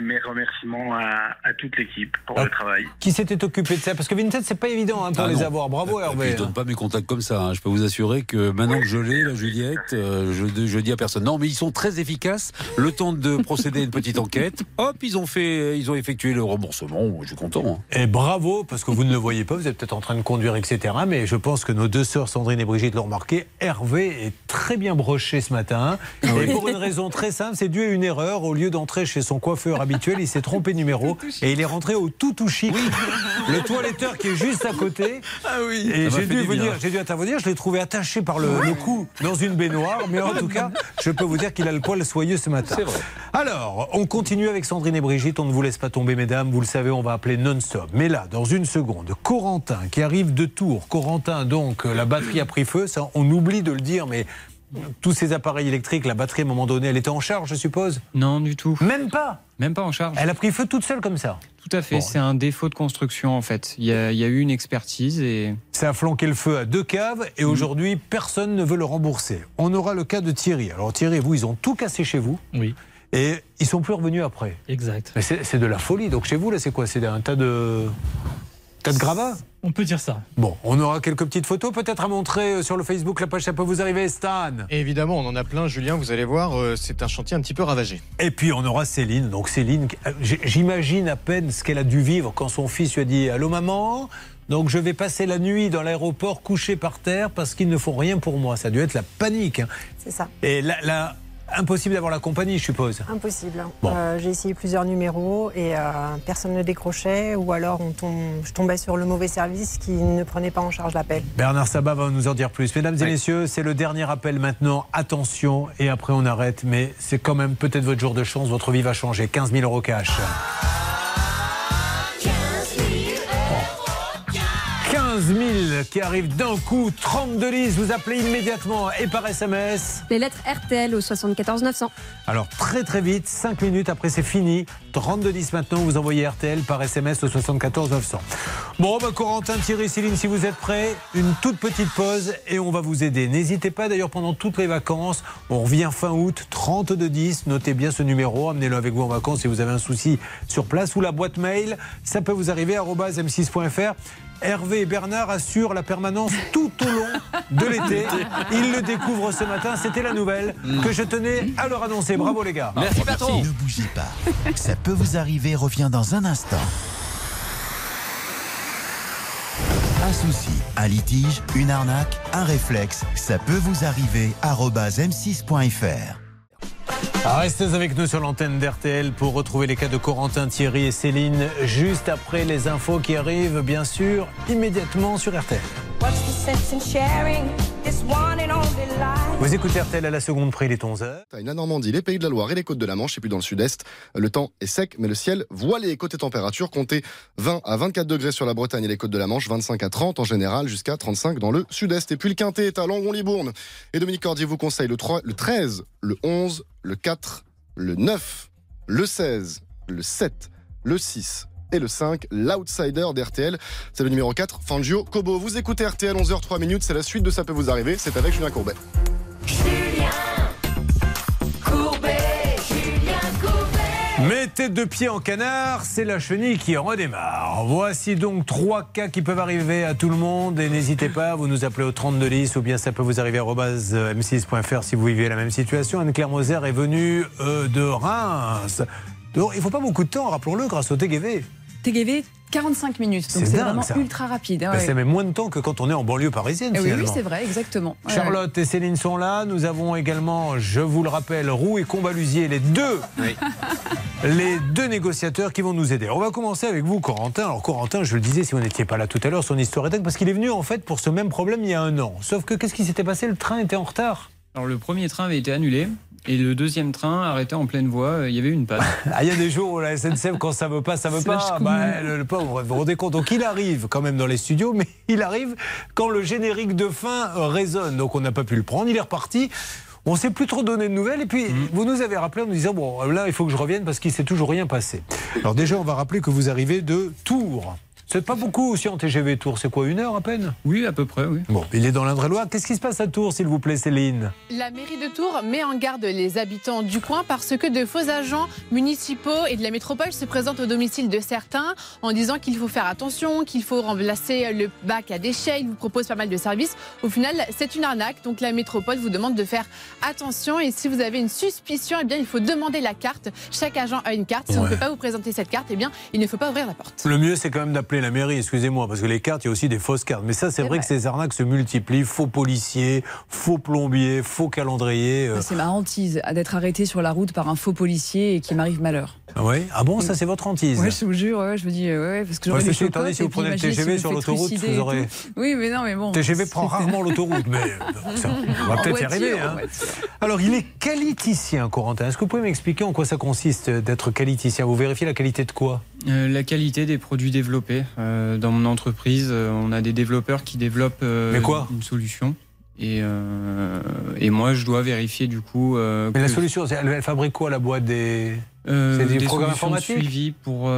mes remerciements à, à toute l'équipe pour Ah. le travail. Qui s'était occupé de ça Parce que Vinted, c'est pas évident hein, pour Ah les non. avoir. Bravo Et puis, Hervé. je donne pas mes contacts comme ça. hein. Je peux vous assurer que maintenant que je l'ai, la Juliette, euh, je, je dis à personne. Non, mais ils sont très efficaces. Le temps de procéder à une petite enquête. Hop, ils ont fait, ils ont effectué le remboursement. Je suis content. hein. Et bravo, parce que vous ne le voyez pas, vous êtes peut-être en train de conduire, etc. Mais je pense que nos deux sœurs, Sandrine et Brigitte, l'ont remarqué. Hervé est très bien broché ce matin. et pour une raison très simple, c'est dû à une erreur. Au lieu d'entrer chez son coiffeur habituel, il s'est trompé de numéro. Et il est rentré au tout tout chic. Le toiletteur qui est juste à côté. Ah oui. Et j'ai dû venir, j'ai dû intervenir, je l'ai trouvé attaché par le, le cou dans une baignoire, mais en tout cas, je peux vous dire qu'il a le poil soyeux ce matin. C'est vrai. Alors, on continue avec Sandrine et Brigitte, on ne vous laisse pas tomber, mesdames, vous le savez, on va appeler non-stop. Mais là, dans une seconde, Corentin qui arrive de Tours, Corentin, donc, euh, la batterie a pris feu, ça, on oublie de le dire, mais tous ces appareils électriques, la batterie, à un moment donné, elle était en charge, je suppose? Non, du tout. Même pas? Même pas en charge. Elle a pris feu toute seule comme ça Tout à fait. Bon. C'est un défaut de construction, en fait. Il y a, il y a eu une expertise et. Ça a flanqué le feu à deux caves et aujourd'hui, personne ne veut le rembourser. On aura le cas de Thierry. Alors Thierry et vous, ils ont tout cassé chez vous. Oui. Et ils sont plus revenus après. Exact. Mais c'est c'est de la folie. Donc chez vous, là, c'est quoi? C'est un tas de. Tas de gravats On peut dire ça. Bon, on aura quelques petites photos peut-être à montrer euh, sur le Facebook, la page Ça peut vous arriver, Stan. Et évidemment, on en a plein, Julien, vous allez voir, euh, c'est un chantier un petit peu ravagé. Et puis on aura Céline. Donc Céline, euh, j'imagine à peine ce qu'elle a dû vivre quand son fils lui a dit Allô maman? Donc je vais passer la nuit dans l'aéroport couché par terre parce qu'ils ne font rien pour moi. Ça a dû être la panique. hein. C'est ça. Et là, là, impossible d'avoir la compagnie, je suppose. Impossible. Bon. Euh, J'ai essayé plusieurs numéros et euh, personne ne décrochait ou alors on tombe- je tombais sur le mauvais service qui ne prenait pas en charge l'appel. Bernard Sabat va nous en dire plus. Mesdames et messieurs, c'est le dernier appel maintenant. Attention, et après on arrête. Mais c'est quand même peut-être votre jour de chance. Votre vie va changer. 15 000 euros cash. 15 15 000 qui arrivent d'un coup. 32 10, vous appelez immédiatement et par SMS. Les lettres RTL au 74 900. Alors très très vite, 5 minutes après c'est fini. 32 10 maintenant, vous envoyez RTL par SMS au 74 900. Bon, bah, Corentin, Thierry, Céline, si vous êtes prêts, une toute petite pause et on va vous aider. N'hésitez pas d'ailleurs pendant toutes les vacances, on revient fin août, 32 10, notez bien ce numéro, amenez-le avec vous en vacances si vous avez un souci sur place ou la boîte mail, ça peut vous arriver m6.fr. Hervé et Bernard assurent la permanence tout au long de l'été. Ils le découvrent ce matin. C'était la nouvelle que je tenais à leur annoncer. Bravo les gars. Merci, patron. Ne bougez pas. Ça peut vous arriver. Revient dans un instant. Un souci, un litige, une arnaque, un réflexe. Ça peut vous arriver. arobase m6.fr. Ah, Restez avec nous sur l'antenne d'RTL pour retrouver les cas de Corentin, Thierry et Céline juste après les infos qui arrivent, bien sûr, immédiatement sur RTL. Vous écoutez RTL à la seconde près, il est 11h. La Normandie, les pays de la Loire et les côtes de la Manche, et puis dans le sud-est, le temps est sec, mais le ciel voilé. Côté température, comptez 20 à 24 degrés sur la Bretagne et les côtes de la Manche, 25 à 30 en général, jusqu'à 35 dans le sud-est. Et puis le quintet est à Langon-Libourne. Et Dominique Cordier vous conseille le, 3, le 13, le 11, le 4, le 9, le 16, le 7, le 6 et le 5, l'outsider d'RTL. C'est le numéro 4, Fangio Kobo. Vous écoutez RTL 11h3 minutes, c'est la suite de Ça peut vous arriver, c'est avec Julien Courbet. Courbet, Julien Courbet. Mettez deux pieds en canard, c'est la chenille qui redémarre. Voici donc trois cas qui peuvent arriver à tout le monde et n'hésitez pas, vous nous appelez au 3210 ou bien ça peut vous arriver à arobase, euh, m6.fr si vous vivez la même situation. Anne-Claire Moser est venue euh, de Reims. Il ne faut pas beaucoup de temps, rappelons-le, grâce au TGV. TGV, 45 minutes. Donc C'est vraiment ça. ultra rapide. hein, ouais. Ça met moins de temps que quand on est en banlieue parisienne. Eh oui, oui, c'est vrai, exactement. Ouais, Charlotte et Céline sont là. Nous avons également, je vous le rappelle, Roux et Combalusier, les deux, les deux négociateurs qui vont nous aider. On va commencer avec vous, Corentin. Alors, Corentin, je le disais, si vous n'étiez pas là tout à l'heure, son histoire est dingue parce qu'il est venu en fait pour ce même problème il y a un an. Sauf que qu'est-ce qui s'était passé? Le train était en retard. Alors le premier train avait été annulé et le deuxième train arrêté en pleine voie. euh, Il y avait une panne. Ah, il y a des jours où la SNCF, quand ça veut pas, ça veut pas. Bah, le, le pauvre, vous vous rendez compte. Donc il arrive quand même dans les studios, mais il arrive quand le générique de fin euh, résonne. Donc on n'a pas pu le prendre. Il est reparti. On ne s'est plus trop donné de nouvelles. Et puis, Mhm. vous nous avez rappelé en nous disant Bon, là, il faut que je revienne parce qu'il s'est toujours rien passé. Alors, déjà, on va rappeler que vous arrivez de Tours. C'est pas beaucoup aussi en TGV Tours. C'est quoi, une heure à peine? Oui, à peu près, oui. Bon, il est dans l'Indre-et-Loire. Qu'est-ce qui se passe à Tours, s'il vous plaît, Céline? La mairie de Tours met en garde les habitants du coin parce que de faux agents municipaux et de la métropole se présentent au domicile de certains en disant qu'il faut faire attention, qu'il faut remplacer le bac à déchets. Ils vous proposent pas mal de services. Au final, c'est une arnaque. Donc la métropole vous demande de faire attention. Et si vous avez une suspicion, eh bien, il faut demander la carte. Chaque agent a une carte. Si on ne peut pas vous présenter cette carte, eh bien, il ne faut pas ouvrir la porte. Le mieux, c'est quand même d'appeler la mairie, excusez-moi, parce que les cartes, il y a aussi des fausses cartes. Mais ça, c'est vrai, que ces arnaques se multiplient. Faux policiers, faux plombiers, faux calendriers. euh. C'est ma hantise à d'être arrêté sur la route par un faux policier et qui m'arrive malheur. Ah ouais? Ah bon, ça, c'est votre hantise? Ouais, je vous jure, ouais, je me dis, ouais, ouais, parce que Ouais, j'aurais chocottes, dit, si vous prenez le si TGV sur l'autoroute, vous aurez-. Oui, mais non, mais bon. TGV prend rarement l'autoroute, mais euh, ça, on va peut-être y arriver. hein. Alors, il est qualiticien, Corentin. Est-ce que vous pouvez m'expliquer en quoi ça consiste euh, d'être qualiticien? Vous vérifiez la qualité de quoi? Euh, la qualité des produits développés. Euh, dans mon entreprise, euh, on a des développeurs qui développent euh, Mais quoi une solution. Et, euh, et moi, je dois vérifier du coup. euh, Mais la solution, elle, elle fabrique quoi, la boîte des. Euh, c'est des, des programmes solutions de informatiques suivi pour,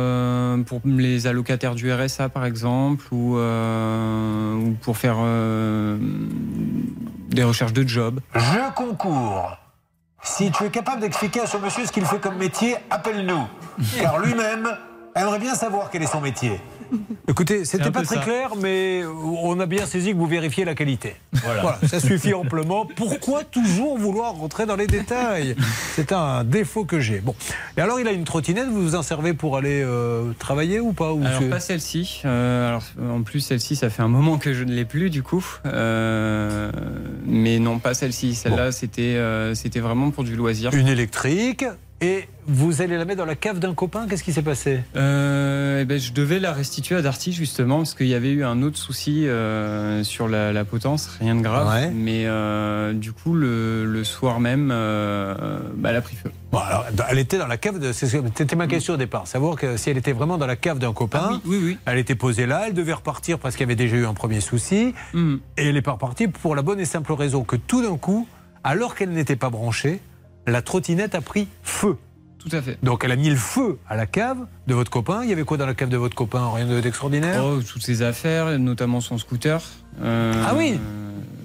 pour les allocataires du RSA, par exemple, ou, ou pour faire des recherches de job. Je concours. Si tu es capable d'expliquer à ce monsieur ce qu'il fait comme métier, appelle-nous. Car lui-même aimerait bien savoir quel est son métier. Écoutez, c'était pas très ça. clair, mais on a bien saisi que vous vérifiez la qualité. Voilà. ça suffit amplement. Pourquoi toujours vouloir rentrer dans les détails? C'est un défaut que j'ai. Bon. Et alors, il a une trottinette, vous vous en servez pour aller euh, travailler ou pas ou Alors pas celle-ci. Euh, alors en plus celle-ci, ça fait un moment que je ne l'ai plus du coup. Euh, mais non, pas celle-ci. Celle-là, c'était c'était vraiment pour du loisir. Une électrique Et vous allez la mettre dans la cave d'un copain Qu'est-ce qui s'est passé? Euh, eh ben, je devais la restituer à Darty justement parce qu'il y avait eu un autre souci euh, sur la, la potence, rien de grave. Ouais. Mais euh, du coup, le, le soir même, euh, bah, elle a pris feu. Bon, alors, elle était dans la cave de. C'était ma question au départ. Savoir que si elle était vraiment dans la cave d'un copain, elle était posée là, elle devait repartir parce qu'il y avait déjà eu un premier souci. Hmm. Et elle n'est pas repartie pour la bonne et simple raison que tout d'un coup, alors qu'elle n'était pas branchée, la trottinette a pris feu. Tout à fait. Donc elle a mis le feu à la cave de votre copain. Il y avait quoi dans la cave de votre copain Rien de- d'extraordinaire Oh, toutes ses affaires, notamment son scooter. Euh, Ah oui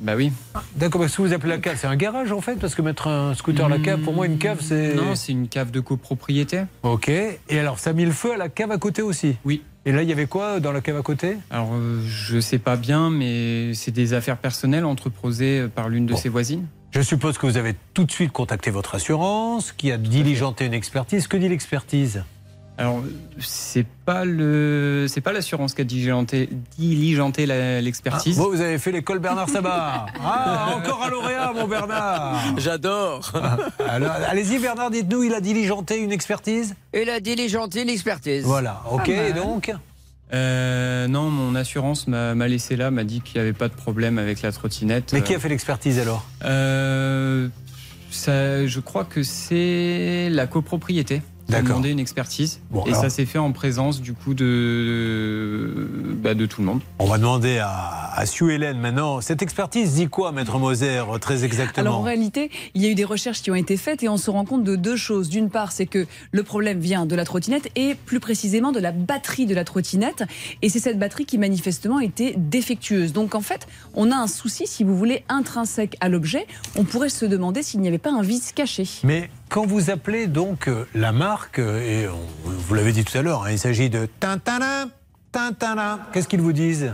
Bah oui. D'accord, parce que vous appelez la cave, c'est un garage en fait Parce que mettre un scooter à la cave, pour moi, une cave, c'est. Non, c'est une cave de copropriété. Ok. Et alors, ça a mis le feu à la cave à côté aussi? Oui. Et là, il y avait quoi dans la cave à côté? Alors, euh, je sais pas bien, mais c'est des affaires personnelles entreposées par l'une de ses voisines. Je suppose que vous avez tout de suite contacté votre assurance, qui a diligenté une expertise. Que dit l'expertise? Alors, c'est pas le, c'est pas l'assurance qui a diligenté, diligenté l'expertise. Vous, vous avez fait l'école Bernard Sabat. Ah, encore un lauréat, mon Bernard. J'adore. Alors, allez-y, Bernard, dites-nous, il a diligenté une expertise? Il a diligenté l'expertise. Voilà, ok, donc Euh, non, mon assurance m'a laissé là, m'a dit qu'il n'y avait pas de problème avec la trottinette. Mais qui a fait l'expertise alors? Euh, ça, Je crois que c'est la copropriété D'accord. demandé une expertise. Bon, et alors- ça s'est fait en présence du coup de, bah, de tout le monde. On va demander à, à Sue Hélène maintenant. Cette expertise dit quoi, Maître Moser, très exactement Alors en réalité, il y a eu des recherches qui ont été faites et on se rend compte de deux choses. D'une part, c'est que le problème vient de la trottinette et plus précisément de la batterie de la trottinette. Et c'est cette batterie qui manifestement était défectueuse. Donc en fait, on a un souci, si vous voulez, intrinsèque à l'objet. On pourrait se demander s'il n'y avait pas un vice caché. Mais quand vous appelez donc euh, la marque, euh, et on- vous l'avez dit tout à l'heure, hein, il s'agit de Tintana, Tintana, qu'est-ce qu'ils vous disent?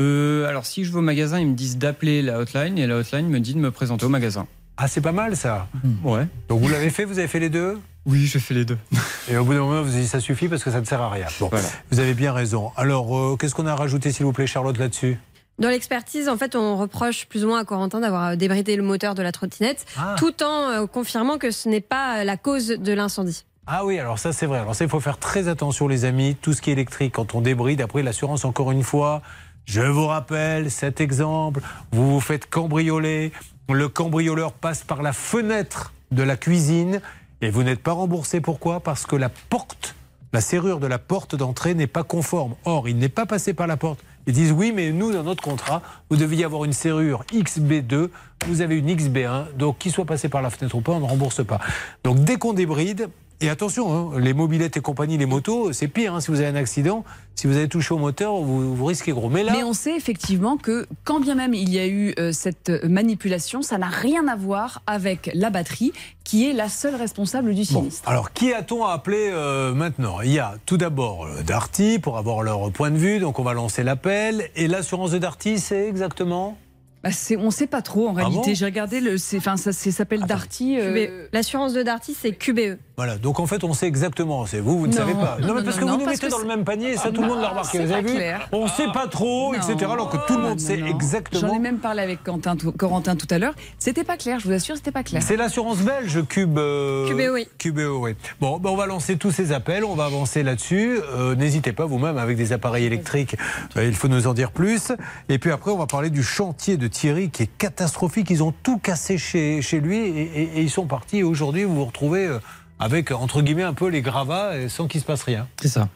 Euh, alors si je vais au magasin, ils me disent d'appeler la hotline et la hotline me dit de me présenter au magasin. Ah, c'est pas mal ça Ouais. Donc vous l'avez fait, vous avez fait les deux? Oui, j'ai fait les deux. Et au bout d'un moment, vous avez dit ça suffit parce que ça ne sert à rien. Bon, vous avez bien raison. Alors, euh, qu'est-ce qu'on a rajouté, s'il vous plaît, Charlotte, là-dessus? Dans l'expertise, en fait, on reproche plus ou moins à Corentin d'avoir euh, débridé le moteur de la trottinette, Ah. tout en euh, confirmant que ce n'est pas euh, la cause de l'incendie. Ah oui, alors ça c'est vrai. Alors ça, il faut faire très attention, les amis. Tout ce qui est électrique, quand on débride, après l'assurance, encore une fois, je vous rappelle cet exemple. Vous vous faites cambrioler. Le cambrioleur passe par la fenêtre de la cuisine et vous n'êtes pas remboursé. Pourquoi? Parce que la porte, la serrure de la porte d'entrée n'est pas conforme. Or, il n'est pas passé par la porte. Ils disent oui, mais nous, dans notre contrat, vous deviez avoir une serrure XB2, vous avez une XB1, donc qu'il soit passé par la fenêtre ou pas, on ne rembourse pas. Donc dès qu'on débride, et attention, hein, les mobilettes et compagnie, les motos, c'est pire. hein, si vous avez un accident, si vous avez touché au moteur, vous, vous risquez gros. Mais là, Mais on sait effectivement que quand bien même il y a eu euh, cette manipulation, ça n'a rien à voir avec la batterie, qui est la seule responsable du sinistre. Alors, qui a-t-on appelé euh, maintenant? Il y a tout d'abord euh, Darty pour avoir leur point de vue, donc on va lancer l'appel. Et l'assurance de Darty, c'est exactement? Bah, on ne sait pas trop en Ah réalité. bon? J'ai regardé, le, enfin, ça s'appelle Darty. euh. L'assurance de Darty, c'est QBE. Voilà, donc en fait, on sait exactement. C'est vous, vous ne Non, savez pas. non, mais parce non, que vous nous mettez dans le même panier, ça tout le monde l'a remarqué. Vous avez vu clair. On ne sait pas trop, etc. Alors que tout le monde sait exactement. J'en ai même parlé avec Quentin, Corentin tout à l'heure. C'était pas clair, je vous assure, c'était pas clair. C'est l'assurance belge, Cube. euh, oui. QBE, oui. Bon, ben, on va lancer tous ces appels, on va avancer là-dessus. Euh, N'hésitez pas vous-même avec des appareils électriques, euh, il faut nous en dire plus. Et puis après, on va parler du chantier de Thierry qui est catastrophique. Ils ont tout cassé chez, chez lui et, et- et ils sont partis. Et aujourd'hui, vous vous retrouvez euh, avec, entre guillemets, un peu les gravats sans qu'il se passe rien. C'est ça.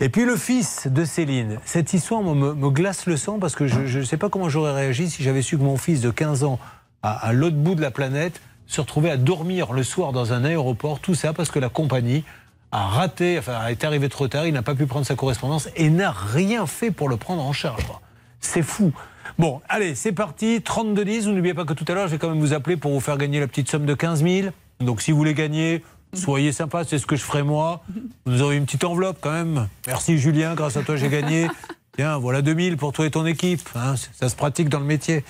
Et puis le fils de Céline. Cette histoire me, me- me glace le sang parce que je ne sais pas comment j'aurais réagi si j'avais su que mon fils de 15 ans, à, à l'autre bout de la planète, se retrouvait à dormir le soir dans un aéroport. Tout ça parce que la compagnie a raté, enfin, est arrivé trop tard, il n'a pas pu prendre sa correspondance et n'a rien fait pour le prendre en charge. C'est fou. Bon, allez, c'est parti. 32-10. Vous n'oubliez pas que tout à l'heure, je vais quand même vous appeler pour vous faire gagner la petite somme de 15 000. Donc, si vous voulez gagner, soyez sympa, c'est ce que je ferai moi. Vous aurez une petite enveloppe quand même. Merci Julien, grâce à toi, j'ai gagné. Tiens, voilà 2000 pour toi et ton équipe. hein. ça se pratique dans le métier.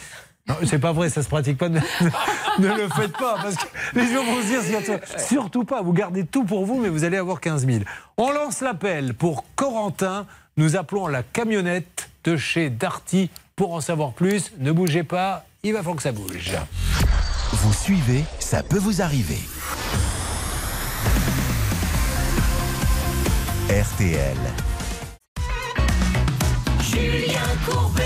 Non, c'est pas vrai, ça se pratique pas. Ne, le faites pas, parce que les gens vont se dire, surtout pas, vous gardez tout pour vous, mais vous allez avoir 15 000. On lance l'appel pour Corentin. Nous appelons la camionnette de chez Darty. Pour en savoir plus, ne bougez pas, il va falloir que ça bouge. Vous suivez, ça peut vous arriver. RTL. Julien Courbet.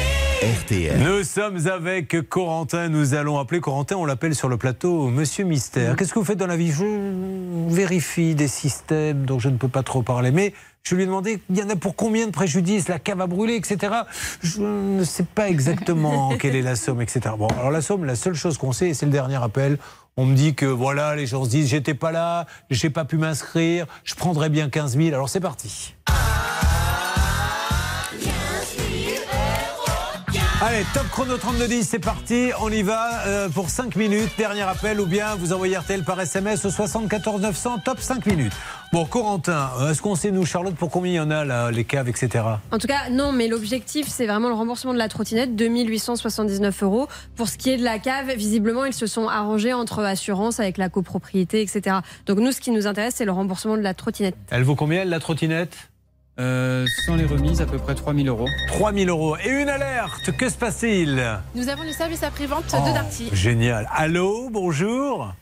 RTL. Nous sommes avec Corentin. Nous allons appeler Corentin. On l'appelle sur le plateau Monsieur Mystère. Qu'est-ce que vous faites dans la vie? Je vérifie des systèmes dont je ne peux pas trop parler. Mais je lui ai demandé il y en a pour combien de préjudices? La cave a brûlé, etc. Je ne sais pas exactement quelle est la somme, etc. Bon, alors la somme, la seule chose qu'on sait, et c'est le dernier appel. On me dit que voilà, les gens se disent j'étais pas là, j'ai pas pu m'inscrire, je prendrais bien 15 000. Alors c'est parti. Allez, top chrono 3210, c'est parti. On y va euh, pour 5 minutes. Dernier appel ou bien vous envoyez RTL par SMS au 74 900, top 5 minutes. Bon, Corentin, euh, est-ce qu'on sait, nous, Charlotte, pour combien il y en a, là, les caves, etc. En tout cas, non, mais l'objectif, c'est vraiment le remboursement de la trottinette, 2879 euros. Pour ce qui est de la cave, visiblement, ils se sont arrangés entre assurance avec la copropriété, etc. Donc nous, ce qui nous intéresse, c'est le remboursement de la trottinette. Elle vaut combien, la trottinette? Euh, sans les remises, à peu près 3000 euros. 3000 euros. Et une alerte, que se passe-t-il? Nous avons du service après-vente Oh, de Darty. Génial. Allô, bonjour.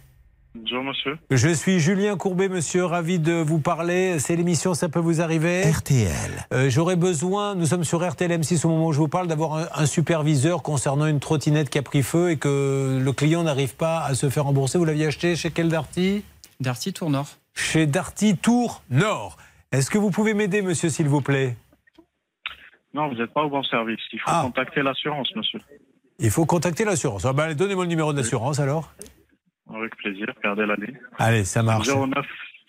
Bonjour monsieur. Je suis Julien Courbet, monsieur, ravi de vous parler. C'est l'émission Ça peut vous arriver? RTL. Euh, J'aurais besoin, nous sommes sur RTL M6 au moment où je vous parle, d'avoir un, un superviseur concernant une trottinette qui a pris feu et que le client n'arrive pas à se faire rembourser. Vous l'aviez acheté chez quel Darty? Darty Tour Nord. Chez Darty Tour Nord. Est-ce que vous pouvez m'aider, monsieur, s'il vous plaît? Non, vous n'êtes pas au bon service. Il faut Ah. contacter l'assurance, monsieur. Il faut contacter l'assurance. Ah ben, Donnez-moi le numéro de l'assurance alors. Avec plaisir, gardez l'année. Allez, ça marche. 09.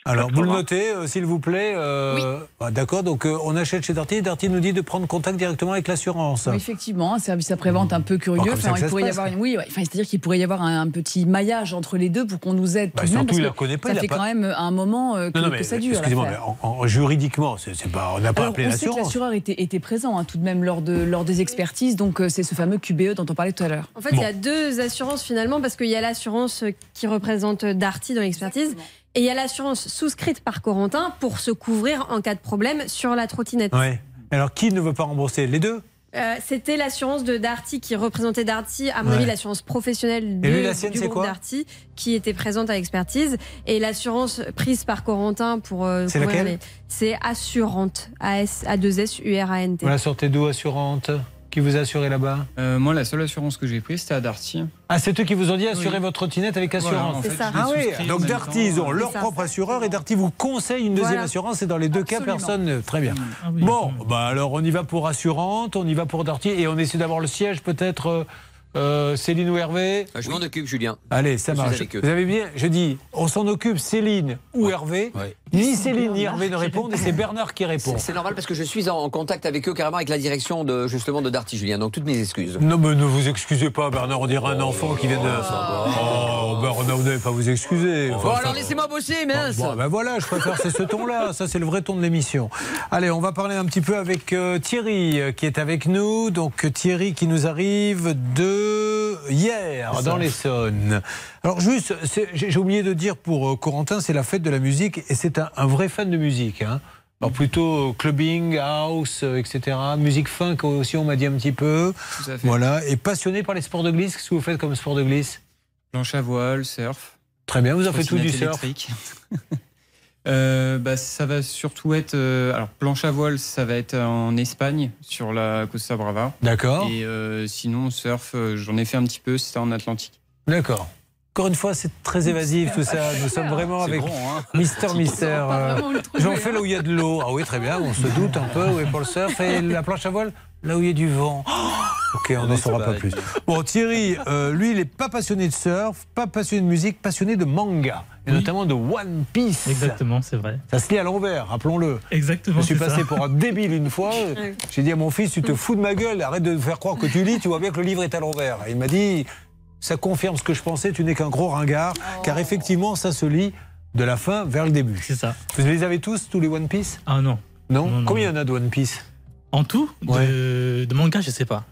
Alors, vous le 80. notez, euh, s'il vous plaît. euh, ah, D'accord, donc euh, on achète chez Darty. Darty nous dit de prendre contact directement avec l'assurance. Oui, effectivement, un service après-vente un peu curieux. Bon, il pourrait y avoir une- oui, ouais. enfin, c'est-à-dire qu'il pourrait y avoir un, un petit maillage entre les deux pour qu'on nous aide Bah, tout même. surtout, parce il que la connaît pas, Ça il a fait pas- quand même un moment euh, que, Non, non, mais que ça dure. excusez-moi, mais l'affaire. en- en- juridiquement, c'est c'est pas, on n'a pas Alors, appelé on sait que l'assurance. l'assureur était, était présent hein, tout de même lors, de, lors des expertises, donc euh, c'est ce fameux QBE dont on parlait tout à l'heure. En fait, il y a deux assurances finalement, parce qu'il y a l'assurance qui représente Darty dans l'expertise. Et il y a l'assurance souscrite par Corentin pour se couvrir en cas de problème sur la trottinette. Ouais. Alors, qui ne veut pas rembourser? Les deux? Euh, C'était l'assurance de Darty qui représentait Darty, à mon Ouais. avis l'assurance professionnelle de, Et lui, la sienne, du groupe Darty qui était présente à l'expertise. Et l'assurance prise par Corentin pour euh, C'est laquelle? les- C'est Assurante, A-2-S-U-R-A-N-T. Vous la sortez d'où, assurante? Qui vous a assuré là-bas Euh, moi, la seule assurance que j'ai prise, c'était à Darty. Ah, c'est eux qui vous ont dit assurer Oui. votre trottinette avec Voilà, assurance en fait, C'est ça. Ah oui, donc Darty, ils ont leur ça. propre assureur et Darty vous conseille une deuxième Voilà. assurance et dans les deux cas, personne. Très bien. bon, bah alors on y va pour assurante, on y va pour Darty et on essaie d'avoir le siège peut-être. euh, euh, Céline ou Hervé Ah, Je m'en occupe, Julien. Allez, ça marche. Vous avez bien, je dis, on s'en occupe Céline ou Hervé. Ni Céline ni Hervé ne répondent et c'est Bernard qui répond. C'est normal parce que je suis en en contact avec eux carrément avec la direction de justement de Darty Julien. Donc toutes mes excuses. Non, mais ne vous excusez pas, Bernard. On dirait un enfant qui vient de. Oh, Bernard, vous n'allez pas vous excuser. Enfin, Bon alors laissez-moi bosser, mince. Bon, ben voilà, je préfère c'est ce ton-là. Ça, c'est le vrai ton de l'émission. Allez, on va parler un petit peu avec euh, Thierry euh, qui est avec nous. Donc Thierry qui nous arrive de hier dans l'Essonne. Alors juste, j'ai oublié de dire pour euh, Corentin, c'est la fête de la musique et c'est un, un vrai fan de musique. Hein. Alors plutôt euh, clubbing, house, euh, etc. Musique funk aussi, on m'a dit un petit peu. Tout à fait. Voilà. Et passionné par les sports de glisse. Qu'est-ce que vous faites comme sport de glisse? Planche à voile, surf. Très bien, vous en faites tout du surf. Euh, bah, ça va surtout être. euh, alors, planche à voile, ça va être en Espagne, sur la Costa Brava. D'accord. Et euh, sinon, surf, j'en ai fait un petit peu, c'était en Atlantique. D'accord. Encore une fois, c'est très évasif tout ça. Nous sommes vraiment avec hein. Mister Mister. Euh, J'en hein. fais là où il y a de l'eau. Ah oui, très bien, on se doute un peu. Oui, pour le surf. Et la planche à voile, là où il y a du vent. Ok, on n'en Oui, saura pas plus. Bon, Thierry, euh, lui, il n'est pas passionné de surf, pas passionné de musique, passionné de manga. Et notamment de One Piece. Exactement, c'est vrai. Ça se lit à l'envers, rappelons-le. Exactement. Je suis passé ça. pour un débile une fois. J'ai dit à mon fils, tu te fous de ma gueule, arrête de faire croire que tu lis, tu vois bien que le livre est à l'envers. Et il m'a dit, ça confirme ce que je pensais, tu n'es qu'un gros ringard, car effectivement, ça se lit de la fin vers le début. C'est ça. Vous les avez tous, tous les One Piece? Ah non. Non, Combien il y en a de One Piece? En tout de, de manga, je sais pas.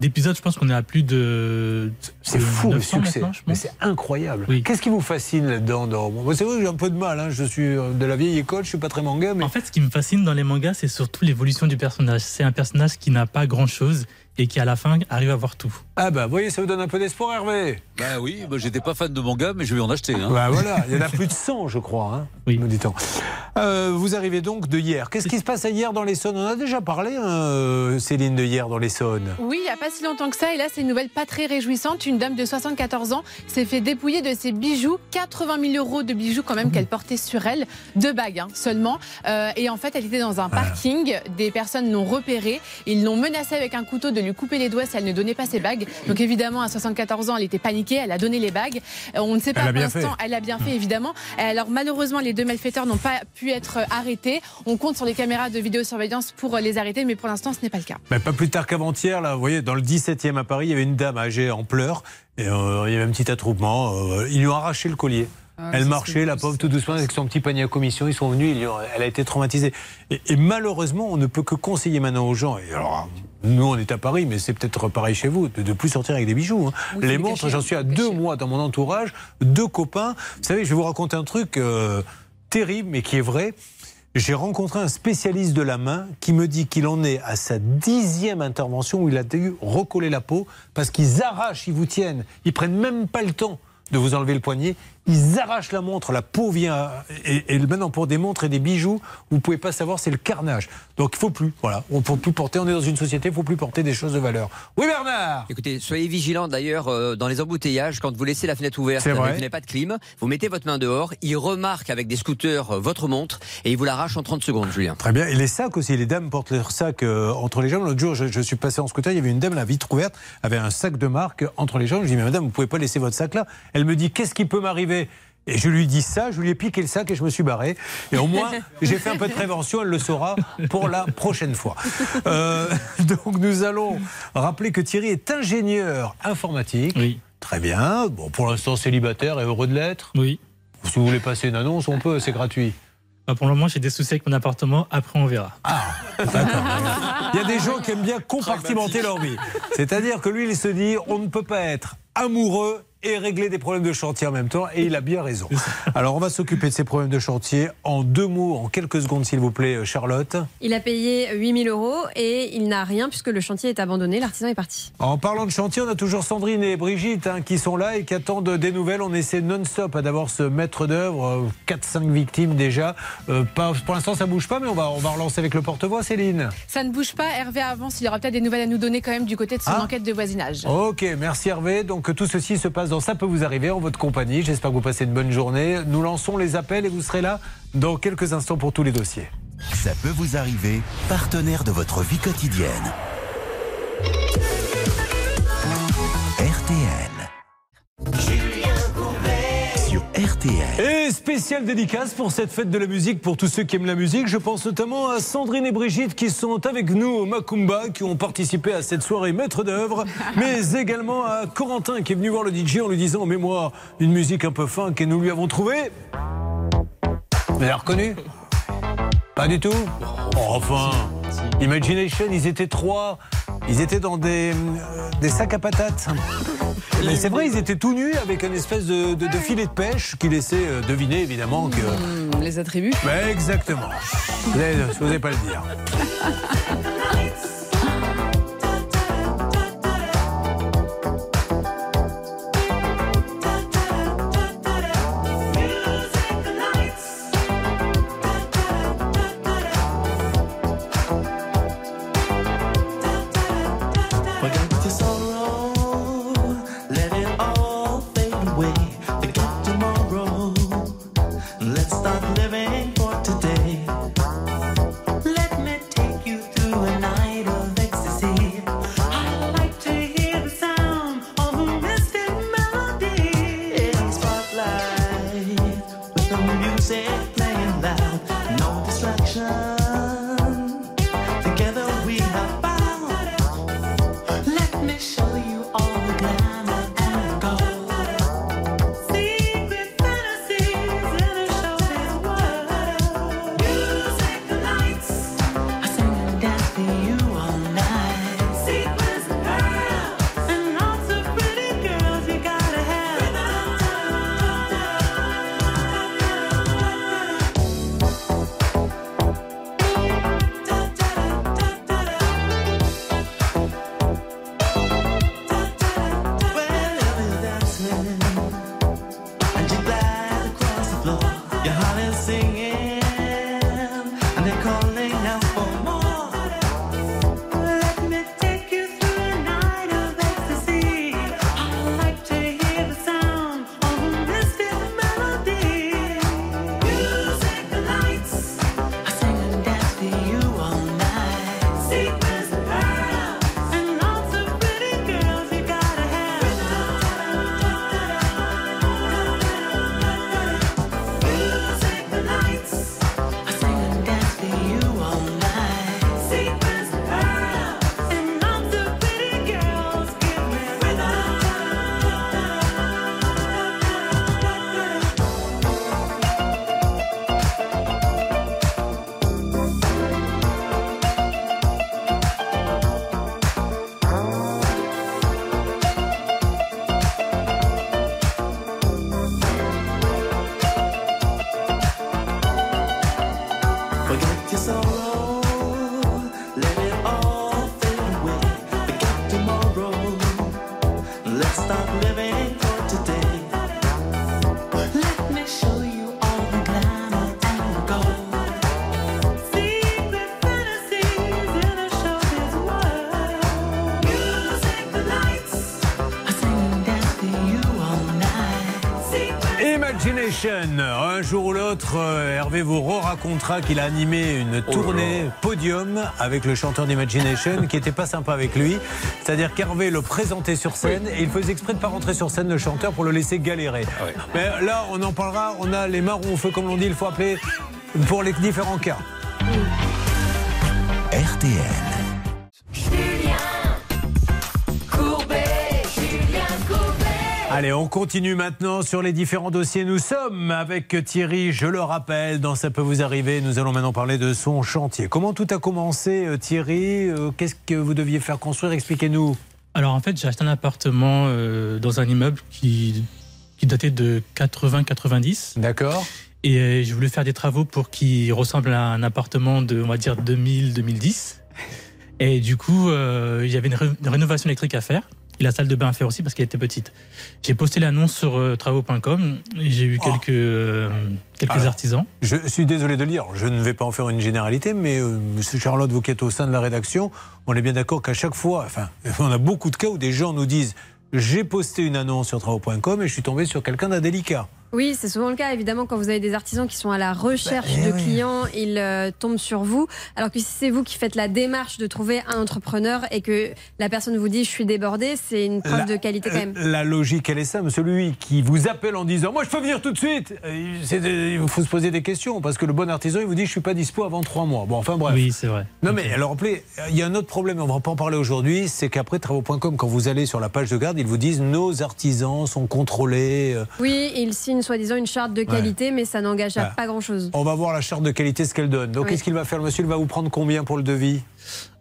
D'épisodes, je pense qu'on est à plus de. C'est fou le 900 succès. Mais c'est incroyable. Qu'est-ce qui vous fascine là-dedans Bon, C'est vrai que j'ai un peu de mal. hein. Je suis de la vieille école, je suis pas très manga, mais En fait, ce qui me fascine dans les mangas, c'est surtout l'évolution du personnage. C'est un personnage qui n'a pas grand-chose et qui à la fin arrive à voir tout. Ah bah, vous voyez, ça vous donne un peu d'espoir, Hervé. Bah oui, moi j'étais pas fan de manga, mais je vais en acheter. Hein. Bah voilà, il y en a plus de 100, je crois, hein, oui. nous dit-on. Euh, vous arrivez donc de hier. Qu'est-ce qui se passe à hier dans l'Essonne? On a déjà parlé, hein, euh, Céline, de hier dans l'Essonne. Oui, il n'y a pas si longtemps que ça. Et là, c'est une nouvelle pas très réjouissante. Une dame de 74 ans s'est fait dépouiller de ses bijoux. 80 000 euros de bijoux quand même qu'elle portait sur elle. Deux bagues hein, seulement. Euh, et en fait, elle était dans un parking. Des personnes l'ont repérée. Ils l'ont menacée avec un couteau de lui couper les doigts si elle ne donnait pas ses bagues. Donc évidemment, à 74 ans, elle était paniquée. Elle a donné les bagues. Euh, On ne sait pas Elle pour l'instant. Elle a bien fait, évidemment. Alors malheureusement, les deux malfaiteurs n'ont pas pu être arrêtés. On compte sur les caméras de vidéosurveillance pour les arrêter, mais pour l'instant, ce n'est pas le cas. Mais pas plus tard qu'avant-hier, là, vous voyez, dans le 17e à Paris, il y avait une dame âgée en pleurs. Et euh, il y avait un petit attroupement. euh, ils lui ont arraché le collier. Ah, elle marchait, la pauvre, tout doucement, avec son petit panier à commission. Ils sont venus, elle a été traumatisée. Et, et malheureusement, on ne peut que conseiller maintenant aux gens. Et alors, nous, on est à Paris, mais c'est peut-être pareil chez vous, de ne plus sortir avec des bijoux. hein. Oui, les montres, j'en suis à deux mois dans mon entourage, deux copains. Vous savez, je vais vous raconter un truc euh, terrible, mais qui est vrai. J'ai rencontré un spécialiste de la main qui me dit qu'il en est à sa dixième intervention où il a dû recoller la peau parce qu'ils arrachent, ils vous tiennent, ils prennent même pas le temps de vous enlever le poignet, ils arrachent la montre, la peau vient et, et maintenant pour des montres et des bijoux, vous pouvez pas savoir, c'est le carnage. Donc il faut plus, voilà, on faut plus porter, on est dans une société, il faut plus porter des choses de valeur. Oui Bernard. Écoutez, soyez vigilants d'ailleurs euh, dans les embouteillages quand vous laissez la fenêtre ouverte, vous n'avez pas de clim, vous mettez votre main dehors, ils remarquent avec des scooters euh, votre montre et ils vous l'arrachent en 30 secondes, Julien. Très bien. Et les sacs aussi, les dames portent leurs sacs euh, entre les jambes. L'autre jour, je, je suis passé en scooter, il y avait une dame, la vitre ouverte, avait un sac de marque entre les jambes. Je dis, mais madame, vous pouvez pas laisser votre sac là. Elle me dit, qu'est-ce qui peut m'arriver? Et je lui dis ça, je lui ai piqué le sac et je me suis barré. Et au moins, j'ai fait un peu de prévention, elle le saura pour la prochaine fois. Euh, donc nous allons rappeler que Thierry est ingénieur informatique. Oui. Très bien. Bon, pour l'instant, célibataire et heureux de l'être. Oui. Si vous voulez passer une annonce, on peut, c'est gratuit. Bah, pour le moment, j'ai des soucis avec mon appartement. Après, on verra. Il y a des gens qui aiment bien compartimenter leur vie. C'est-à-dire que lui, il se dit, on ne peut pas être amoureux et régler des problèmes de chantier en même temps, et il a bien raison. Alors, on va s'occuper de ces problèmes de chantier en deux mots, en quelques secondes, s'il vous plaît, euh, Charlotte. Il a payé 8000 euros et il n'a rien puisque le chantier est abandonné. L'artisan est parti. En parlant de chantier, on a toujours Sandrine et Brigitte hein, qui sont là et qui attendent des nouvelles. On essaie non-stop hein, d'avoir ce maître d'œuvre, 4-5 victimes déjà. Euh, pas- pour l'instant, ça bouge pas, mais on va, on va relancer avec le porte-voix, Céline. Ça ne bouge pas. Hervé avance. Il y aura peut-être des nouvelles à nous donner quand même du côté de son Ah. enquête de voisinage. Ok, merci Hervé. Donc tout ceci se passe dans Ça peut vous arriver en votre compagnie. J'espère que vous passez une bonne journée. Nous lançons les appels et vous serez là dans quelques instants pour tous les dossiers. Ça peut vous arriver, partenaire de votre vie quotidienne. RTL. RTL. Et spéciale dédicace pour cette fête de la musique, pour tous ceux qui aiment la musique. Je pense notamment à Sandrine et Brigitte qui sont avec nous au Macumba, qui ont participé à cette soirée maître d'œuvre, mais également à Corentin qui est venu voir le DJ en lui disant Mets-moi une musique un peu funk et nous lui avons trouvé. Vous l'avez reconnu? Pas du tout Oh, Enfin, Imagination, ils étaient trois. Ils étaient dans des, euh, des sacs à patates. Mais c'est vrai, ils étaient tout nus avec une espèce de, de- de filet de pêche qui laissait euh, deviner évidemment que. Hum, les attributs. Ben, exactement. Vous n'osez pas le dire. Un jour ou l'autre, euh, Hervé vous racontera qu'il a animé une Oh tournée podium avec le chanteur d'Imagination qui était pas sympa avec lui. C'est-à-dire qu'Hervé le présentait sur scène et il faisait exprès de pas rentrer sur scène le chanteur pour le laisser galérer. Ah Mais là, on en parlera. On a les marrons au feu, comme l'on dit. Il faut appeler pour les différents cas. RTL. Allez, on continue maintenant sur les différents dossiers. Nous sommes avec Thierry, je le rappelle, dans Ça peut vous arriver. Nous allons maintenant parler de son chantier. Comment tout a commencé, euh, Thierry Euh, Qu'est-ce que vous deviez faire construire? Expliquez-nous. Alors en fait, j'ai acheté un appartement euh, dans un immeuble qui, qui datait de 80-90. D'accord. Et euh, je voulais faire des travaux pour qu'il ressemble à un appartement de, on va dire, 2000-2010. Et du coup, euh, il y avait une, ré- une rénovation électrique à faire. Et la salle de bain à faire aussi parce qu'elle était petite. J'ai posté l'annonce sur euh, travaux.com. et J'ai eu quelques, euh, quelques Alors, artisans. Je suis désolé de le dire, je ne vais pas en faire une généralité, mais euh, Monsieur Charlotte, vous qui êtes au sein de la rédaction, on est bien d'accord qu'à chaque fois, enfin, on a beaucoup de cas où des gens nous disent j'ai posté une annonce sur travaux.com et je suis tombé sur quelqu'un d'indélicat. Oui, c'est souvent le cas. Évidemment, quand vous avez des artisans qui sont à la recherche Bah, eh de oui. clients, ils euh, tombent sur vous. Alors que si c'est vous qui faites la démarche de trouver un entrepreneur et que la personne vous dit je suis débordé, c'est une preuve La- de qualité quand même. La logique, elle est simple. Celui qui vous appelle en disant Moi, je peux venir tout de suite. Euh, Il faut se poser des questions parce que le bon artisan, il vous dit Je suis pas dispo avant trois mois. Bon, enfin bref. Oui, c'est vrai. Non, mais alors, appelez, il y a un autre problème, on va pas en parler aujourd'hui, c'est qu'après travaux.com, quand vous allez sur la page de garde, ils vous disent Nos artisans sont contrôlés. euh, Oui, ils signent soi-disant une charte de qualité, mais ça n'engage à pas grand-chose. On va voir la charte de qualité, ce qu'elle donne. Donc, Oui. qu'est-ce qu'il va faire, le monsieur? Il va vous prendre combien pour le devis?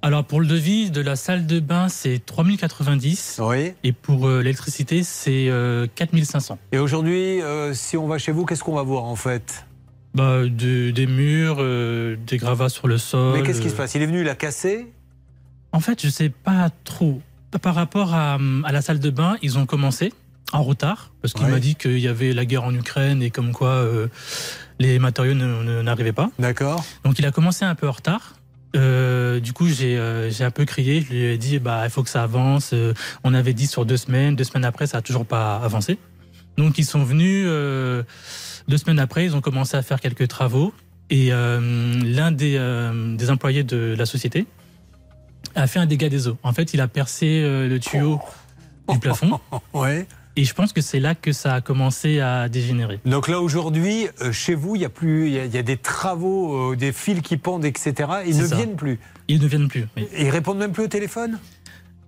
Alors pour le devis de la salle de bain, c'est 3090. Oui. Et pour euh, l'électricité, c'est euh, 4500. Et aujourd'hui, euh, si on va chez vous, qu'est-ce qu'on va voir en fait? Bah, de- des murs, euh, des gravats sur le sol. Mais qu'est-ce qui se passe? Il est venu, il a cassé? En fait, je sais pas trop. Par rapport à, à la salle de bain, ils ont commencé en retard parce qu'il Ouais. m'a dit qu'il y avait la guerre en Ukraine et comme quoi euh, les matériaux n'arrivaient pas. D'accord. Donc il a commencé un peu en retard. Euh, du coup, j'ai euh, j'ai un peu crié. Je lui ai dit, bah, il faut que ça avance. Euh, on avait dit sur deux semaines. Deux semaines après, ça a toujours pas avancé. Donc ils sont venus euh, deux semaines après. Ils ont commencé à faire quelques travaux. Et euh, l'un des, euh, des employés de la société a fait un dégât des eaux. En fait, il a percé euh, le tuyau du plafond. Ouais. Et je pense que c'est là que ça a commencé à dégénérer. Donc là aujourd'hui, euh, chez vous, il y a plus, il y a, il y a des travaux, euh, des fils qui pendent, etc. Ils ne ça. viennent plus. Ils ne viennent plus. oui. Ils répondent même plus au téléphone?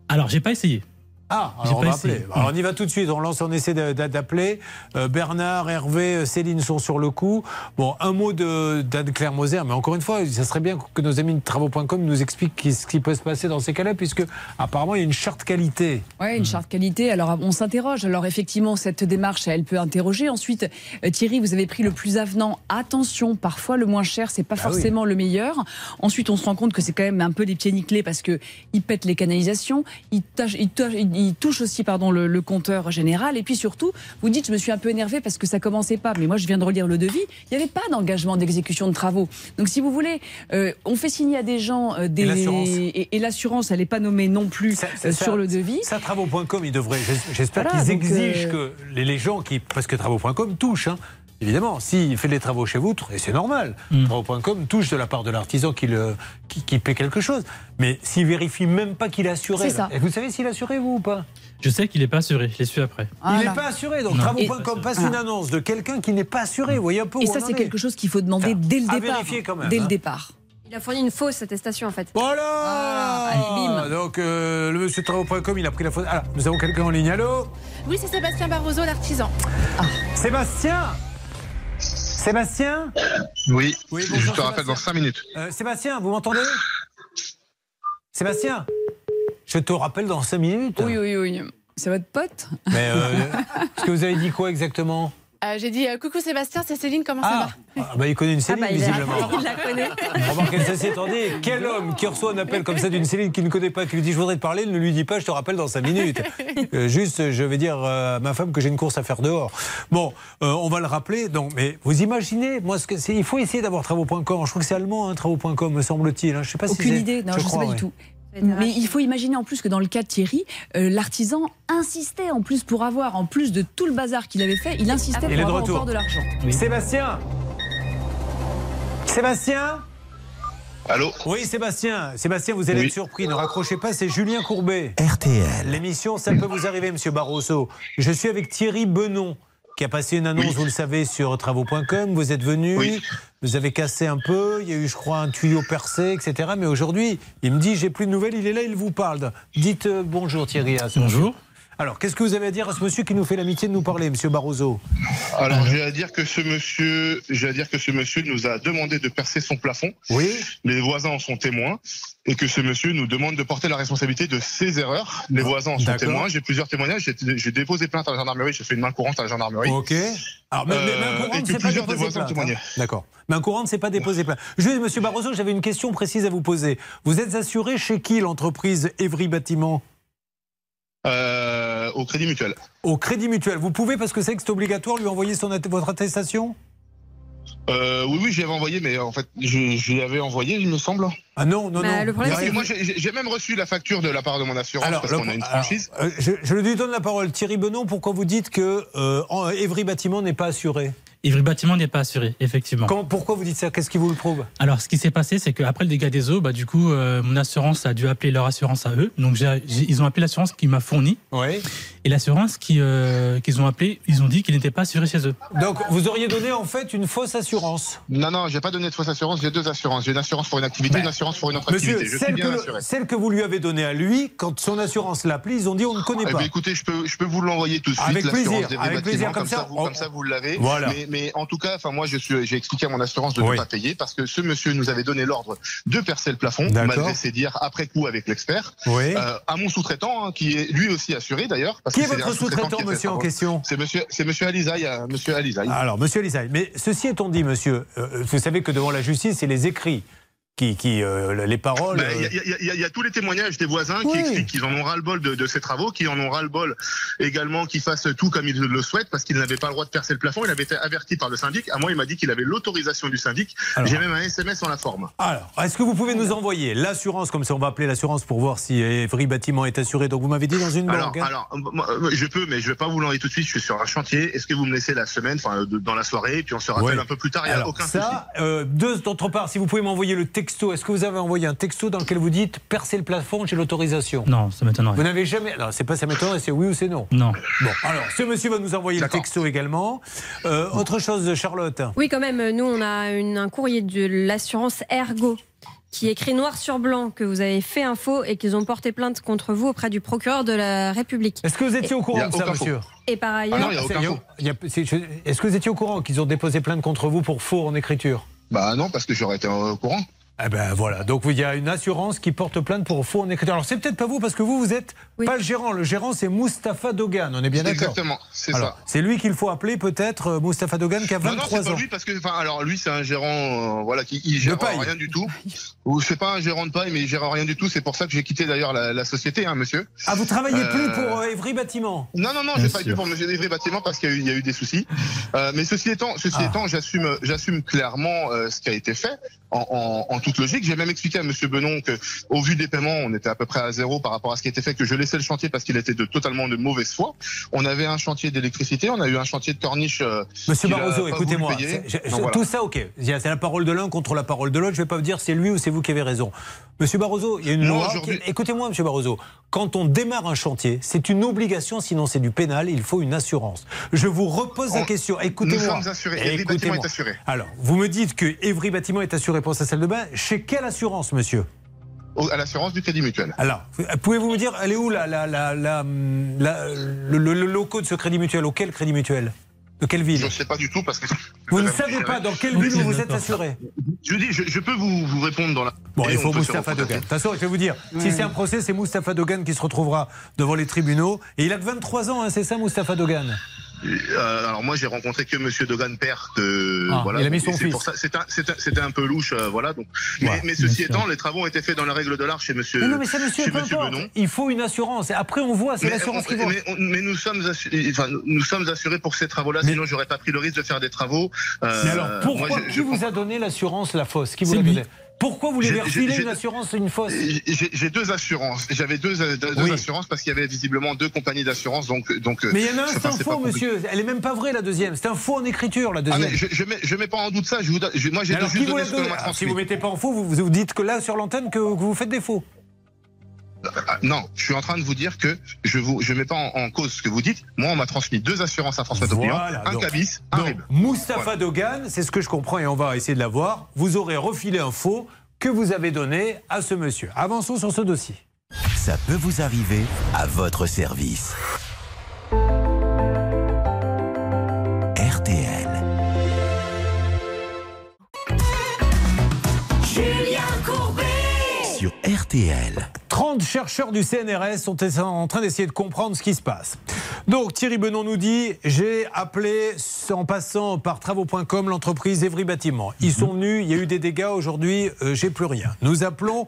Alors, j'ai pas essayé. Ah, alors on va. Alors on y va tout de suite. On lance, on essaie d'appeler. Euh, Bernard, Hervé, euh, Céline sont sur le coup. Bon, un mot de d'Anne-Claire Moser, mais encore une fois, ça serait bien que nos amis de travaux.com nous expliquent ce qui peut se passer dans ces cas-là, puisque apparemment il y a une charte qualité. Oui, une charte qualité. Alors, on s'interroge. Alors, effectivement, cette démarche, elle peut interroger. Ensuite, euh, Thierry, vous avez pris le plus avenant. Attention, parfois, le moins cher, c'est pas Ah oui. forcément le meilleur. Ensuite, on se rend compte que c'est quand même un peu des pieds nickelés parce que ils pètent les canalisations, ils, tâchent- ils, tâchent- ils il touche aussi pardon, le, le compteur général. Et puis surtout, vous dites, je me suis un peu énervé parce que ça commençait pas. Mais moi, je viens de relire le devis. Il n'y avait pas d'engagement d'exécution de travaux. Donc, si vous voulez, euh, on fait signer à des gens euh, des. Et l'assurance et, et l'assurance, elle n'est pas nommée non plus euh, Ça, sur le devis. Ça, travaux.com, ils devraient. j'es- J'espère Voilà, qu'ils exigent euh, que les, gens qui. Parce que travaux.com touche, hein. Évidemment, s'il fait des travaux chez vous, et c'est normal, Mm. travaux.com touche de la part de l'artisan qui, qui, qui paie quelque chose. Mais s'il vérifie même pas qu'il est assuré. C'est là. ça. Et vous savez s'il est assuré, vous ou pas? Je sais qu'il n'est pas assuré, je l'ai su après. Il n'est pas assuré. Donc travaux.com passe une annonce de quelqu'un qui n'est pas assuré. Vous voyez un peu Et où ça, c'est est. quelque chose qu'il faut demander Enfin, dès le à départ. vérifier quand même, Dès hein. le départ. Il a fourni une fausse attestation en fait. Voilà Allez. Donc euh, le monsieur travaux.com, il a pris la faute. Alors, nous avons quelqu'un en ligne. Allô? Oui, c'est Sébastien Barroso, l'artisan. Sébastien Sébastien Oui, Oui, je te rappelle dans 5 minutes. Euh, Sébastien, vous m'entendez? Sébastien Je te rappelle dans 5 minutes. Oui, oui, oui. C'est votre pote? Mais euh, est-ce que vous avez dit quoi exactement? Euh, J'ai dit euh, coucou Sébastien, c'est Céline, comment Ah, ça va ah, bah, il connaît une Céline, bah, il a- visiblement. il la connaît. Remarquez, ceci étant dit, quel homme qui reçoit un appel comme ça d'une Céline qu'il ne connaît pas, qui lui dit je voudrais te parler, ne lui dit pas je te rappelle dans 5 minutes. Euh, juste, je vais dire euh, à ma femme que j'ai une course à faire dehors. Bon, euh, on va le rappeler. Donc, mais vous imaginez, moi, ce que c'est, il faut essayer d'avoir travaux.com. Je crois que c'est allemand, hein, travaux.com, me semble-t-il. hein. Je sais pas si Aucune idée, non, je ne sais crois, pas ouais. du tout. Mais il faut imaginer en plus que dans le cas de Thierry, euh, l'artisan insistait en plus pour avoir, en plus de tout le bazar qu'il avait fait, il insistait Il est pour de avoir retour. encore de l'argent. Sébastien Sébastien Allô Oui, Sébastien. Sébastien, vous allez Oui. être surpris. Ne raccrochez pas, c'est Julien Courbet. RTL. L'émission, ça peut vous arriver, monsieur Barroso. Je suis avec Thierry Benon, qui a passé une annonce, vous le savez, sur travaux.com. Vous êtes venu, vous avez cassé un peu, il y a eu, je crois, un tuyau percé, etc. Mais aujourd'hui, il me dit, j'ai plus de nouvelles, il est là, il vous parle. Dites euh, bonjour, Thierry. À ce Bonjour. Alors, qu'est-ce que vous avez à dire à ce monsieur qui nous fait l'amitié de nous parler, monsieur Barroso Alors, j'ai à dire que ce monsieur, j'ai à dire que ce monsieur nous a demandé de percer son plafond. Oui. Les voisins en sont témoins et que ce monsieur nous demande de porter la responsabilité de ses erreurs. Les voisins en sont témoins. J'ai plusieurs témoignages. J'ai- déposé plainte à la gendarmerie. J'ai fait une main courante à la gendarmerie. Ok. Alors, mais, mais- mais Euh, un et courant, que c'est pas déposer plainte. hein. D'accord. Mais un courant, c'est pas déposer plainte. Juste, monsieur Barroso, j'avais une question précise à vous poser. Vous êtes assuré chez qui l'entreprise Evry Bâtiment Euh, au Crédit Mutuel. Au Crédit Mutuel. Vous pouvez, parce que c'est que c'est obligatoire, lui envoyer son, att- votre attestation? Euh, oui, oui, j'y avais envoyé, mais en fait, je, je l'y avais envoyé, il me semble. Ah non, non, Bah, non. le problème, moi, j'ai même reçu la facture de la part de mon assurance parce le- qu'on a une franchise. euh, je, je lui donne la parole. Thierry Benon, pourquoi vous dites que euh, Evry Bâtiment n'est pas assuré? Ivry Bâtiment n'est pas assuré, effectivement. Pourquoi vous dites ça? Qu'est-ce qui vous le prouve? Alors, ce qui s'est passé, c'est qu'après le dégât des eaux, bah, du coup, euh, mon assurance a dû appeler leur assurance à eux. Donc, ils ont appelé l'assurance qui m'a fourni. Oui. Et l'assurance qui, euh, qu'ils ont appelé, ils ont dit qu'ils n'étaient pas assurés chez eux. Donc, vous auriez donné en fait une fausse assurance Non, non, j'ai pas donné de fausse assurance, j'ai deux assurances. J'ai une assurance pour une activité, une assurance pour une autre Monsieur, activité. Je suis celle bien que, assuré. celle que vous lui avez donnée à lui, quand son assurance l'a appelé, ils ont dit on ne connaît Eh pas. ben, écoutez, je peux, je peux vous l'envoyer tout de suite. Avec plaisir, avec plaisir, comme comme ça, vous, on- comme ça, vous l'avez. Voilà. Mais, mais en tout cas, enfin, moi, je suis, j'ai expliqué à mon assurance de Oui. ne pas payer parce que ce monsieur nous avait donné l'ordre de percer le plafond, D'accord. malgré ses dires après coup avec l'expert. Oui. Euh, à mon sous-traitant, hein, qui est lui aussi assuré d'ailleurs. parce Qui que est votre sous-traitant monsieur, en question C'est monsieur, c'est monsieur Alizaï, euh, monsieur Alizaï. Alors, monsieur Lisaï, mais ceci étant dit, monsieur, euh, vous savez que devant la justice, c'est les écrits qui, qui euh, les paroles. Il y, euh, a- il y a- y y tous les témoignages des voisins qui expliquent qu'ils en ont ras-le-bol de, de ces travaux, qu'ils en ont ras-le-bol également qu'ils fassent tout comme ils le souhaitent parce qu'ils n'avaient pas le droit de percer le plafond. Il avait été averti par le syndic. À moi, il m'a dit qu'il avait l'autorisation du syndic. J'ai même un SMS en la forme. Alors, est-ce que vous pouvez nous envoyer l'assurance, comme ça on va appeler l'assurance pour voir si Evry Bâtiment est assuré Donc vous m'avez dit dans une Alors, banque. hein alors, euh, je peux, mais je vais pas vous l'envoyer tout de suite. Je suis sur un chantier. Est-ce que vous me laissez la semaine, enfin, dans la soirée, et puis on se rappelle Ouais. un peu plus tard. Il n'y a aucun souci. ça, euh, deux, d'autre part, si vous pouvez m'envoyer le texto, est-ce que vous avez envoyé un texto dans lequel vous dites percer le plafond, j'ai l'autorisation? Non, ça m'étonnerait. Vous n'avez jamais. Non, c'est pas ça m'étonnerait, c'est oui ou c'est non? Non. Bon, alors, ce monsieur va nous envoyer le texto également. Euh, autre chose, Charlotte? Oui, quand même, nous, on a une- un courrier de l'assurance Ergo qui écrit noir sur blanc que vous avez fait un faux et qu'ils ont porté plainte contre vous auprès du procureur de la République. Est-ce que vous étiez au courant a de ça, monsieur? Et par ailleurs, Ah non, il y a aucun C'est- faux. il y a- c'est- je- Est-ce que vous étiez au courant qu'ils ont déposé plainte contre vous pour faux en écriture? Bah non, parce que j'aurais été au courant. Eh ben voilà, donc il y a une assurance qui porte plainte pour faux en écriture. Alors c'est peut-être pas vous parce que vous, vous êtes pas le gérant. Le gérant c'est Mustapha Dogan, on est bien d'accord Exactement, c'est ça. C'est lui qu'il faut appeler peut-être, euh, Mustapha Dogan, qui a Non, non, 23 c'est pas ans. lui parce que, enfin, alors lui, c'est un gérant, euh, voilà, qui il gère rien du tout. Ou c'est pas un gérant de paille, mais il gère rien du tout. C'est pour ça que j'ai quitté d'ailleurs la, la société, hein, monsieur. Ah, vous travaillez Euh, plus pour euh, Evry Bâtiment Non, non, non, j'ai pas été pour Monsieur Livry Bâtiment parce qu'il y, a eu- il y a eu des soucis. Euh, mais ceci étant, ceci Ah. étant, j'assume, j'assume clairement euh, ce qui a été fait en, en- en toute logique. J'ai même expliqué à Monsieur Benon que, au vu des paiements, on était à peu près à zéro par rapport à ce qui a été fait, que je laissais le chantier parce qu'il était de totalement de mauvaise foi. On avait un chantier d'électricité, on a eu un chantier de corniche. euh, Monsieur Barroso, pas écoutez-moi. je- voilà. Tout ça, ok. C'est la parole de l'un contre la parole de l'autre. Je ne vais pas vous dire c'est lui ou c'est vous qui avez raison. Monsieur Barroso, il y a une loi. qui- Écoutez-moi, Monsieur Barroso. Quand on démarre un chantier, c'est une obligation, sinon c'est du pénal. Il faut une assurance. Je vous repose la On- question. Écoutez-moi. Nous sommes assurés. Evry Bâtiment Écoutez-moi. est assuré. Alors, vous me dites que Evry Bâtiment est assuré pour sa salle de bain. Chez quelle assurance, monsieur? À l'assurance du Crédit Mutuel. Alors, pouvez-vous me dire, elle est où la, la, la, la- la- le, le- le loco de ce crédit mutuel? Auquel crédit mutuel? De quelle ville Je ne sais pas du tout parce que. Vous ne savez pas dans quelle ville vous vous êtes assuré Je dis, je, je peux vous, vous répondre dans la. Bon, Et il faut Moustapha. Dogan. De toute façon, je vais vous dire, si c'est un procès, c'est Moustapha Dogan qui se retrouvera devant les tribunaux. Et il a que 23 ans, hein, c'est ça, Moustapha Dogan Euh, alors moi j'ai rencontré que Monsieur Dogan père que Ah, voilà c'était un, un- un peu louche euh, voilà donc mais, Ouais, mais ceci sûr. étant les travaux ont été faits dans la règle de l'art chez Monsieur Mais non, mais ça, monsieur, Monsieur. Benon Il faut une assurance. Après, on voit, c'est l'assurance qui mais, mais nous sommes assurés, enfin, nous sommes assurés pour ces travaux-là, sinon j'aurais pas pris le risque de faire des travaux. Euh, Mais alors, pourquoi moi, je- Qui je vous a donné l'assurance, la fosse? Qui vous l'a donné? Pourquoi vous refilé j'ai- une assurance, une fosse J'ai deux assurances. J'avais deux, deux Oui. assurances parce qu'il y avait visiblement deux compagnies d'assurance. Donc, donc. euh, Mais il y en a un, c'est un faux, monsieur. Elle est même pas vraie, la deuxième. C'est un faux en écriture, la Ah, deuxième. mais je, je mets, je mets pas en doute ça. Je vous, je- moi, j'ai juste qui vous donné l'a ce que donné l'on m'a Alors, Si vous mettez pas en faux, vous, vous dites que là, sur l'antenne, que, que vous faites des faux. Ah, Non, je suis en train de vous dire que je vous, je mets pas en, en cause ce que vous dites. Moi, on m'a transmis deux assurances à François Topillon, Voilà, un cabis, un donc, RIB. Moustapha Voilà. Dogan, c'est ce que je comprends et on va essayer de l'avoir. Vous aurez refilé un faux que vous avez donné à ce monsieur. Avançons sur ce dossier. Ça peut vous arriver à votre service. RTL. 30 chercheurs du CNRS sont en train d'essayer de comprendre ce qui se passe. Donc Thierry Benon nous dit j'ai appelé en passant par travaux.com l'entreprise Evry Bâtiment. Ils sont venus, il y a eu des dégâts aujourd'hui, euh, j'ai plus rien. Nous appelons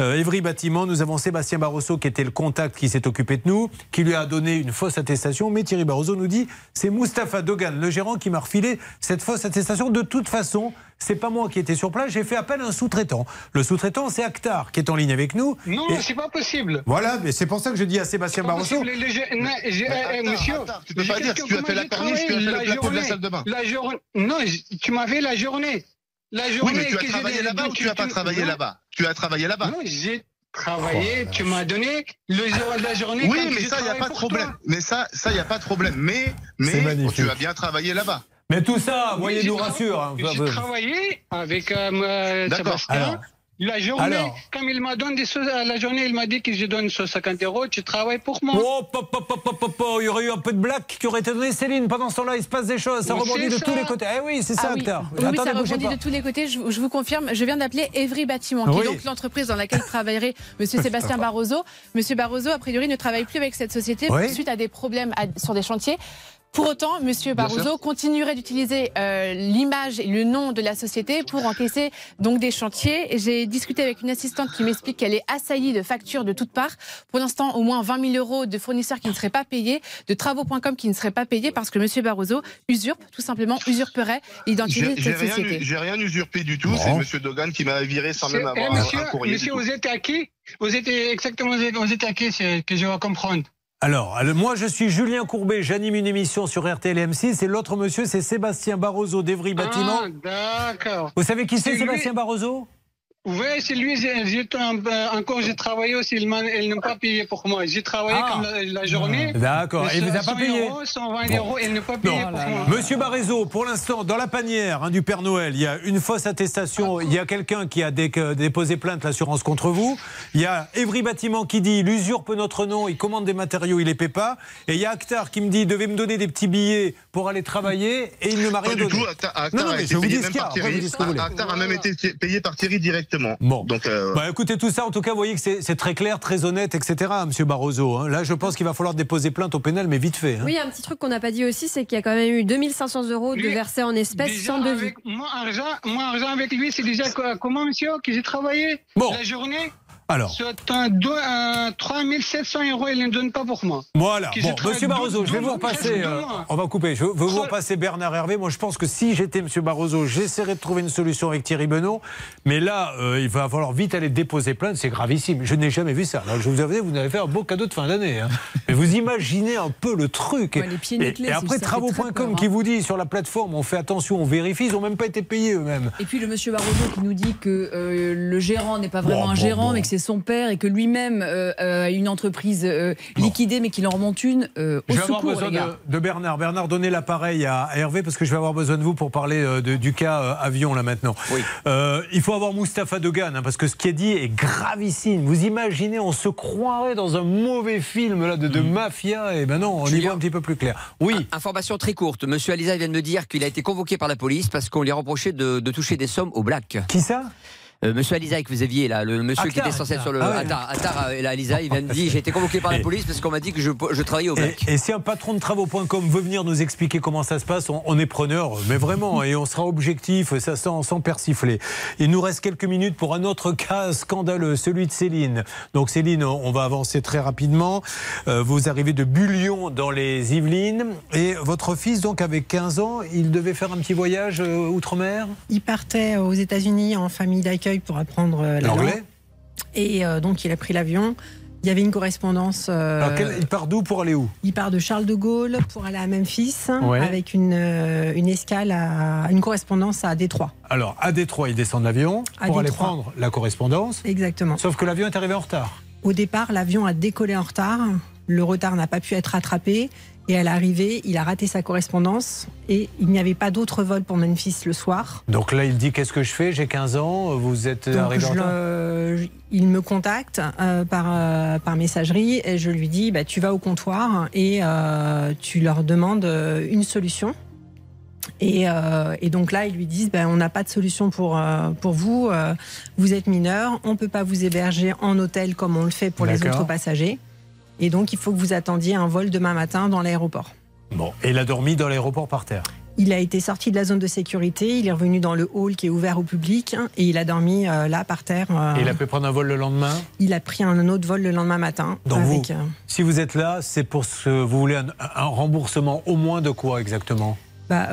euh, Evry Bâtiment, nous avons Sébastien Barroso qui était le contact qui s'est occupé de nous, qui lui a donné une fausse attestation, mais Thierry Barroso nous dit c'est Mustapha Dogan, le gérant qui m'a refilé cette fausse attestation. De toute façon, c'est pas moi qui étais sur place, j'ai fait appel à un sous-traitant. Le sous-traitant c'est Actar qui est en ligne avec nous. Non, Et- c'est pas possible. voilà, mais c'est pour ça que je dis à Sébastien Barroso. Les- monsieur, tu peux pas dire, si tu as que fait la j'ai corniche, tu as fait le de la journée. salle de bain. La journée. Non, tu m'as fait la journée. La Oui, journée mais tu as que travaillé là-bas ou tu as pas travaillé là-bas? Tu as travaillé là-bas? Non, j'ai travaillé. tu m'as donné le jour de la journée. Oui, mais ça, il n'y a pas de problème. Mais ça, ça, il n'y a pas de problème. Mais, mais tu as bien travaillé là-bas. Mais tout ça, Oui, voyez, nous rassure. hein. J'ai travaillé avec euh, euh. Sébastien. Alors. La journée, Alors. comme il m'a donné des choses à la journée, il m'a dit que je donne 150 euros, tu travailles pour moi. Oh, pop, pop, pop, pop, pop, pop. il y aurait eu un peu de blague qui aurait été donné. Céline, pendant ce temps-là, il se passe des choses. Ça Mais rebondit de tous ça. les côtés. Eh oui, c'est ça, Ah oui. Actar. Oui, oui, Attendez, ça rebondit pas. de tous les côtés. Je, je vous confirme, je viens d'appeler Evry Bâtiment, qui Oui. est donc l'entreprise dans laquelle travaillerait Monsieur Sébastien Barroso. Monsieur Barroso, a priori, ne travaille plus avec cette société Oui. suite à des problèmes à- sur des chantiers. Pour autant, Monsieur Bien Barroso continuerait d'utiliser euh, l'image et le nom de la société pour encaisser donc des chantiers. J'ai discuté avec une assistante qui m'explique qu'elle est assaillie de factures de toutes parts. Pour l'instant, au moins 20 000 euros de fournisseurs qui ne seraient pas payés, de travaux.com qui ne seraient pas payés parce que Monsieur Barroso usurpe, tout simplement usurperait l'identité de cette rien, société. j'ai rien usurpé du tout. C'est Monsieur Dogan qui m'a viré sans même eh, avoir monsieur, un courrier. monsieur, vous êtes à qui? Vous êtes exactement vous êtes, qui c'est que je vais comprendre. Alors, moi, je suis Julien Courbet. J'anime une émission sur RTL M6. Et l'autre monsieur, c'est Sébastien Barroso d'Evry Bâtiment. Ah, d'accord. Vous savez qui c'est, Sébastien Barroso? Oui, c'est lui. j'ai- j'ai- euh, encore, j'ai travaillé aussi. Ils n'ont pas payé pour moi. J'ai travaillé Ah. comme la, la journée. D'accord. Et il vous a pas 100 payé euros, 120 Bon. euros, ils n'ont pas payé Non. pour moi. Monsieur Barrezo, pour l'instant, dans la panière hein, du Père Noël, il y a une fausse attestation. Il y a quelqu'un qui a dé- que- déposé plainte l'assurance contre vous. Il y a Evry Bâtiment qui dit il usurpe notre nom, il commande des matériaux, il les paie pas. Et il y a Actar qui me dit devait me donner des petits billets pour aller travailler et il ne m'a Pas rien du donné. tout. Actar, Actar non, non, a mais été je vous payé dis ce même qu'il y a. par Après, vous Thierry. dites ce que vous voulez. Actar a même été payé par Thierry directement. Exactement. Bon. Donc, euh, Bah, écoutez, tout ça, en tout cas, vous voyez que c'est très clair, très honnête, etc., Monsieur Barroso. hein. Là, je pense qu'il va falloir déposer plainte au pénal, mais vite fait. hein. Oui, un petit truc qu'on n'a pas dit aussi, c'est qu'il y a quand même eu 2500 euros de versés en espèces sans devis. moi, argent, moi, argent avec lui, c'est déjà quoi, comment, monsieur, que j'ai travaillé Bon. la journée? Alors. Sur un, deux, un 3700 euros, il ne donne pas pour moi. Voilà. Bon, Monsieur Barroso, je vais vous repasser. euh, on va couper. Je vais vous repasser Bernard Hervé. Moi, je pense que si j'étais Monsieur Barroso, j'essaierais de trouver une solution avec Thierry Benoît. Mais là, euh, il va falloir vite aller déposer plainte. C'est gravissime. Je n'ai jamais vu ça. Je vous avais, vous avez fait un beau cadeau de fin d'année. hein. Mais vous imaginez un peu le truc. Ouais, les pieds et, nickelés, et après, travaux.com qui hein. vous dit sur la plateforme, on fait attention, on vérifie. Ils n'ont même pas été payés eux-mêmes. Et puis le monsieur Barroso qui nous dit que euh, le gérant n'est pas vraiment Bon, un bon, gérant, bon. mais que c'est son père et que lui-même euh, euh, a une entreprise euh, liquidée, mais qu'il en remonte une euh, au Je vais avoir besoin les gars. de, de Bernard. Bernard, donnez l'appareil à, à Hervé parce que je vais avoir besoin de vous pour parler euh, de- du cas euh, avion là maintenant. Euh, il faut avoir Mustapha Dogan hein, parce que ce qui est dit est gravissime. Vous imaginez, on se croirait dans un mauvais film là de, de mafia et ben non, on y Julien. voit un petit peu plus clair. Oui. Information très courte. Monsieur Aliza vient de me dire qu'il a été convoqué par la police parce qu'on lui a reproché de, de toucher des sommes au black. Qui ça? Euh, monsieur Aliza que vous aviez là, le monsieur qui était censé être sur le. ah ouais. Attar, Attar, euh, là, Aliza, il vient de dire j'ai été convoqué par la police parce qu'on m'a dit que je, je travaillais au black. Et, et si un patron de travaux.com veut venir nous expliquer comment ça se passe, on, on est preneur, mais vraiment, et on sera objectif, ça sans, sans persifler. Il nous reste quelques minutes pour un autre cas scandaleux, celui de Céline. Donc Céline, on va avancer très rapidement. Euh, vous arrivez de Bullion dans les Yvelines, et votre fils, donc avec 15 ans, il devait faire un petit voyage euh, outre-mer? Il partait aux États-Unis en famille d'accueil pour apprendre euh, la L'anglais langue. Et euh, donc, il a pris l'avion. Il y avait une correspondance. euh, Alors, quel- Il part d'où pour aller où? il part de Charles de Gaulle pour aller à Memphis Ouais. avec une, euh, une escale, à, une correspondance à Détroit. Alors, à Détroit, il descend de l'avion À pour aller prendre la correspondance. Exactement. Sauf que l'avion est arrivé en retard. Au départ, l'avion a décollé en retard. Le retard n'a pas pu être rattrapé. Et à l'arrivée, il a raté sa correspondance. Et il n'y avait pas d'autre vol pour Memphis le soir. Donc là, il dit qu'est-ce que je fais? J'ai 15 ans, vous êtes Donc, arrivé en le- il me contacte euh, par, euh, par messagerie et je lui dis bah, tu vas au comptoir et euh, tu leur demandes une solution. Et, euh, et donc là, ils lui disent bah, on n'a pas de solution pour, euh, pour vous, euh, vous êtes mineur, on ne peut pas vous héberger en hôtel comme on le fait pour les autres passagers. Et donc, il faut que vous attendiez un vol demain matin dans l'aéroport. Bon, et il a dormi dans l'aéroport par terre. Il a été sorti de la zone de sécurité, il est revenu dans le hall qui est ouvert au public hein, et il a dormi euh, là par terre. euh, Et il a pu prendre un vol le lendemain? il a pris un autre vol le lendemain matin. Donc avec, vous, euh, si vous êtes là, c'est pour ce vous voulez un, un remboursement au moins de quoi exactement? Bah,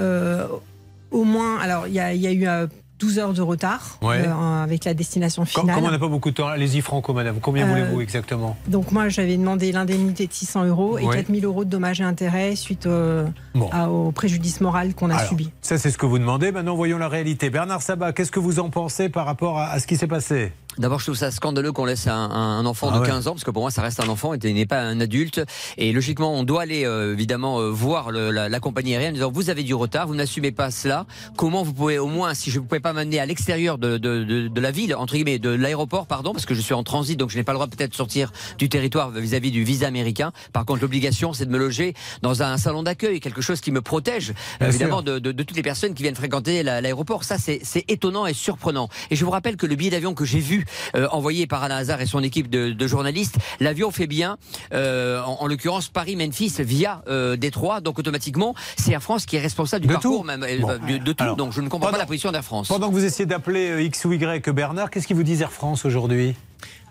au moins, alors il y, a- il y a eu 12 heures de retard Ouais. euh, avec la destination finale. comme on n'a pas beaucoup de temps, allez-y Franco, madame. Combien Euh, voulez-vous exactement? Donc moi, j'avais demandé l'indemnité de 600 euros et Ouais. 4000 euros de dommages et intérêts suite au, Bon. à- au préjudice moral qu'on a Alors, subi. Ça, c'est ce que vous demandez. Maintenant, voyons la réalité. Bernard Sabat, qu'est-ce que vous en pensez par rapport à, à ce qui s'est passé? D'abord, je trouve ça scandaleux qu'on laisse un, un enfant Ah de ouais. 15 ans, parce que pour moi, ça reste un enfant et il n'est pas un adulte. Et logiquement, on doit aller euh, évidemment euh, voir le- la, la compagnie aérienne en disant vous avez du retard, vous n'assumez pas cela. Comment vous pouvez au moins, si je ne pouvais pas m'amener à l'extérieur de, de, de, de la ville, entre guillemets, de l'aéroport, pardon, parce que je suis en transit, donc je n'ai pas le droit peut-être de sortir du territoire vis-à-vis du visa américain. Par contre, l'obligation, c'est de me loger dans un salon d'accueil, quelque chose qui me protège Bien évidemment de, de- toutes les personnes qui viennent fréquenter la- l'aéroport. Ça, c'est étonnant et surprenant. Et je vous rappelle que le billet d'avion que j'ai vu euh, envoyé par Alain Hazard et son équipe de, de journalistes, l'avion fait bien, euh, en, en l'occurrence Paris-Memphis via euh, Détroit. Donc automatiquement, c'est Air France qui est responsable du De parcours, tout même Bon. de, de tout. Alors, donc je ne comprends pas la position d'Air France. Pendant que vous essayez d'appeler X ou Y Bernard, qu'est-ce qu'ils vous disent Air France aujourd'hui?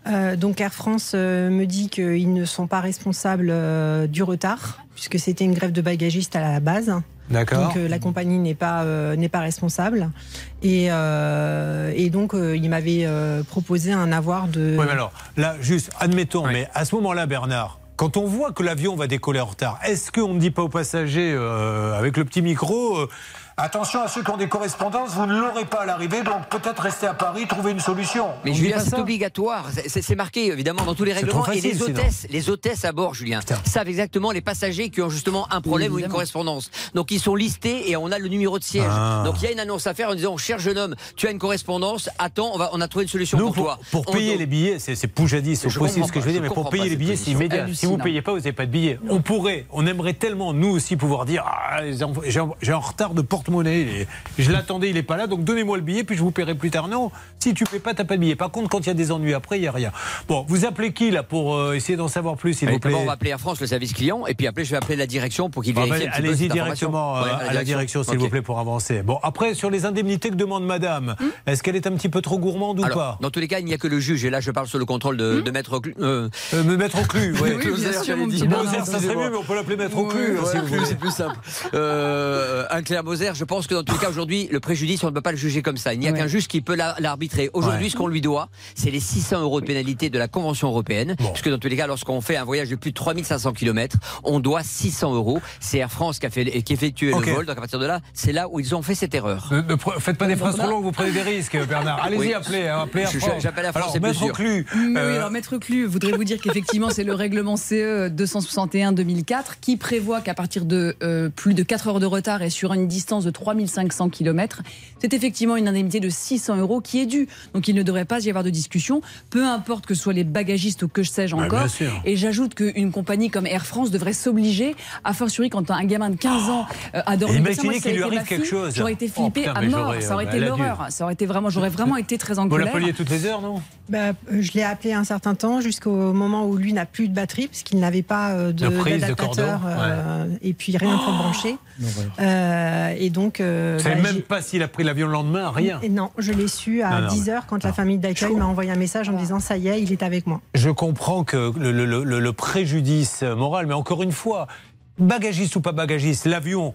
Euh, donc Air France euh, me dit qu'ils ne sont pas responsables euh, du retard, puisque c'était une grève de bagagistes à la base. D'accord. Donc euh, la compagnie n'est pas euh, n'est pas responsable. Et, euh, et donc euh, il m'avait euh, proposé un avoir de. Oui, mais alors, là, juste, admettons, mais à ce moment-là, Bernard, quand on voit que l'avion va décoller en retard, est-ce qu'on ne dit pas aux passagers, euh, avec le petit micro, euh, attention à ceux qui ont des correspondances, vous ne l'aurez pas à l'arrivée, donc peut-être rester à Paris, trouver une solution Mais Julien, c'est obligatoire. C'est- marqué évidemment dans tous les règlements. et les sinon. hôtesses, les hôtesses à bord, Julien, savent exactement les passagers qui ont justement un problème ou une correspondance. Donc ils sont listés et on a le numéro de siège. Ah. Donc il y a une annonce à faire en disant cher jeune homme, tu as une correspondance. Attends, on va, on a trouvé une solution Nous, pour, pour, toi. pour On- payer les billets, c'est poujadis, c'est possible ce que je veux dire, mais pour payer les billets, c'est immédiat. Si vous ne payez pas, vous n'avez pas de billets. On pourrait, on aimerait tellement, nous aussi, pouvoir dire ah, j'ai un retard de porte porte-monnaie. Est- Je l'attendais, il est pas là, donc donnez-moi le billet, puis je vous paierai plus tard. Non, si tu paies pas, t'as pas de billet. Par contre, quand il y a des ennuis après, il y a rien. Bon, vous appelez qui là pour euh, essayer d'en savoir plus, s'il vous plaît D'abord, on va appeler Air France, le service client, et puis après, je vais appeler la direction pour qu'ils Bon, vérifient. ben, Allez-y directement euh, Ouais, à la direction, s'il vous plaît, pour avancer. Bon, après, sur les indemnités que demande madame, est-ce qu'elle est un petit peu trop gourmande ou Alors, pas Dans tous les cas, il n'y a que le juge, et là, je parle sous le contrôle de, de maître. Clu- euh, Euh, me mettre au clu, ouais. Oui, bien sûr, mon petit Moser, ça serait mieux, mais on peut l'appeler mettre au clu. Hein, c'est plus simple. Euh, un Claire Moser, je pense que dans tous les cas, aujourd'hui, le préjudice, on ne peut pas le juger comme ça. Il n'y a qu'un juge qui peut la- l'arbitrer. Aujourd'hui, Ouais. ce qu'on lui doit, c'est les 600 euros de pénalité de la Convention européenne. Parce que dans tous les cas, lorsqu'on fait un voyage de plus de 3500 km, on doit 600 euros. C'est Air France qui a, fait, qui a effectué le vol. Donc à partir de là, c'est là où ils ont fait cette erreur. Ne, faites pas des phrases trop longues, vous prenez des risques, Bernard. Allez-y, Oui. appelez, hein, appelez Air Je- France. j'appelle Air France, Alors, mettre au sûr. clu. Mais euh, oui, alors Maître Clu, voudrais vous dire qu'effectivement, c'est le règlement E CE 261-2004 qui prévoit qu'à partir de euh, plus de 4 heures de retard et sur une distance de 3500 km, c'est effectivement une indemnité de 600 euros qui est due. Donc il ne devrait pas y avoir de discussion, peu importe que ce soit les bagagistes ou que sais-je Ouais, encore. Et j'ajoute qu'une compagnie comme Air France devrait s'obliger, a fortiori quand un gamin de 15 ans euh, a dormi. Imaginez qu'il lui arrive quelque chose. J'aurais été Oh, flippée putain, à mort. Ça aurait bah, été l'horreur. Ça aurait été vraiment, j'aurais vraiment été très en Vous colère. l'appeliez toutes les heures, non? Bah, euh, je l'ai appelé un certain temps jusqu'au moment où lui n'a plus de batterie parce qu'il n'avait pas euh, de De prise, de d'adaptateur euh, et puis rien pour brancher. Euh, et donc, euh, Vous savez bah, même pas s'il a pris l'avion le lendemain, rien. Et non, je l'ai su à Non, non, 10h quand la famille d'accueil m'a envoyé un message en me disant ça y est, il est avec moi. Je comprends que le, le- le- le préjudice moral, mais encore une fois, bagagiste ou pas bagagiste, l'avion,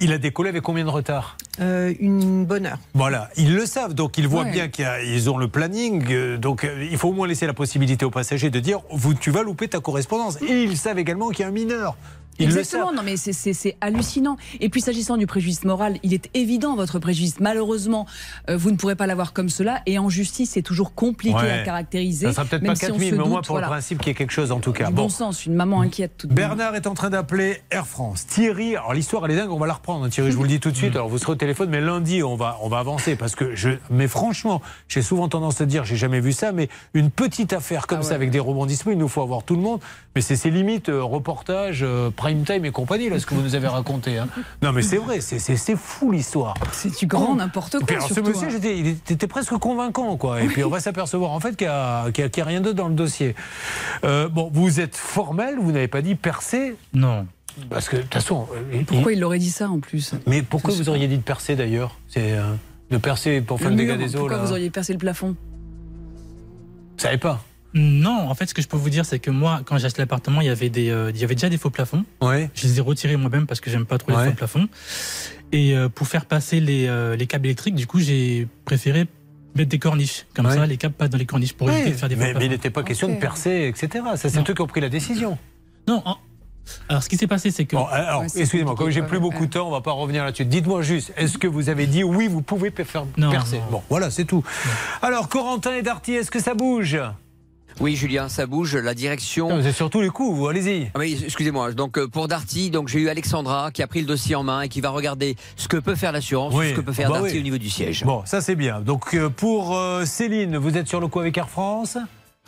il a décollé avec combien de retard? Euh, une bonne heure. Voilà, ils le savent, donc ils voient Ouais. bien qu'ils ont le planning, euh, donc euh, il faut au moins laisser la possibilité aux passagers de dire vous, tu vas louper ta correspondance. Et ils savent également qu'il y a un mineur. Ils Exactement, non mais c'est- hallucinant. Et puis s'agissant du préjudice moral, il est évident votre préjudice. Malheureusement, euh, vous ne pourrez pas l'avoir comme cela. Et en justice, c'est toujours compliqué Ouais. à caractériser. Ça sera peut-être pas si on 4000, se mais au moins pour voilà. le principe qu'il y ait quelque chose en tout cas. Du bon sens, une maman inquiète tout. Bernard est en train d'appeler Air France. Thierry, alors l'histoire elle est dingue, on va la reprendre. hein, Thierry, je vous le dis tout de suite. Alors vous serez au téléphone, mais lundi on va on va avancer parce que je. Mais franchement, j'ai souvent tendance à dire, j'ai jamais vu ça, mais une petite affaire comme ça avec des rebondissements, il nous faut avoir tout le monde. Mais c'est ses limites euh, reportage, euh, prime time et compagnie là, ce que vous nous avez raconté. hein. Non mais c'est vrai, c'est- fou l'histoire. C'est du grand n'importe Puis quoi. alors, ce monsieur, hein. j'étais- il était presque convaincant, quoi. Et puis on va s'apercevoir en fait qu'il n'y a, y a- qu'il y a rien d'autre dans le dossier. Euh, bon, vous êtes formel, vous n'avez pas dit percé Non. Parce que de toute façon. euh, Pourquoi il aurait dit ça en plus? Mais pourquoi vous auriez dit de percer d'ailleurs? C'est euh, de percer pour faire le Le dégât des eaux Pourquoi là. vous auriez percé le plafond? Vous savez pas Non, en fait, ce que je peux vous dire, c'est que moi, quand j'ai acheté l'appartement, il y avait des, euh, il y avait déjà des faux plafonds. Ouais. Je les ai retirés moi-même parce que j'aime pas trop Ouais. les faux plafonds. Et euh, pour faire passer les, euh, les câbles électriques, du coup, j'ai préféré mettre des corniches. Comme Ouais. ça, les câbles passent dans les corniches pour Ouais, éviter de faire des faux mais, mais plafonds. il n'était pas question de percer, etc. Ça, c'est eux qui ont pris la décision. Non. en- Alors, ce qui s'est passé, c'est que. Bon, alors, excusez-moi, comme j'ai plus beaucoup de temps, on va pas revenir là-dessus. Dites-moi juste, est-ce que vous avez dit oui, vous pouvez faire Non, percer? Bon, voilà, c'est tout. Alors, Corentin et Darty, est-ce que ça bouge? Oui, Julien, ça bouge. La direction. C'est surtout les coups, vous, allez-y. Ah oui, excusez-moi. Donc euh, pour Darty, donc j'ai eu Alexandra qui a pris le dossier en main et qui va regarder ce que peut faire l'assurance, Oui, ce que peut faire bah Darty oui. au niveau du siège. Bon, ça c'est bien. Donc euh, pour euh, Céline, vous êtes sur le coup avec Air France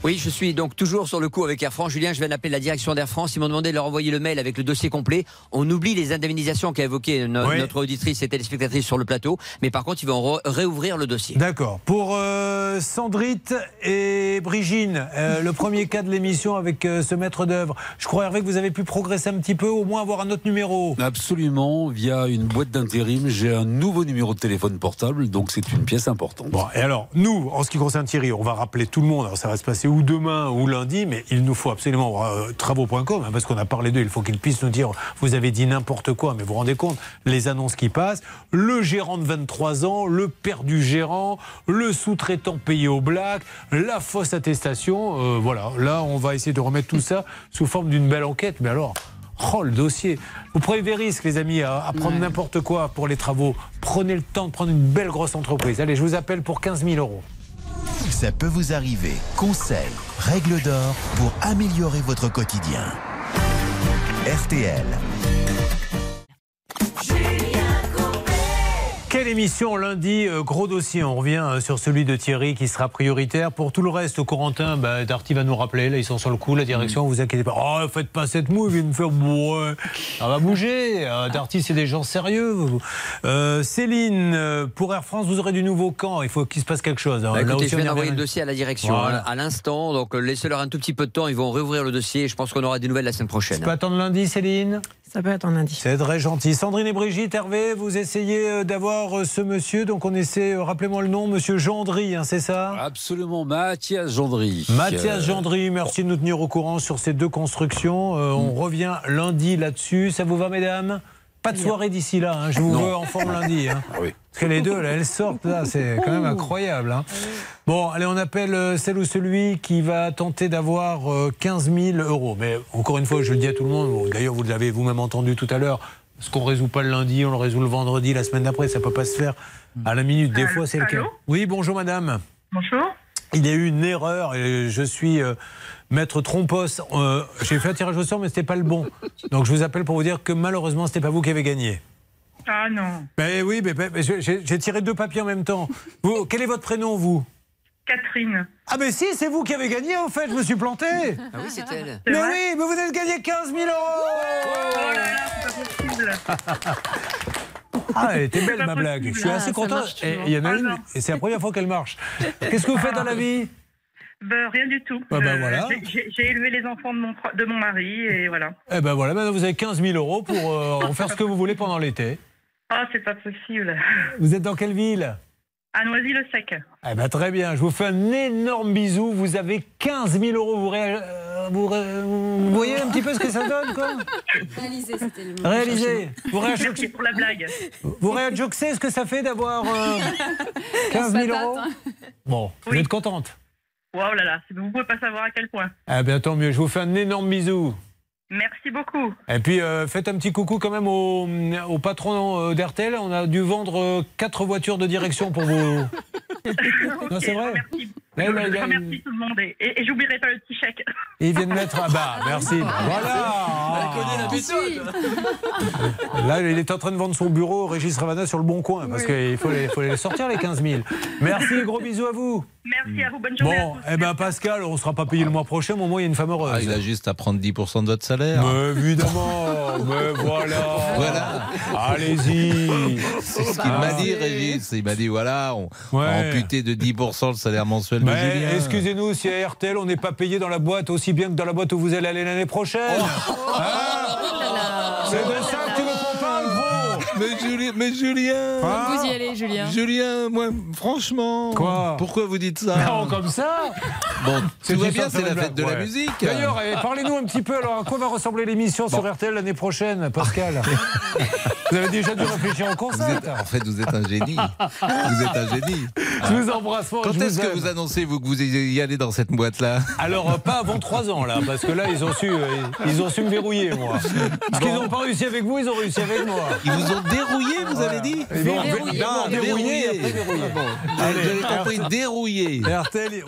Oui, je suis donc toujours sur le coup avec Air France. Julien, je viens d'appeler la direction d'Air France. Ils m'ont demandé de leur envoyer le mail avec le dossier complet. On oublie les indemnisations qu'a évoqué no- Oui. notre auditrice et téléspectatrice sur le plateau. Mais par contre, ils vont réouvrir le dossier. D'accord. Pour euh, Sandrite et Brigine, euh, le premier cas de l'émission avec euh, ce maître d'œuvre, je crois Hervé que vous avez pu progresser un petit peu, au moins avoir un autre numéro. Absolument, via une boîte d'intérim, j'ai un nouveau numéro de téléphone portable, donc c'est une pièce importante. Bon, et alors, nous, en ce qui concerne Thierry, on va rappeler tout le monde. Alors, ça va se passer ou demain ou lundi, mais il nous faut absolument euh, travaux.com, hein, parce qu'on a parlé d'eux. Il faut qu'ils puissent nous dire vous avez dit n'importe quoi, mais vous vous rendez compte, les annonces qui passent, le gérant de 23 ans, le père du gérant, le sous-traitant payé au black, la fausse attestation. euh, voilà, là, on va essayer de remettre tout ça sous forme d'une belle enquête. Mais alors. Oh, le dossier. Vous prenez des risques, les amis, à, à prendre n'importe quoi pour les travaux. Prenez le temps de prendre une belle grosse entreprise. Allez, je vous appelle pour 15 000 euros. Ça peut vous arriver. Conseils, règles d'or pour améliorer votre quotidien. RTL. Quelle émission lundi, euh, gros dossier. On revient euh, sur celui de Thierry qui sera prioritaire. Pour tout le reste, au Corentin, bah, Darty va nous rappeler. Là, ils sont sur le coup, la direction, vous inquiétez pas. Oh, faites pas cette move, il me faire. Ouais, ça va bouger. Euh, Darty, c'est des gens sérieux. Euh, Céline, pour Air France, vous aurez du nouveau camp. Il faut qu'il se passe quelque chose. Bah, Là écoutez, aussi, je on viens d'envoyer le dossier à la direction Voilà. hein, à l'instant, donc laissez-leur un tout petit peu de temps, ils vont réouvrir le dossier je pense qu'on aura des nouvelles la semaine prochaine. Ça peut attendre lundi, Céline? Ça peut attendre lundi. C'est très gentil. Sandrine et Brigitte, Hervé, vous essayez euh, d'avoir euh, ce monsieur. Donc on essaie, euh, rappelez-moi le nom, monsieur Gendry, hein, c'est ça? Absolument, Mathias Gendry. Mathias Euh, Gendry, merci de nous tenir au courant sur ces deux constructions. Euh, On revient lundi là-dessus. Ça vous va, mesdames? Pas de soirée d'ici là. hein. Je vous Non. veux en forme lundi. hein. Ah oui. Parce que les deux, là, elles sortent là. C'est quand même incroyable. hein. Bon, allez, on appelle euh, celle ou celui qui va tenter d'avoir euh, 15 000 euros. Mais encore une fois, je le dis à tout le monde. bon, D'ailleurs, vous l'avez vous-même entendu tout à l'heure. Ce qu'on résout pas le lundi, on le résout le vendredi, la semaine d'après. Ça peut pas se faire à la minute. Des fois, c'est le cas. allô Oui, bonjour, madame. Bonjour. Il y a eu une erreur et je suis euh, maître Trompos. Euh, J'ai fait un tirage au sort, mais c'était pas le bon. Donc je vous appelle pour vous dire que malheureusement, c'était pas vous qui avez gagné. Ah non. Mais oui, mais, mais j'ai j'ai tiré deux papiers en même temps. Vous, quel est votre prénom, vous? Catherine. Ah, mais si, c'est vous qui avez gagné en fait, je me suis planté. Ah oui, c'est elle. Mais oui, mais vous avez gagné 15 000 euros Oh là là, c'est pas possible. Ah, elle était belle ma blague. Je suis Ah, assez ça content. marche Et toujours. il y en a Ah une, et c'est la première fois qu'elle marche. Qu'est-ce que vous faites dans la vie? Ben, rien du tout. Ah ben Euh, voilà. j'ai- élevé les enfants de mon, de mon mari et voilà. Eh ben voilà, maintenant vous avez 15 000 euros pour euh, en faire ce que vous voulez pendant l'été. Ah, c'est pas possible. Vous êtes dans quelle ville? À Noisy-le-Sec. Eh ben, très bien, je vous fais un énorme bisou. Vous avez 15 000 euros. Vous, ré- euh, vous, ré- vous voyez un petit peu ce que ça donne, quoi? Réalisé, c'était le mot. Réalisé. Vous Merci réajoxez pour la blague. vous réajoxez ce que ça fait d'avoir euh, 15 000 euros? Bon, vous êtes contente? Wow là là, vous pouvez pas savoir à quel point. Eh bien, tant mieux. Je vous fais un énorme bisou. Merci beaucoup. Et puis, euh, faites un petit coucou quand même au, au patron euh, d'RTL. On a dû vendre euh, quatre voitures de direction pour vous. Non, c'est vrai. Merci. Là, Je, là, je là, remercie tout le monde et, et, et j'oublierai pas le petit chèque. Ils viennent mettre. Ah bah, merci. Voilà. Là, il est en train de vendre son bureau, Régis Ravana, sur le bon coin, parce qu'il faut les, faut les sortir, les 15 000. Merci, gros bisous à vous. Merci à vous, bonne journée. Bon, eh ben Pascal, on ne sera pas payé le mois prochain, mais au moins il y a une femme heureuse. Ah, il a juste à prendre 10% de votre salaire. Mais évidemment, mais voilà. Voilà. Allez-y. C'est ce qu'il m'a dit, Régis. Il m'a dit voilà, on Ouais. va amputer de 10% le salaire mensuel excusez-nous, si à RTL on n'est pas payé dans la boîte aussi bien que dans la boîte où vous allez aller l'année prochaine. Hein Mais Julien, Vous y allez, Julien. Julien, moi, franchement. Quoi Pourquoi vous dites ça Non, comme ça Bon, C'est tout va bien, c'est la fête de la musique. D'ailleurs, eh, parlez-nous un petit peu alors à quoi va ressembler l'émission sur RTL l'année prochaine, Pascal Vous avez déjà dû réfléchir en concept êtes- en fait, vous êtes un génie. Vous êtes un génie. Je vous embrasse fort. Quand est-ce que vous annoncez vous, que vous y allez dans cette boîte-là? Alors, euh, pas avant 3 ans, là, parce que là, ils ont su, euh, ils ont su me verrouiller, moi. Parce qu'ils n'ont pas réussi avec vous, ils ont réussi avec moi. Ils vous ont dérouillé, vous avez dit Ils m'ont Verrouillé. non, dérouillé, après verrouillé. Ah, J'avais compris, dérouillé. RTL.